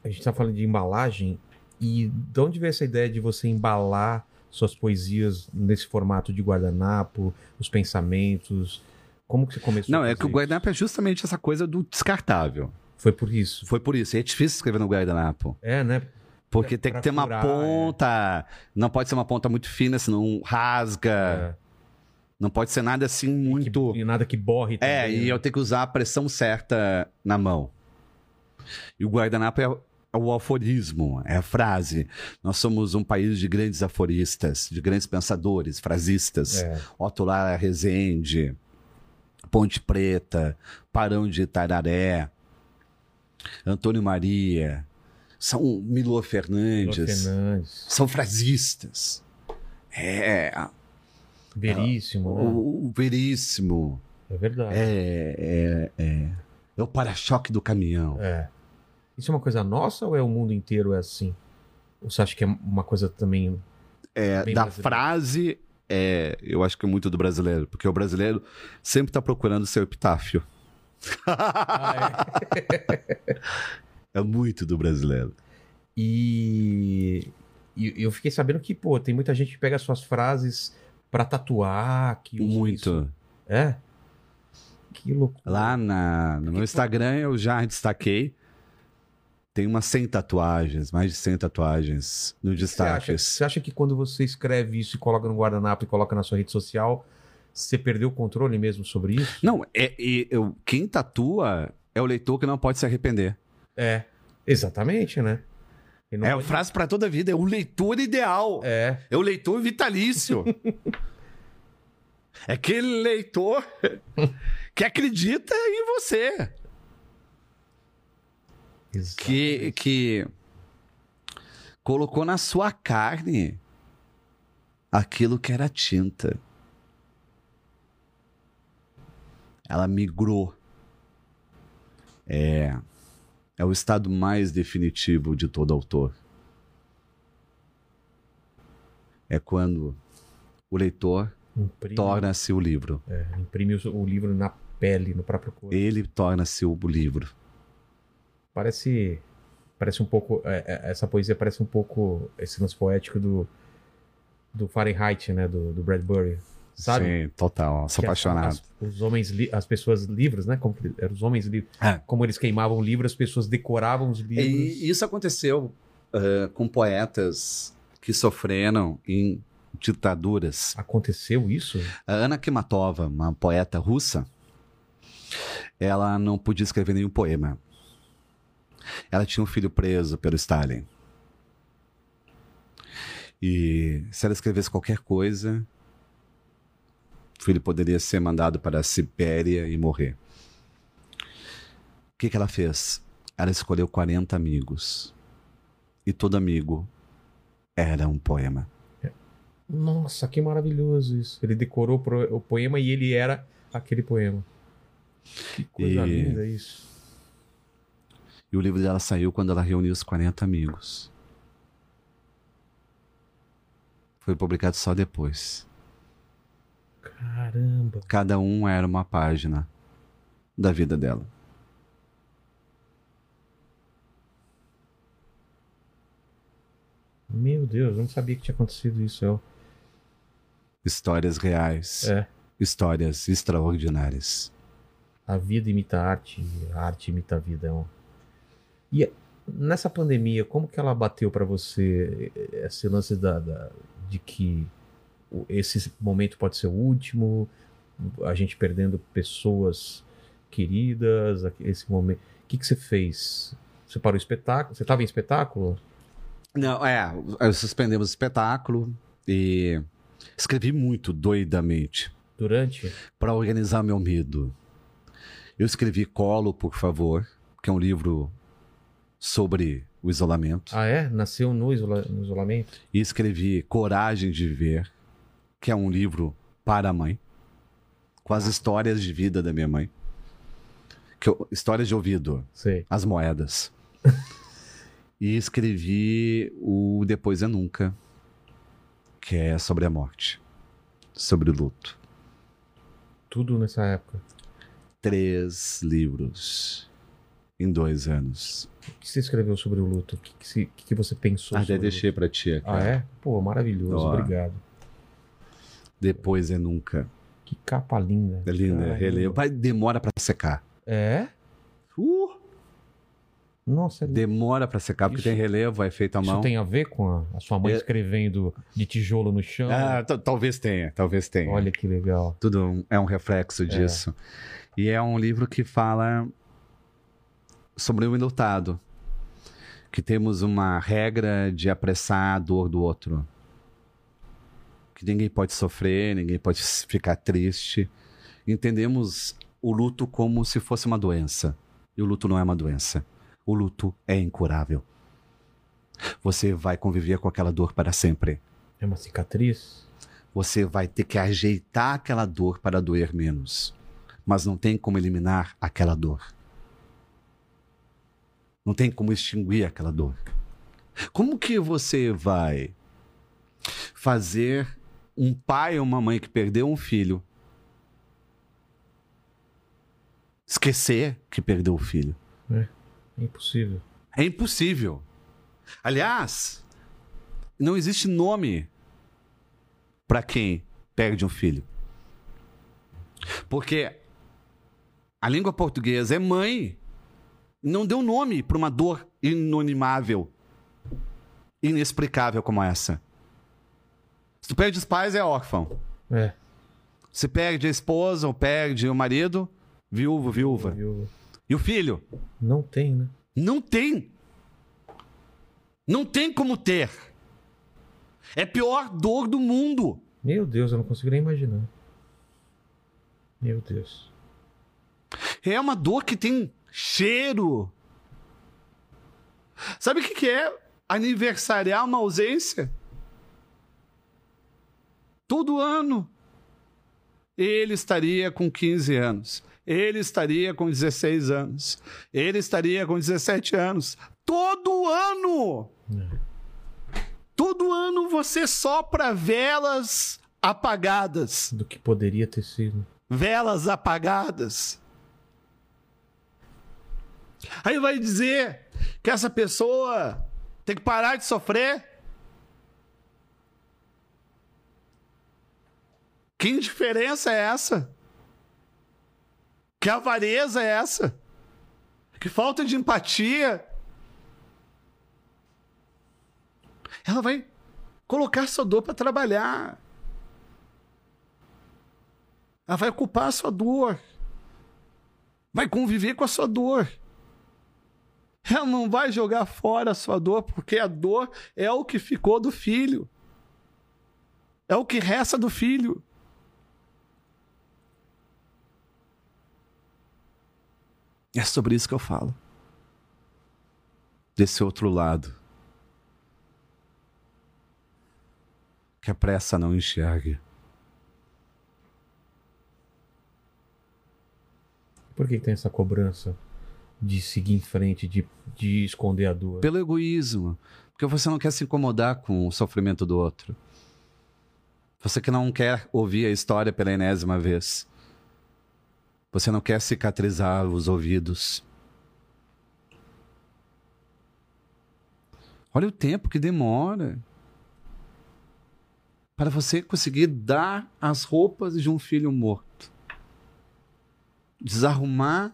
A: A gente tá falando de embalagem e de onde veio essa ideia de você embalar suas poesias nesse formato de guardanapo, os pensamentos? Como que você começou?
C: Não, é que o guardanapo é justamente essa coisa do descartável.
A: Foi por isso.
C: Foi por isso. É difícil escrever no guardanapo.
A: É, né?
C: Porque
A: É,
C: tem que ter uma
A: furar,
C: ponta. Não pode ser uma ponta muito fina, senão rasga.
A: É.
C: Não pode ser nada assim muito.
A: Que- e nada que borre
C: É,
A: também,
C: e
A: né?
C: eu tenho que usar a pressão certa na mão. E o guardanapo é, é o aforismo, é a frase. Nós somos um país de grandes aforistas, de grandes pensadores, frasistas.
A: É.
C: Otto Lara Rezende, Ponte Preta, Parão de Itararé, Antônio Maria, são Milor
A: Lua
C: Fernandes,
A: Fernandes.
C: são frasistas. É,
A: Veríssimo, né?
C: o, o Veríssimo.
A: É verdade.
C: É, é, é. É o para-choque do caminhão.
A: É. Isso é uma coisa nossa ou é o mundo inteiro é assim? Ou você acha que é uma coisa também.
C: É, da frase, é, eu acho que é muito do brasileiro, porque o brasileiro sempre está procurando seu epitáfio.
A: Ah, é.
C: É muito do brasileiro.
A: E, e eu fiquei sabendo que, pô, tem muita gente que pega suas frases pra tatuar. Que
C: Muito.
A: isso. É? Que loucura.
C: Lá na, no meu Instagram eu já destaquei. Tem umas 100 tatuagens, mais de 100 tatuagens no
A: Você acha, você acha que quando você escreve isso e coloca no guardanapo e coloca na sua rede social, você perdeu o controle mesmo sobre isso?
C: Não, é, é- eu- quem tatua é o leitor que não pode se arrepender.
A: É. Exatamente, né?
C: É a
A: pode-
C: frase para toda a vida, é o leitor ideal.
A: É.
C: É o leitor vitalício. é aquele leitor que acredita em você. Que, que colocou na sua carne aquilo que era tinta. Ela migrou. É, é o estado mais definitivo de todo autor. É quando o leitor torna-se o livro.
A: é, imprime o livro na pele, no próprio corpo.
C: Ele torna-se o livro.
A: Parece. Parece um pouco. é, é, essa poesia parece um pouco esse lance poético do. Do Fahrenheit, né? Do, do Bradbury. Sabe?
C: Sim, total. Sou
A: Que
C: apaixonado.
A: As, os homens, as pessoas livres, né? Como eram os homens livres.
C: É.
A: Como eles queimavam livros, as pessoas decoravam os livros.
C: E isso aconteceu ah, com poetas que sofreram em ditaduras.
A: Aconteceu isso?
C: A Ana Kimatova, uma poeta russa, ela não podia escrever nenhum poema. Ela tinha um filho preso pelo Stalin. E se ela escrevesse qualquer coisa, o filho poderia ser mandado para a Sibéria e morrer. O que, que ela fez? Ela escolheu 40 amigos. E todo amigo era um poema.
A: Nossa, que maravilhoso isso. Ele decorou o poema e ele era aquele poema. Que coisa
C: E-
A: linda isso.
C: E o livro dela saiu quando ela reuniu os 40 amigos. Foi publicado só depois.
A: Caramba.
C: Cada um era uma página da vida dela.
A: Meu Deus, eu não sabia que tinha acontecido isso. Eu...
C: Histórias reais,
A: É.
C: histórias extraordinárias.
A: A vida imita a arte, a arte imita a vida. É um... E nessa pandemia, como que ela bateu pra você eh, esse lance da, da- de que esse momento pode ser o último, a gente perdendo pessoas queridas, esse momento. O que, que você fez? Você parou o espetáculo? Você estava em espetáculo?
C: Não, é, suspendemos o espetáculo e escrevi muito doidamente
A: Durante?
C: para organizar meu medo. Eu escrevi Colo, por favor, que é um livro sobre o isolamento.
A: Ah, é? Nasceu no, isola- no isolamento?
C: E escrevi Coragem de Viver, que é um livro para a mãe, com as histórias de vida da minha mãe. Que eu- histórias de ouvido,
A: Sei.
C: as moedas. e escrevi o Depois é Nunca, que é sobre a morte, sobre o luto.
A: Tudo nessa época.
C: Três livros em dois anos.
A: O que você escreveu sobre o luto? O que, que, se- que que você pensou
C: Até
A: sobre o
C: deixei pra tia.
A: luto? Ah, é? Pô, maravilhoso.
C: Ó.
A: Obrigado.
C: Depois é Nunca.
A: Que capa linda.
C: É linda,
A: Caramba.
C: relevo. Vai, demora pra secar.
A: É?
C: Uh,
A: Nossa, é
C: demora pra secar, porque
A: Isso-
C: tem relevo, é feito à
A: Isso
C: mão.
A: tem a ver com a, a sua mãe
C: É-
A: escrevendo de tijolo no chão?
C: Ah, talvez tenha, talvez tenha.
A: Olha que legal.
C: Tudo um- é um reflexo disso. E é um livro que fala sobre o enlutado. Que temos uma regra de apressar a dor do outro. Que ninguém pode sofrer, ninguém pode ficar triste. Entendemos o luto como se fosse uma doença. E o luto não é uma doença. O luto é incurável. Você vai conviver com aquela dor para sempre.
A: É uma cicatriz?
C: Você vai ter que ajeitar aquela dor para doer menos. Mas não tem como eliminar aquela dor. Não tem como extinguir aquela dor. Como que você vai fazer um pai ou uma mãe que perdeu um filho esquecer que perdeu o filho?
A: É impossível.
C: É impossível. Aliás, não existe nome para quem perde um filho. Porque a língua portuguesa é mãe. Não deu nome para uma dor inanimável, inexplicável como essa. Se tu perde os pais, é órfão.
A: É.
C: Se perde a esposa ou perde o marido, viúvo, viúva.
A: Viúva.
C: E o filho?
A: Não tem, né?
C: Não tem. Não tem como ter. É a pior dor do mundo.
A: Meu Deus, eu não consigo nem imaginar. Meu Deus.
C: É uma dor que tem cheiro. Sabe o que que é aniversariar uma ausência? Todo ano. Ele estaria com 15 anos. Ele estaria com 16 anos. Ele estaria com 17 anos. Todo ano! Todo ano você sopra velas apagadas.
A: Do que poderia ter sido.
C: Velas apagadas. Aí vai dizer que essa pessoa tem que parar de sofrer? Que indiferença é essa? Que avareza é essa? Que falta de empatia? Ela vai colocar sua dor para trabalhar. Ela vai ocupar a sua dor. Vai conviver com a sua dor. Ela não vai jogar fora a sua dor, porque a dor é o que ficou do filho. É o que resta do filho. É sobre isso que eu falo. Desse outro lado. Que a pressa não enxergue.
A: Por que tem essa cobrança de seguir em frente, de, de esconder a dor?
C: Pelo egoísmo. Porque você não quer se incomodar com o sofrimento do outro. Você que não quer ouvir a história pela enésima vez. Você não quer cicatrizar os ouvidos. Olha o tempo que demora para você conseguir dar as roupas de um filho morto. Desarrumar,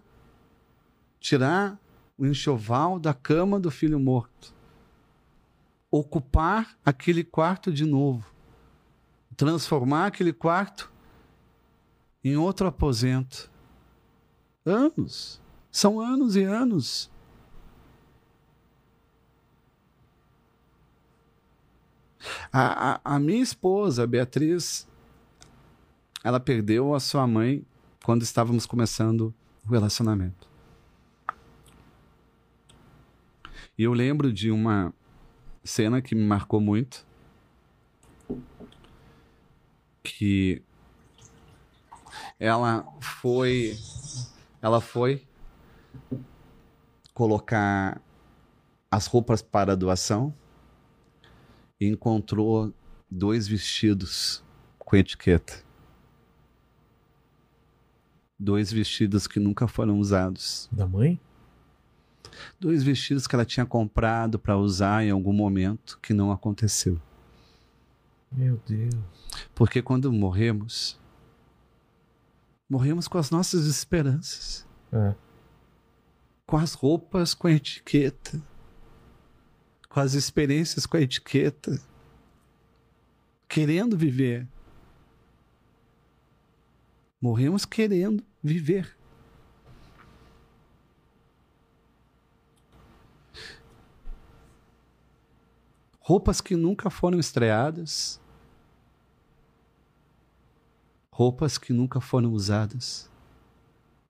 C: tirar o enxoval da cama do filho morto. Ocupar aquele quarto de novo. Transformar aquele quarto em outro aposento. Anos. São anos e anos. A, a, a, minha esposa, Beatriz, ela perdeu a sua mãe quando estávamos começando o relacionamento. E eu lembro de uma cena que me marcou muito. Que ela foi ela foi colocar as roupas para doação e encontrou dois vestidos com etiqueta. Dois vestidos que nunca foram usados.
A: Da mãe?
C: Dois vestidos que ela tinha comprado para usar em algum momento que não aconteceu.
A: Meu Deus.
C: Porque quando morremos, morremos com as nossas esperanças.
A: É.
C: Com as roupas com a etiqueta com as experiências com a etiqueta, querendo viver. Morremos querendo viver. Roupas que nunca foram estreadas, roupas que nunca foram usadas,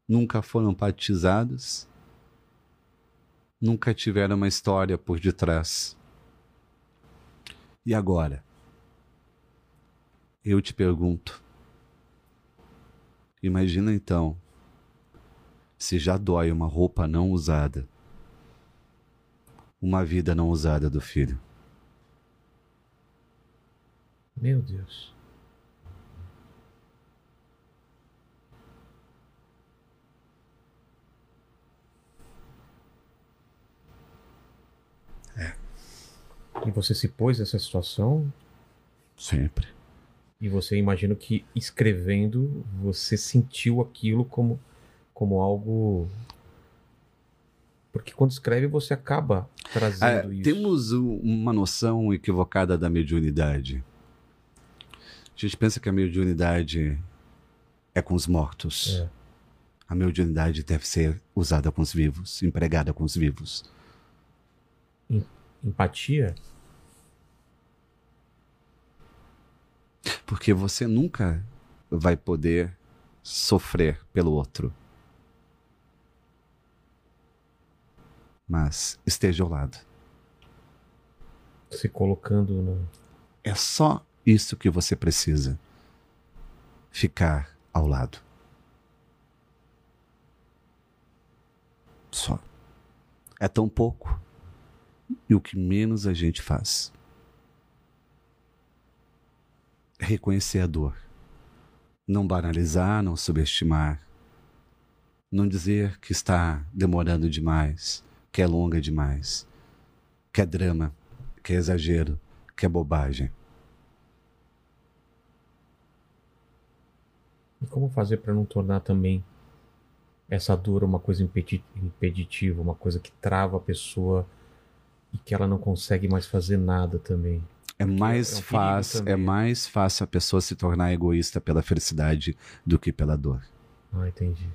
C: nunca foram batizadas, nunca tiveram uma história por detrás. E agora? Eu te pergunto. Imagina então, se já dói uma roupa não usada, uma vida não usada do filho.
A: Meu Deus. E você se pôs nessa situação?
C: Sempre.
A: E você imagina que escrevendo você sentiu aquilo como, como algo. Porque quando escreve você acaba trazendo
C: é,
A: isso.
C: Temos uma noção equivocada da mediunidade. A gente pensa que a mediunidade é com os mortos.
A: É.
C: A mediunidade deve ser usada com os vivos, empregada com os vivos.
A: Empatia?
C: Porque você nunca vai poder sofrer pelo outro. Mas esteja ao lado.
A: Se colocando no.
C: É só isso que você precisa. Ficar ao lado. Só. É tão pouco. E o que menos a gente faz reconhecer a dor. Não banalizar, não subestimar. Não dizer que está demorando demais, que é longa demais, que é drama, que é exagero, que é bobagem.
A: E como fazer para não tornar também essa dor uma coisa impeditiva, uma coisa que trava a pessoa e que ela não consegue mais fazer nada também?
C: É mais, é um fácil, é mais fácil a pessoa se tornar egoísta pela felicidade do que pela dor.
A: Ah, entendi.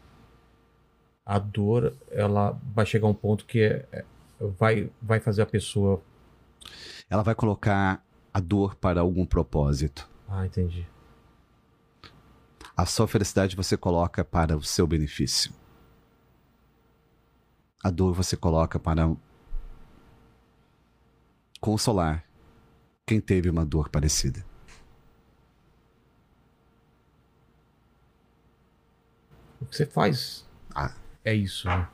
A: A dor, ela vai chegar a um ponto que é, é, vai, vai fazer a pessoa.
C: Ela vai colocar a dor para algum propósito.
A: Ah, entendi.
C: A sua felicidade você coloca para o seu benefício. A dor você coloca para consolar quem teve uma dor parecida.
A: O que você faz
C: ah.
A: é isso, né?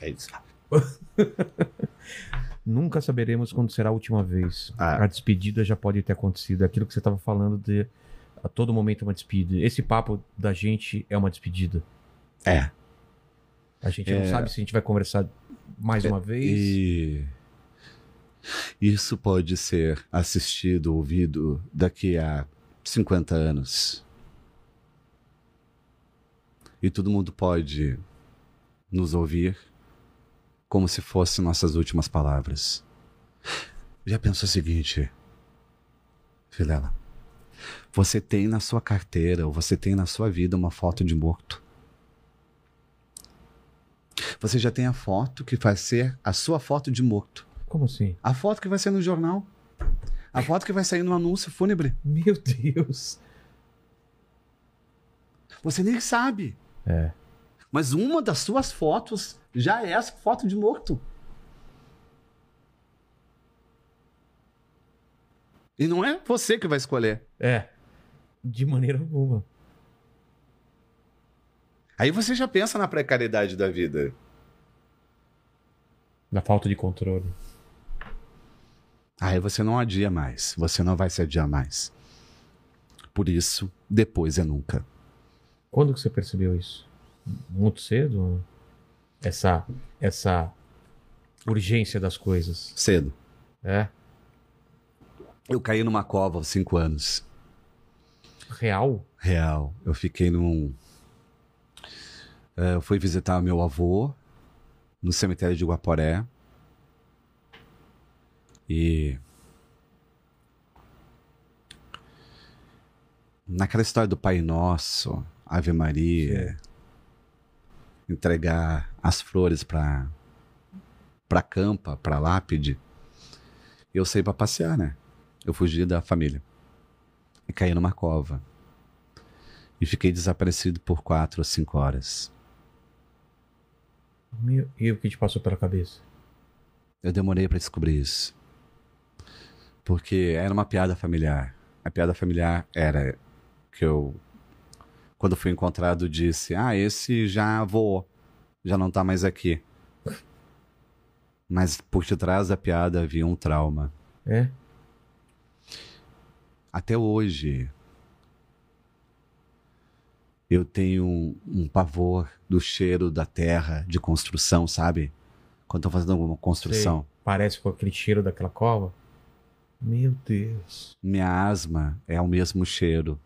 C: É isso.
A: Nunca saberemos quando será a última vez.
C: Ah.
A: A despedida já pode ter acontecido. Aquilo que você estava falando de a todo momento é uma despedida. Esse papo da gente é uma despedida.
C: É.
A: A gente não
C: É.
A: sabe se a gente vai conversar mais uma vez.
C: E isso pode ser assistido, ouvido daqui a 50 anos. E todo mundo pode nos ouvir como se fossem nossas últimas palavras. Já pensou o seguinte, Filela? Você tem na sua carteira ou você tem na sua vida uma foto de morto. Você já tem a foto que vai ser a sua foto de morto.
A: Como assim?
C: A foto que vai ser no jornal. A foto que vai sair no anúncio fúnebre.
A: Meu Deus.
C: Você nem sabe.
A: É.
C: Mas uma das suas fotos já é essa foto de morto. E não é você que vai escolher.
A: É. De maneira alguma.
C: Aí você já pensa na precariedade da vida.
A: Da falta de controle.
C: Aí você não adia mais. Você não vai se adiar mais. Por isso, depois é nunca.
A: Quando que você percebeu isso? Muito cedo? Essa, essa urgência das coisas.
C: Cedo.
A: É.
C: Eu caí numa cova aos cinco anos.
A: Real?
C: Real. Eu fiquei num. Eh, Eu fui visitar meu avô no cemitério de Guaporé. E. Naquela história do Pai Nosso, Ave Maria, entregar as flores para para campa, para lápide, eu saí para passear, né? Eu fugi da família e caí numa cova. E fiquei desaparecido por quatro ou cinco horas.
A: Meu, e o que te passou pela cabeça?
C: Eu demorei para descobrir isso. Porque era uma piada familiar. A piada familiar era que eu, quando fui encontrado, disse: Ah, esse já voou, já não tá mais aqui. Mas por detrás da piada havia um trauma.
A: É?
C: Até hoje, eu tenho um, pavor do cheiro da terra de construção, sabe? Quando tô fazendo alguma construção.
A: Sei. Parece com aquele cheiro daquela cova? Meu Deus.
C: Minha asma é o mesmo cheiro.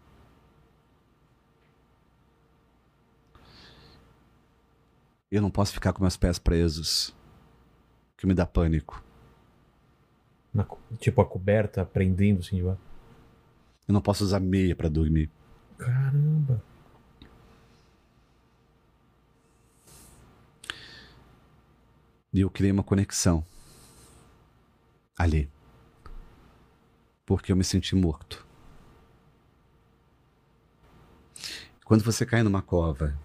C: Eu não posso ficar com meus pés presos, que me dá pânico.
A: Na tipo a coberta prendendo assim de baixo.
C: Eu não posso usar meia para dormir.
A: Caramba.
C: E eu criei uma conexão ali. Porque eu me senti morto. Quando você cai numa cova,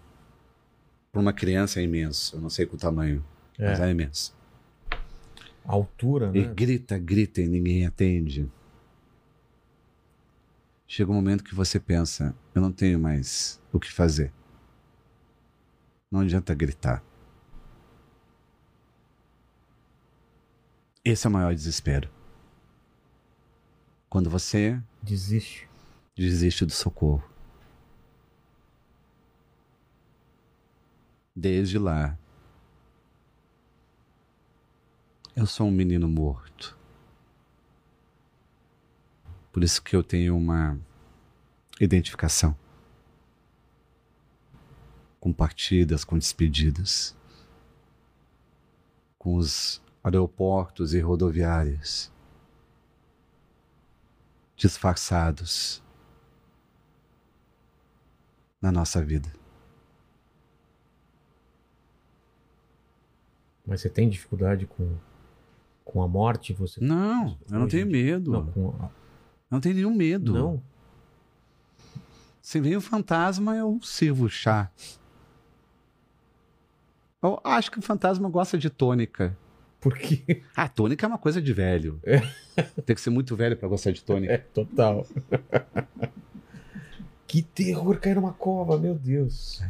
C: para uma criança é imenso. Eu não sei o tamanho, mas
A: É.
C: é imenso.
A: A altura,
C: E
A: né?
C: grita, grita e ninguém atende. Chega um momento que você pensa: eu não tenho mais o que fazer. Não adianta gritar. Esse é o maior desespero. Quando você
A: Desiste.
C: desiste do socorro. Desde lá, eu sou um menino morto. Por isso que eu tenho uma identificação com partidas, com despedidas, com os aeroportos e rodoviárias disfarçados na nossa vida.
A: Mas você tem dificuldade com, com a morte? Você
C: Não, eu não tenho medo.
A: Não, com a-
C: não tenho nenhum medo.
A: não.
C: Se vem o fantasma, eu sirvo chá. Eu acho que o fantasma gosta de tônica.
A: Porque
C: Ah, tônica é uma coisa de velho. Tem que ser muito velho pra gostar de tônica.
A: é total. que terror cair numa cova, meu Deus.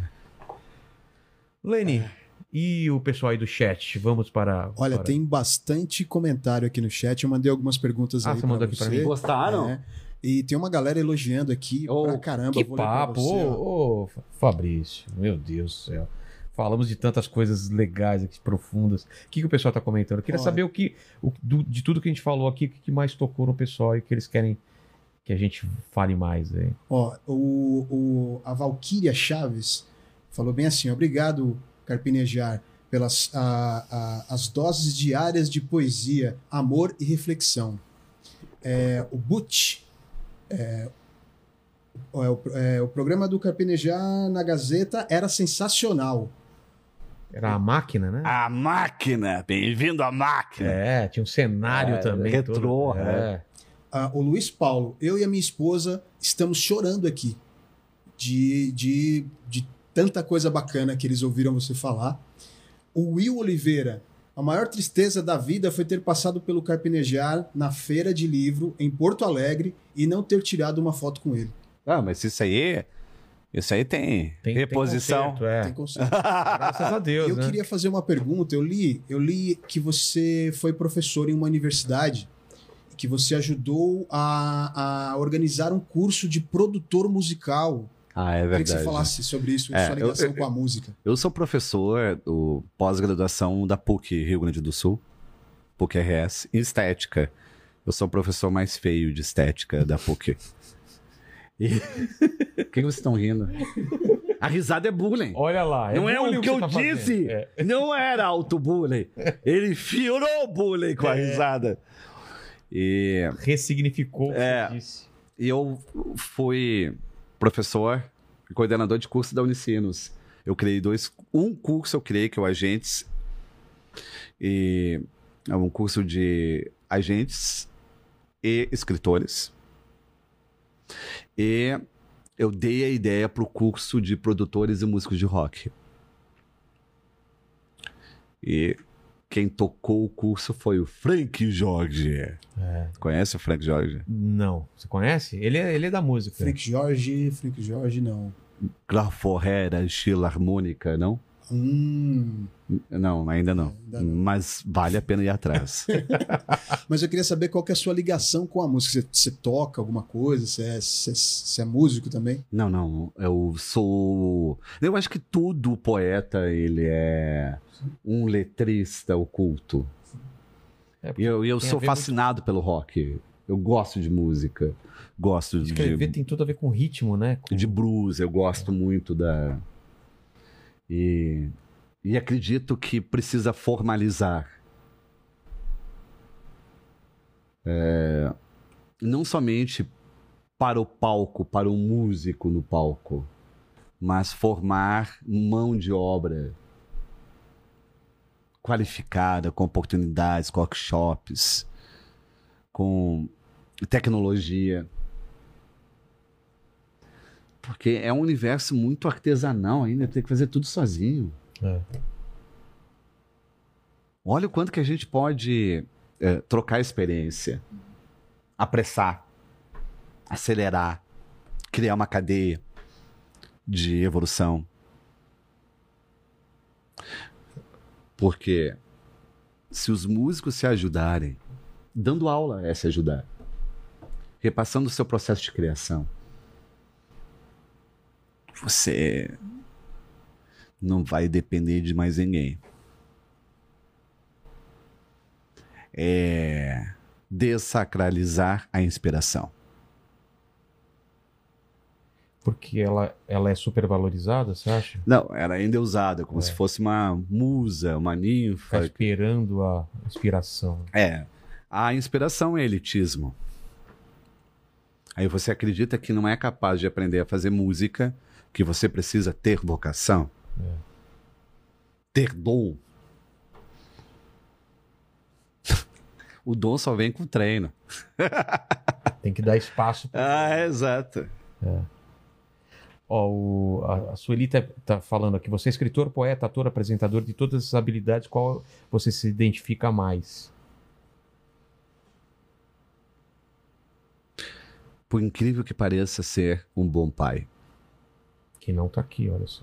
A: Lene, E o pessoal aí do chat, vamos para.
B: Olha,
A: para-
B: tem bastante comentário aqui no chat. Eu mandei algumas perguntas
A: Ah,
B: aí
A: você mandou aqui pra mim?
C: Gostaram?
B: É. E tem uma galera elogiando aqui
C: Oh,
B: pra caramba.
A: Que
B: Vou
A: papo, ô, ô, Fabrício, meu Deus do céu. Falamos de tantas coisas legais aqui, profundas. O que, que o pessoal tá comentando? Eu queria
B: Olha.
A: saber o que, o- do- de tudo que a gente falou aqui, o que, que mais tocou no pessoal e o que eles querem que a gente fale mais aí.
B: Ó, o, o- a Valquíria Chaves falou bem assim: obrigado, Carpinejar, pelas a- a- as doses diárias de poesia, amor e reflexão. É, o Butch. É, o- é, o, é, o programa do Carpinejar na Gazeta era sensacional.
A: Era a máquina, né?
C: A máquina, bem-vindo à máquina.
A: É, tinha um cenário
C: É,
A: também.
C: retrô,
A: todo.
C: é.
B: Ah, o Luiz Paulo, eu e a minha esposa estamos chorando aqui de, de, de tanta coisa bacana que eles ouviram você falar. O Will Oliveira, a maior tristeza da vida foi ter passado pelo Carpinejar na feira de livro em Porto Alegre e não ter tirado uma foto com ele.
C: Ah, mas isso aí, isso aí tem,
A: Tem,
C: reposição.
A: Tem conserto, é.
B: Tem.
A: Graças a Deus,
B: eu
A: né?
B: queria fazer uma pergunta. Eu li, eu li que você foi professor em uma universidade que você ajudou a, a organizar um curso de produtor musical.
C: Ah, é
B: Eu queria que
C: verdade.
B: você falasse sobre isso,
C: É,
B: sua ligação
C: eu-
B: com a música.
C: Eu sou professor do pós-graduação da PUC Rio Grande do Sul, PUC RS, em estética. Eu sou o professor mais feio de estética da PUC. E... O que, que vocês estão rindo? A risada é bullying.
A: Olha lá.
C: não é o que eu
A: tá
C: disse.
A: É.
C: Não era auto-bullying. Ele fiorou o bullying com a risada. E,
A: Ressignificou o que
C: É.
A: disse.
C: e eu fui professor e coordenador de curso da Unicinos. Eu criei dois. Um curso eu criei, que é o Agentes. E é um curso de agentes e escritores. E eu dei a ideia para o curso de produtores e músicos de rock. E quem tocou o curso foi o Frank Jorge.
A: É.
C: Conhece o Frank Jorge?
A: Não. Você conhece? Ele é, ele é da música.
B: Frank Jorge, Frank Jorge, não.
C: Graforrera, estilo harmônica, não?
B: Hum,
C: Não, ainda não.
B: Ainda não.
C: Mas vale a pena ir atrás.
B: mas eu queria saber qual que é a sua ligação com a música. Você, você toca alguma coisa? Você é, você, você é músico também?
C: não, não. Eu sou. Eu acho que todo poeta ele é um letrista oculto.
A: É,
C: E eu, eu sou
A: ver muito-
C: fascinado pelo rock. Eu gosto de música. Gosto
A: Escrever
C: de,
A: tem tudo a ver com ritmo, né? Com...
C: de blues. Eu gosto muito da. E, e acredito que precisa formalizar. É, não somente para o palco, para o músico no palco, mas formar mão de obra qualificada, com oportunidades, com workshops, com tecnologia. Porque é um universo muito artesanal ainda, tem que fazer tudo sozinho.
A: É.
C: Olha o quanto que a gente pode é, trocar experiência, apressar, acelerar, criar uma cadeia de evolução. Porque se os músicos se ajudarem, dando aula é se ajudar, repassando o seu processo de criação, você não vai depender de mais ninguém. É desacralizar a inspiração.
A: Porque ela, ela é super valorizada, você acha?
C: Não, ela ainda é usada como
A: É.
C: se fosse uma musa, uma ninfa.
A: esperando a inspiração.
C: É. A inspiração é elitismo. Aí você acredita que não é capaz de aprender a fazer música, que você precisa ter vocação, ter dom. o dom só vem com treino.
A: Tem que dar espaço. pra-
C: Ah, exato.
A: Ó, o, a, a Sueli tá, tá falando aqui. Você é escritor, poeta, ator, apresentador de todas essas habilidades, qual você se identifica mais?
C: Por incrível que pareça ser um bom pai,
A: Que não tá aqui, olha só.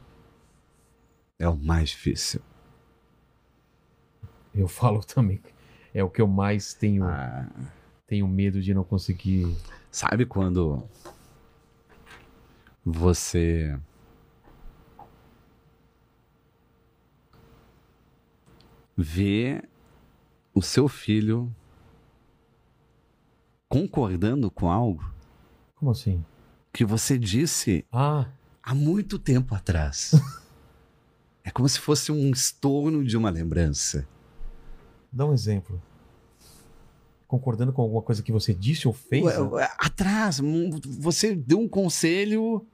C: é o mais difícil.
A: Eu falo também. É o que eu mais tenho,
C: Ah,
A: tenho medo de não conseguir.
C: sabe quando você vê o seu filho concordando com algo
A: Como assim?
C: que você disse
A: Ah,
C: há muito tempo atrás. É como se fosse um estorno de uma lembrança.
A: dá um exemplo. Concordando com alguma coisa que você disse ou fez?
C: Ué, ué, Atrás, você deu um conselho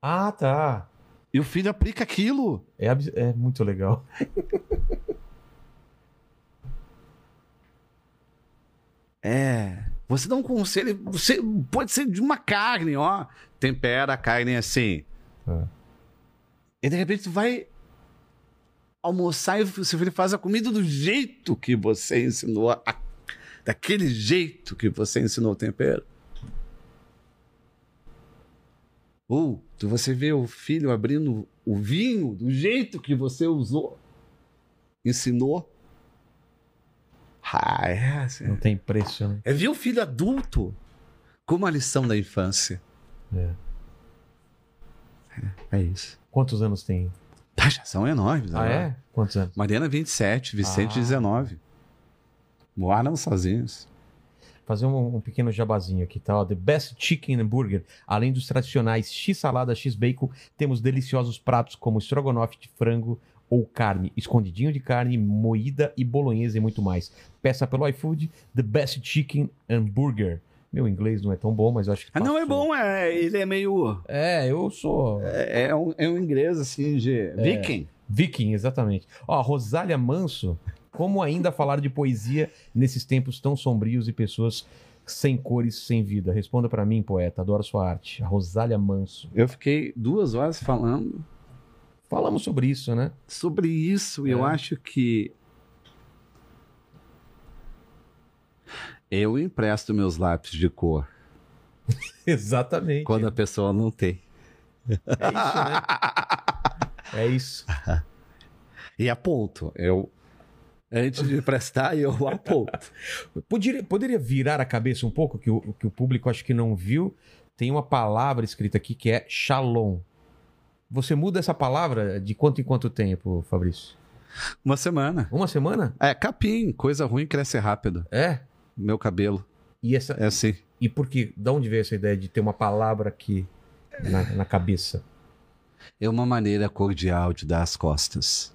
A: Ah, tá.
C: e o filho aplica aquilo.
A: É, é muito legal.
C: É. Você dá um conselho, você pode ser de uma carne, ó. Tempera a carne assim.
A: É.
C: E de repente tu vai almoçar e o seu filho faz a comida do jeito que você ensinou, a- daquele jeito que você ensinou o tempero. Ou tu- você vê o filho abrindo o vinho do jeito que você usou, ensinou. Ah, é, assim,
A: Não tem preço, né?
C: é ver o filho adulto como a lição da infância.
A: É.
C: É isso.
A: Quantos anos tem?
C: Já são enormes.
A: Ah,
C: né?
A: é? Quantos anos?
C: Mariana, 27, Vicente,
A: Ah.
C: 19. Moraram sozinhos.
A: Fazer um, um pequeno jabazinho aqui, tá? Ó, The Best Chicken and Burger. Além dos tradicionais X-salada, X-bacon, temos deliciosos pratos como estrogonofe de frango ou carne, escondidinho de carne, moída e bolonhesa e muito mais. Peça pelo iFood The Best Chicken and Burger. Meu inglês não é tão bom, mas eu acho que
C: Ah, não é bom, é, ele é meio.
A: É, eu sou
C: É, é um, é um inglês assim de.
A: É.
C: Viking.
A: viking, exatamente. Ó, Rosália Manso, como ainda falar de poesia nesses tempos tão sombrios e pessoas sem cores, sem vida? Responda pra mim, poeta, adoro sua arte. A Rosália Manso.
C: Eu fiquei duas horas falando
A: Falamos sobre isso, né?
C: sobre isso e eu
A: É.
C: acho que. Eu empresto meus lápis de cor
A: Exatamente.
C: quando a pessoa não tem.
A: É isso, né? É isso.
C: E aponto. Eu. Antes de emprestar, eu aponto.
A: Poderia, poderia virar a cabeça um pouco, que o, que o público acho que não viu. Tem uma palavra escrita aqui que é shalom. Você muda essa palavra de quanto em quanto tempo, Fabrício?
C: Uma semana.
A: Uma semana?
C: É, capim, coisa ruim cresce rápido.
A: É.
C: Meu cabelo.
A: E, essa,
C: É assim.
A: e por que? Da onde veio essa ideia de ter uma palavra aqui na, na cabeça?
C: É uma maneira cordial de dar as costas.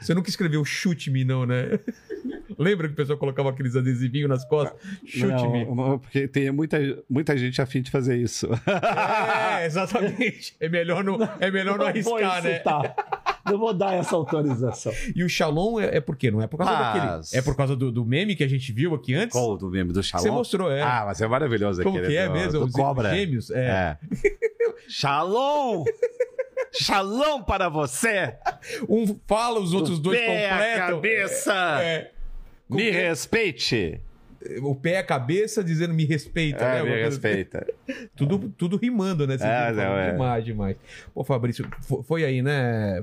A: Você nunca escreveu chute-me, não, né? Lembra que o pessoal colocava aqueles adesivinhos nas costas? Chute-me.
C: Não, porque tem muita, muita gente afim de fazer isso.
A: É, exatamente. É melhor não, é melhor não arriscar, né?
C: Não vou dar essa autorização.
A: E o Shalom é, é por quê? Não é por causa
C: Mas-
A: daquele. É por causa do, do meme que a gente viu aqui antes?
C: Qual do meme do Shalom?
A: Você mostrou, é.
C: Ah, mas é maravilhoso
A: Como
C: aquele
A: que é
C: do,
A: mesmo?
C: do
A: Os
C: cobra.
A: gêmeos? É.
C: É. Shalom! Shalom para você!
A: Um fala, os outros
C: Do
A: dois completam.
C: cabeça!
A: É.
C: Me respeite!
A: O pé à cabeça dizendo me respeita, né?
C: É,
A: Uma
C: me
A: coisa assim.
C: respeita.
A: Tudo, tudo rimando, né? Você
C: É,
A: viu?
C: não, é.
A: Demais, demais. Pô, Fabrício, fo- foi aí, né?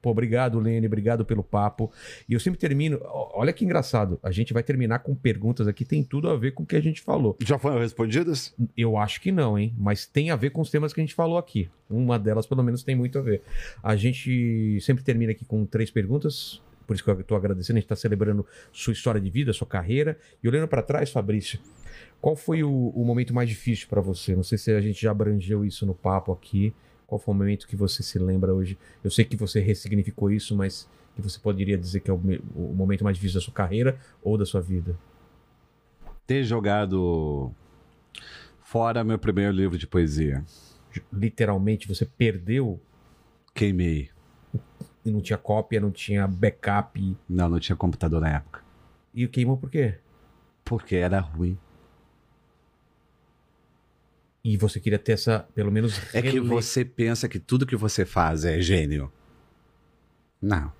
A: Pô, obrigado, Lene, obrigado pelo papo. E eu sempre termino. Olha que engraçado. A gente vai terminar com perguntas aqui, tem tudo a ver com o que a gente falou.
C: Já foram respondidas?
A: Eu acho que não, hein? Mas tem a ver com os temas que a gente falou aqui. Uma delas, pelo menos, tem muito a ver. A gente sempre termina aqui com três perguntas. Por isso que eu estou agradecendo. A gente está celebrando sua história de vida, sua carreira. E olhando para trás, Fabrício, qual foi o, o momento mais difícil para você? Não sei se a gente já abrangeu isso no papo aqui. Qual foi o momento que você se lembra hoje? Eu sei que você ressignificou isso, mas que você poderia dizer que é o, o momento mais difícil da sua carreira ou da sua vida?
C: Ter jogado fora meu primeiro livro de poesia.
A: Literalmente, você perdeu
C: Queimei.
A: E não tinha cópia, não tinha backup.
C: Não, não tinha computador na época.
A: E queimou por quê?
C: Porque era ruim.
A: E você queria ter essa, pelo menos.
C: É que você pensa que tudo que você faz é gênio. Não.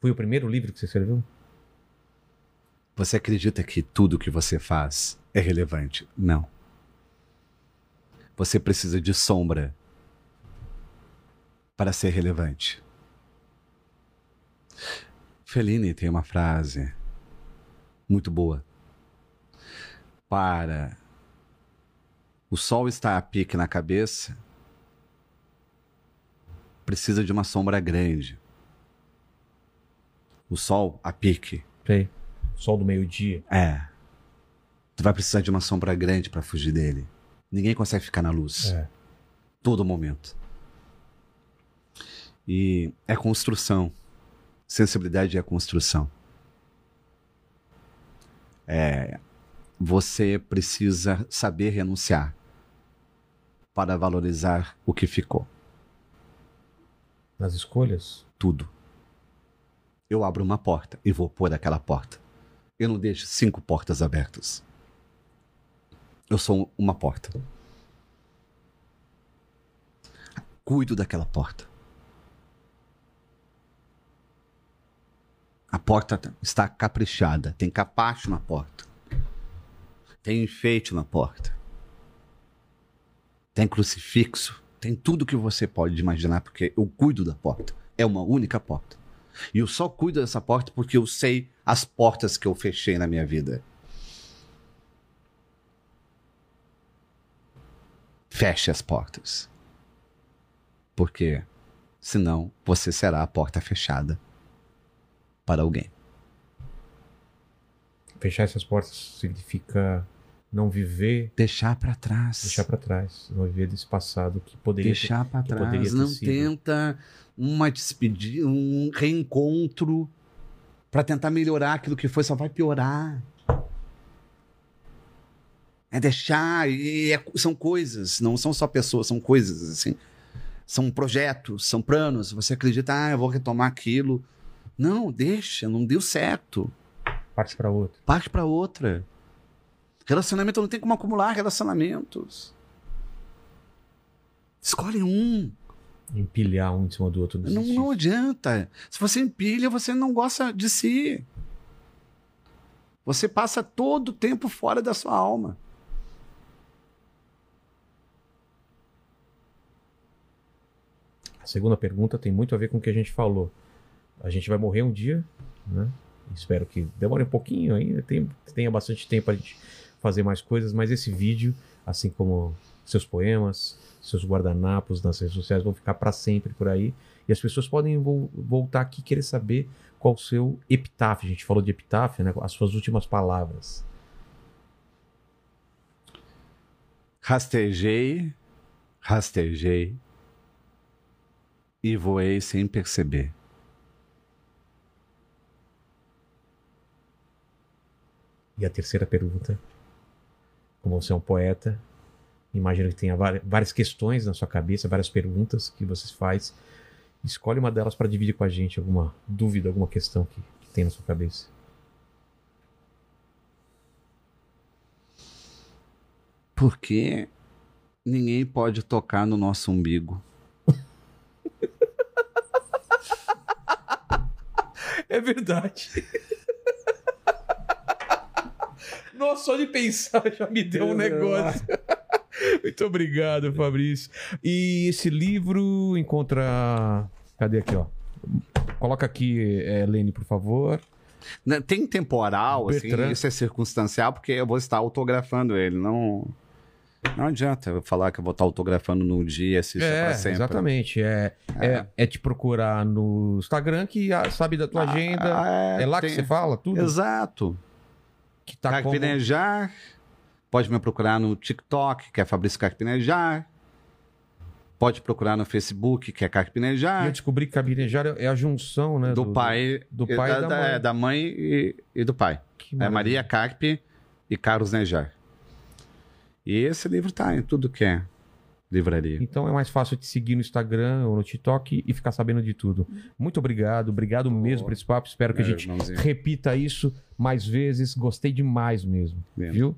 A: Foi o primeiro livro que você escreveu?
C: Você acredita que tudo que você faz é relevante? Não. Você precisa de sombra para ser relevante. Fellini tem uma frase muito boa. Para o sol estar a pique na cabeça, precisa de uma sombra grande. O sol a pique.
A: Sei. Sol do meio-dia.
C: É. Tu vai precisar de uma sombra grande para fugir dele. Ninguém consegue ficar na luz.
A: É.
C: Todo momento. E é construção. Sensibilidade é construção. É, você precisa saber renunciar para valorizar o que ficou.
A: Nas escolhas?
C: Tudo. Eu abro uma porta e vou pôr aquela porta. Eu não deixo cinco portas abertas. Eu sou uma porta. Cuido daquela porta. A porta está caprichada, tem capacho na porta. Tem enfeite na porta. Tem crucifixo, tem tudo que você pode imaginar, porque eu cuido da porta. É uma única porta. E eu só cuido dessa porta porque eu sei as portas que eu fechei na minha vida. Feche as portas. Porque senão você será a porta fechada para alguém.
A: Fechar essas portas significa não viver,
C: Deixar para trás.
A: deixar pra trás, não viver desse passado que poderia
C: Deixar para trás. Não
A: sido.
C: tenta uma despedida, um reencontro para tentar melhorar aquilo que foi, só vai piorar. É deixar, e é- são coisas, não são só pessoas, são coisas, assim. São projetos, são planos. Você acredita, ah, eu vou retomar aquilo. Não, deixa, não deu certo.
A: parte pra outra.
C: Parte para outra. Relacionamento não tem como acumular relacionamentos. Escolhe um.
A: Empilhar um em cima do outro.
C: Não,
A: desistir.
C: não adianta. Se você empilha, você não gosta de si. Você passa todo o tempo fora da sua alma.
A: A segunda pergunta tem muito a ver com o que a gente falou. A gente vai morrer um dia, né? Espero que demore um pouquinho ainda, tenha bastante tempo para a gente fazer mais coisas, mas esse vídeo, assim como seus poemas, seus guardanapos nas redes sociais, vão ficar para sempre por aí. E as pessoas podem vo- voltar aqui e querer saber qual o seu epitáfio. A gente falou de epitáfio, né? As suas últimas palavras.
C: Rastejei, rastejei e voei sem perceber.
A: E a terceira pergunta, como você é um poeta, imagino que tenha várias questões na sua cabeça, várias perguntas que você faz. Escolhe uma delas para dividir com a gente, alguma dúvida, alguma questão que, que tem na sua cabeça.
C: Porque ninguém pode tocar no nosso umbigo.
A: É verdade. Nossa, só de pensar já me deu um negócio. Muito obrigado, Fabrício. E esse livro encontra. Cadê aqui, ó? Coloca aqui, é, Lene, por favor.
C: Né, Tem temporal, assim,
A: Bertrand.
C: isso é circunstancial, porque eu vou estar autografando ele. Não, não adianta eu falar que eu vou estar autografando num dia, assista
A: é,
C: pra sempre.
A: exatamente. É, é. É, te procurar no Instagram que ah, sabe da tua agenda.
C: Ah,
A: É, lá que
C: tem-
A: você fala tudo?
C: Exato.
A: Que tá como...
C: Carpinejar. Pode me procurar no TikTok, que é Fabrício Carpinejar. Pode procurar no Facebook, que é
A: E eu
C: Carpinejar.
A: descobri que cabinejar é a junção, né?
C: Do, pai,
A: do
C: e
A: pai e da
C: da,
A: mãe.
C: é, da mãe e, e do pai. É. Maria Carpe e Carlos Nejar. E esse livro tá em tudo que é livraria.
A: Então é mais fácil te seguir no Instagram ou no TikTok e ficar sabendo de tudo. Muito obrigado, obrigado mesmo por esse papo. Espero que a
C: Meu
A: gente
C: irmãozinho.
A: repita isso mais vezes. Gostei demais mesmo, viu?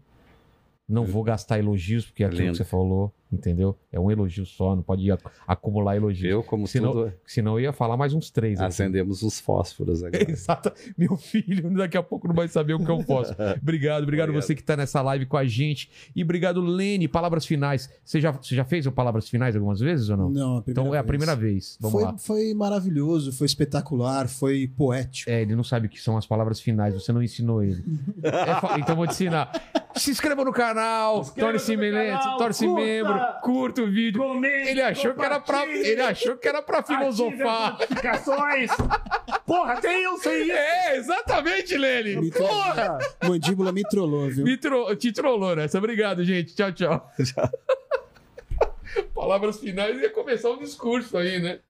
A: Não vou gastar elogios, porque é aquilo
C: Lindo.
A: que você falou, entendeu? É um elogio só, não pode ac- acumular elogios.
C: Eu, como
A: Senão-
C: tudo,
A: Senão eu ia falar mais uns três. aqui.
C: acendemos os fósforos agora.
A: Exato. Meu filho daqui a pouco não vai saber o que eu posso. Obrigado, obrigado,
C: Obrigado.
A: você que tá nessa live com a gente. E obrigado, Lene. Palavras finais. Você já, você já fez o Palavras Finais algumas vezes ou não?
B: Não, a primeira
A: então é a primeira vez. Vamos
B: foi,
A: lá.
B: foi maravilhoso, foi espetacular, foi poético.
A: É, ele não sabe o que são as palavras finais, você não ensinou ele. É então vou te ensinar. Se inscreva no canal, torne-se membro,
E: curta,
A: o vídeo.
E: Comente,
A: Ele achou que era pra, ele achou que era pra filosofar.
E: notificações. Porra, até eu sei isso.
A: É, exatamente, Lene.
B: Me.
A: Porra!
B: Mandíbula me trollou, viu?
A: Me tro... Te trollou nessa. Obrigado, gente. Tchau, tchau. Palavras finais ia começar o discurso aí, né?